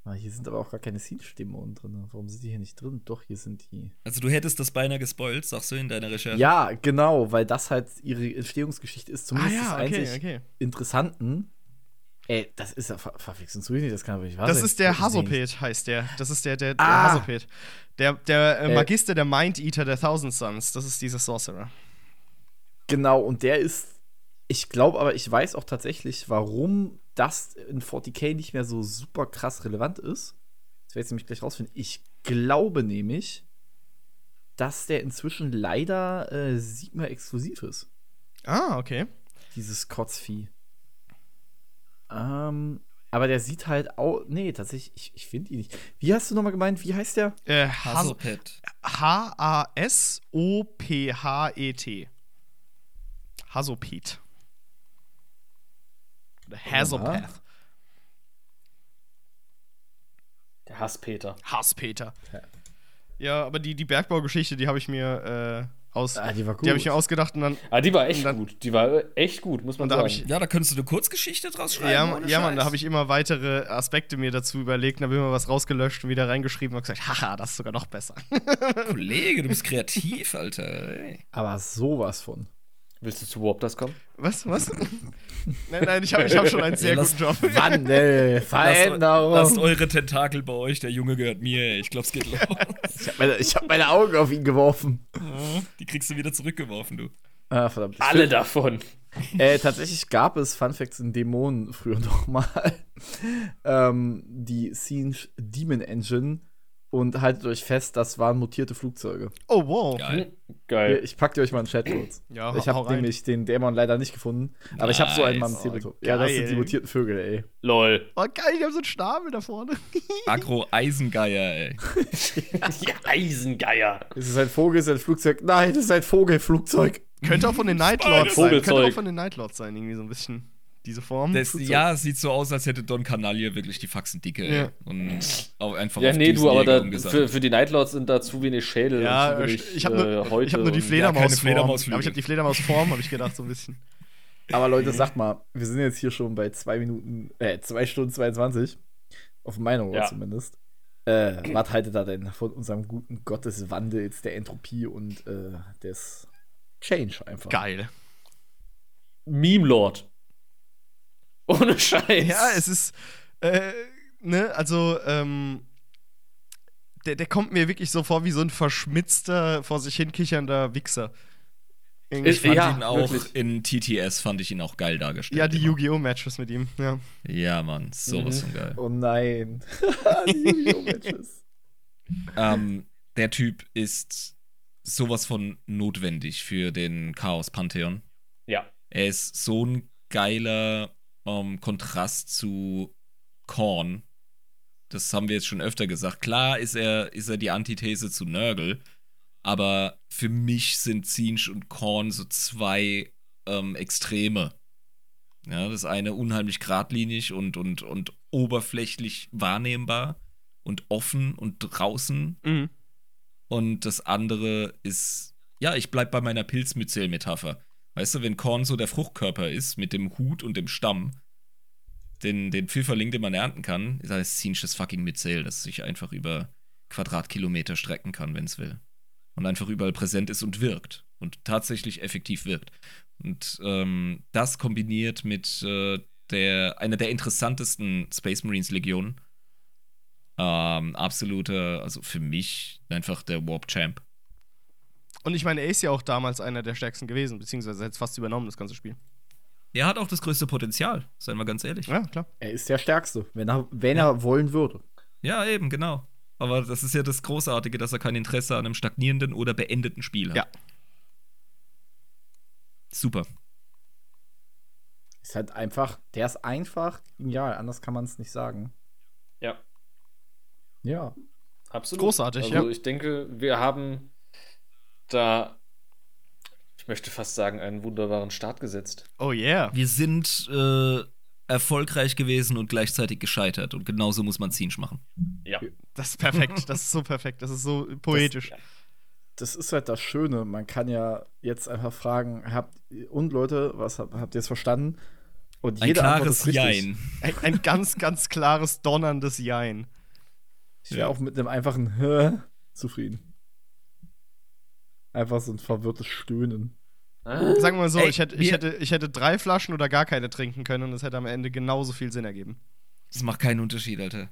Ah, hier sind aber auch gar keine Siege-Dämonen drin. Warum sind die hier nicht drin? Doch, hier sind die. Also du hättest das beinahe gespoilt, sagst du in deiner Recherche. Ja, genau, weil das halt ihre Entstehungsgeschichte ist. Ah Zumindest ja, das okay, einzig okay. Interessanten. Ey, das ist ja ver verwechseln du nicht, das kann aber nicht wahr Das sein. ist der. Hasopet, heißt der. Das ist der, der, der Ah. Hasopet. Der, der äh, Äh. Magister, der Mind Eater der Thousand Suns. Das ist dieser Sorcerer. Genau, und der ist. Ich glaube aber, ich weiß auch tatsächlich, warum das in 40k nicht mehr so super krass relevant ist. Das werde ich nämlich gleich rausfinden. Ich glaube nämlich, dass der inzwischen leider äh, Sigma exklusiv ist. Ah, okay. Dieses Kotzvieh. Ähm, aber der sieht halt auch. Nee, tatsächlich, ich, ich finde ihn nicht. Wie hast du nochmal gemeint? Wie heißt der? Äh, Has Hasselpet. H-A-S-O-P-H-E-T. Hasopet. Oder Hasopath. Der Hasspeter. Hasspeter. Ja. Ja, aber die, die Bergbaugeschichte, die habe ich mir äh, aus. Ah, die war Die habe ich gut. mir ausgedacht und dann. Ah, die war echt dann- gut. Die war echt gut, muss man da sagen. ich- Ja, da könntest du eine Kurzgeschichte draus schreiben. Ja, ja Mann, da habe ich immer weitere Aspekte mir dazu überlegt, dann habe ich immer was rausgelöscht und wieder reingeschrieben und gesagt, haha, das ist sogar noch besser. Kollege, du bist kreativ, Alter. Ey. Aber sowas von. Willst du zu Warpdas kommen? Was? Was? nein, nein, ich habe ich hab schon einen sehr Ja, guten Job. Wann, ey, Lasst, Veränderung. lasst eure Tentakel bei euch, der Junge gehört mir. ey. Ich glaube, es geht los. Ich habe meine, ich hab meine Augen auf ihn geworfen. Die kriegst du wieder zurückgeworfen, du. Ah, verdammt. Alle davon. Äh, tatsächlich gab es Fun Facts in Dämonen früher noch mal. ähm, die Siege Demon Engine. Und haltet euch fest, das waren mutierte Flugzeuge. Oh, wow. Geil. Hier, Geil. Ich pack dir euch mal einen Chat kurz. Ja, ich habe nämlich den Dämon leider nicht gefunden. Aber ich habe so einen Nice. Tabletop. Ja, das sind die mutierten Vögel, ey. Lol. Oh, geil, die haben so einen Schnabel da vorne. Agro-Eisengeier, ey. Die Eisengeier. Ist es ein Vogel, ist es ein Flugzeug? Nein, das ist ein Vogelflugzeug. Könnte auch von den Nightlords sein. Könnte auch von den Nightlords sein, irgendwie so ein bisschen. Diese Form. Das, so. ja, es sieht so aus, als hätte Don Canalie wirklich die Faxen dicke ey. Ja. und auch einfach Ja, auf nee, du, aber da, für, für die Nightlords sind da zu wenig Schädel Ja, und zu ich, wenig ich habe nur, äh, ich hab nur die Fledermausform. keine Fledermausflügel. aber ich habe die Fledermausform, habe ich gedacht, so ein bisschen. Aber Leute, sagt mal, wir sind jetzt hier schon bei zwei Minuten, äh, zwei Stunden 22. Auf meiner Uhr Ja. zumindest. Äh, was haltet ihr denn von unserem guten Gotteswandels der Entropie und äh, des Change einfach? Geil. Meme Lord. Ohne Scheiß. Ja, es ist, äh, ne, also, ähm, der, der kommt mir wirklich so vor wie so ein verschmitzter, vor sich hinkichernder Wichser. Irgendwie- Ich fand Ja, ihn auch wirklich. in TTS fand ich ihn auch geil dargestellt. ja, die. Yu-Gi-Oh! Matches mit ihm, ja. Ja, Mann, sowas Mhm. von geil. Oh nein. Die Yu-Gi-Oh! Matches. ähm, der Typ ist sowas von notwendig für den Chaos Pantheon. Ja. Er ist so ein geiler ähm, Kontrast zu Korn. Das haben wir jetzt schon öfter gesagt. Klar ist er, ist er die Antithese zu Nurgle, aber für mich sind Zinch und Korn so zwei ähm, Extreme. Ja, das eine unheimlich geradlinig und, und, und oberflächlich wahrnehmbar und offen und draußen. Mhm. Und das andere ist, ja, ich bleib bei meiner Pilzmyzel-Metapher. Weißt du, wenn Korn so der Fruchtkörper ist, mit dem Hut und dem Stamm, den, den Pfifferling, den man ernten kann, ist das Zinches fucking Myzel, das sich einfach über Quadratkilometer strecken kann, wenn es will. Und einfach überall präsent ist und wirkt. Und tatsächlich effektiv wirkt. Und ähm, das kombiniert mit äh, der, einer der interessantesten Space Marines Legionen. Ähm, absoluter, also für mich einfach der Warp Champ. Und ich meine, er ist ja auch damals einer der stärksten gewesen, beziehungsweise hat es fast übernommen, das ganze Spiel. Er hat auch das größte Potenzial, seien wir ganz ehrlich. Ja, klar. Er ist der Stärkste, wenn er, wenn er wollen würde. Ja, eben, genau. Aber das ist ja das Großartige, dass er kein Interesse an einem stagnierenden oder beendeten Spiel hat. Ja. Super. Ist halt einfach, der ist einfach genial, anders kann man es nicht sagen. Ja, Ja. absolut. Großartig, also ja. ich denke, wir haben da, ich möchte fast sagen, einen wunderbaren Start gesetzt. Oh yeah. Wir sind äh, erfolgreich gewesen und gleichzeitig gescheitert. Und genauso muss man Zinsch machen. Ja. Das ist perfekt. Das ist so perfekt. Das ist so poetisch. ja. Das ist halt das Schöne. Man kann ja jetzt einfach fragen, habt und Leute, was habt, habt ihr es verstanden? Und Ein jede Antwort klares. Jein. Ein, ein ganz, ganz klares, donnerndes Jein. Ich wäre Ja. auch mit einem einfachen Hä zufrieden. Einfach so ein verwirrtes Stöhnen. Sagen wir mal so, Ey, ich, hätte, ich, hätte, ich hätte drei Flaschen oder gar keine trinken können und es hätte am Ende genauso viel Sinn ergeben. Das macht keinen Unterschied, Alter.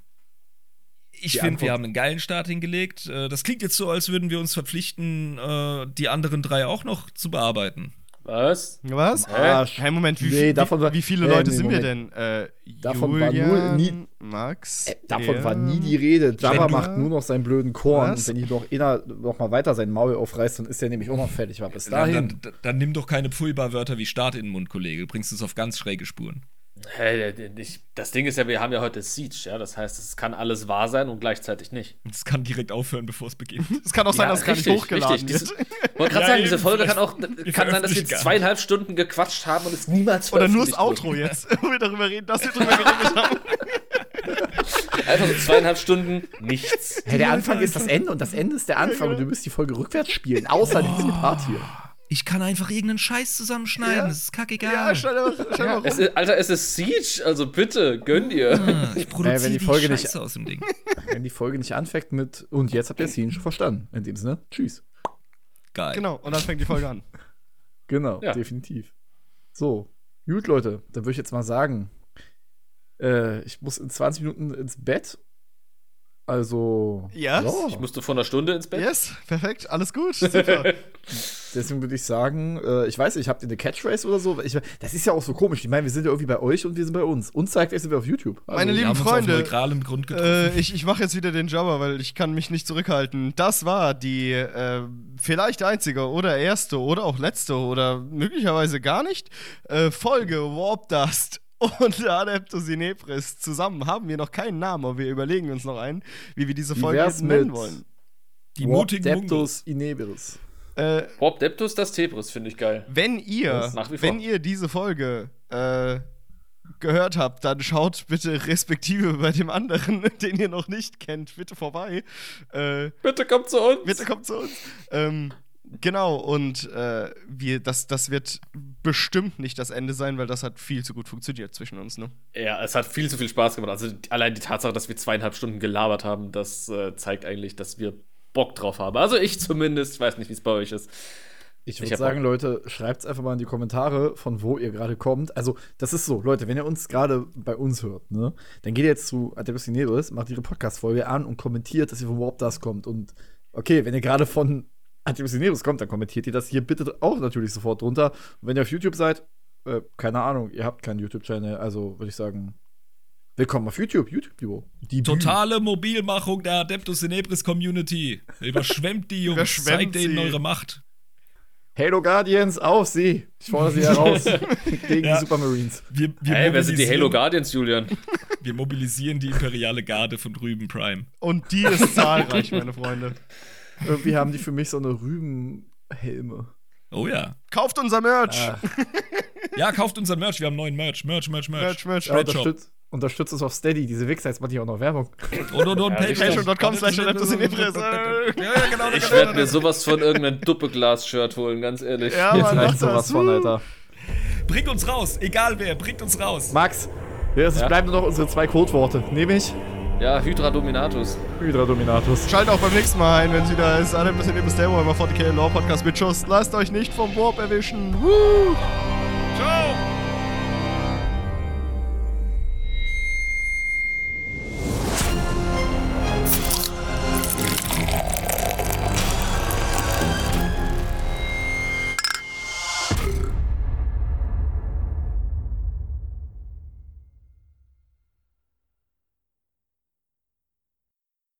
Ich finde, wir haben einen geilen Start hingelegt. Äh, Das klingt jetzt so, als würden wir uns verpflichten, äh, die anderen drei auch noch zu bearbeiten. Was? Was? Arsch. Hey, Moment, wie, Nee, davon war- wie, wie viele Leute nee, sind wir Moment. denn? Äh, Davon war Julian, nur nie- Max. Äh, davon war nie die Rede. Jabba du- macht nur noch seinen blöden Korn. Was? Und wenn ich noch einer noch mal weiter sein Maul aufreißt, dann ist er nämlich auch noch fertig. Aber bis Dann, dahin. dann, dann nimm doch keine Pulverwörter wie Start in den Mund, Kollege. Du bringst es auf ganz schräge Spuren. Hey, ich- das Ding ist ja, wir haben ja heute Siege, ja. Das heißt, es kann alles wahr sein und gleichzeitig nicht. Das kann direkt aufhören, bevor es beginnt. Es kann auch sein, dass es gar nicht hochgeladen richtig. wird. Diese- Wollte gerade Ja, sagen, diese Folge kann auch kann sein, dass wir jetzt zweieinhalb Stunden gequatscht haben und es niemals Oder nur das Outro wurde. jetzt, wo wir darüber reden, dass wir drüber geredet haben. Einfach so zweieinhalb Stunden nichts. Hey, der Anfang ist das Ende und das Ende ist der Anfang und du müsst die Folge rückwärts spielen, außer diesen Part hier. Ich kann einfach irgendeinen Scheiß zusammenschneiden. Ja. Das ist kackegal. Ja, stell dir mal, rum. ist, Alter, es ist Siege, also bitte, gönn dir. Ah, ich produziere Äh, wenn die die, Folge nicht- Scheiße aus dem Ding. Wenn die Folge nicht anfängt mit und jetzt habt ihr es schon verstanden. In dem Sinne, tschüss. Geil. Genau, und dann fängt die Folge an. Genau, Ja. definitiv. So, gut, Leute, dann würde ich jetzt mal sagen, äh, ich muss in 20 Minuten ins Bett. Also, Ja? Ich musste vor einer Stunde ins Bett. Yes, perfekt, alles gut, super. Deswegen würde ich sagen, äh, ich weiß nicht, habt ihr eine Catchphrase oder so? Ich, das ist ja auch so komisch. Ich meine, wir sind ja irgendwie bei euch und wir sind bei uns. Uns zeigt, wir sind wir auf YouTube. Also, Meine lieben Freunde. Äh, ich ich mache jetzt wieder den Jabber, weil ich kann mich nicht zurückhalten. Das war die äh, vielleicht einzige oder erste oder auch letzte oder möglicherweise gar nicht äh, Folge Warp Dust und Adeptus Inepris. Zusammen haben wir noch keinen Namen, aber wir überlegen uns noch einen, wie wir diese Folge jetzt nennen wollen. die Warp mutigen Mungos. Deptus Ineberis. Äh, Warp Deptus, das Tebris, finde ich geil. wenn ihr, wenn ihr diese Folge äh, gehört habt, dann schaut bitte respektive bei dem anderen, den ihr noch nicht kennt, bitte vorbei. Äh, Bitte kommt zu uns. bitte kommt zu uns. Ähm, genau, und äh, wir, das, das wird bestimmt nicht das Ende sein, weil das hat viel zu gut funktioniert zwischen uns, ne? Ja, es hat viel zu viel Spaß gemacht. Also allein die Tatsache, dass wir zweieinhalb Stunden gelabert haben, das äh, zeigt eigentlich, dass wir Bock drauf haben. Also ich zumindest. Ich weiß nicht, wie es bei euch ist. Ich würde sagen, Bock. Leute, schreibt es einfach mal in die Kommentare, von wo ihr gerade kommt. Also, das ist so, Leute, wenn ihr uns gerade bei uns hört, ne, dann geht ihr jetzt zu Adeptus Cineris, macht ihre Podcast-Folge an und kommentiert, dass ihr von Warp das kommt. Und okay, wenn ihr gerade von Adeptus kommt, dann kommentiert ihr das hier bitte auch natürlich sofort drunter. Und wenn ihr auf YouTube seid, äh, keine Ahnung, ihr habt keinen YouTube-Channel, also würde ich sagen, willkommen auf YouTube, YouTube-Duo. Die Totale Mobilmachung der Adeptus Inebris Community. Überschwemmt die Jungs. Überschwemmt Zeigt denen sie. eure Macht. Halo Guardians, auf sie! Ich fordere sie heraus gegen Ja. die Supermarines. Wir, wir, Hey, wer sind die mobilisieren- Halo Guardians, Julian? wir mobilisieren die imperiale Garde von drüben Prime. Und die ist zahlreich, meine Freunde. Irgendwie haben die für mich so eine Rübenhelme. Oh ja. Kauft unser Merch. Ah. Ja, kauft unseren Merch. Wir haben neuen Merch. Merch, Merch, Merch. Merch, Merch. Ja, unterstützt, unterstützt uns auf Steady, diese Wichser, jetzt macht die auch noch Werbung. Und, und, und Ja, Patreon. Patreon.com slash Adeptus Inebris. Ja, ja, genau. Ich genau, werde genau. mir sowas von irgendeinem Duppeglas-Shirt holen, ganz ehrlich. Ja, Jetzt reicht sowas von, Alter. Bringt uns raus. Egal wer. Bringt uns raus. Max, ja, es Ja? bleiben nur noch unsere zwei Codeworte. Nämlich Ja, Hydra Dominatus. Hydra Dominatus. Schaltet auch beim nächsten Mal ein, wenn sie da ist. Adeptus Inebris, der Warhammer 40k Law Podcast mit Schuss. Lasst euch nicht vom Warp erwischen. Woo!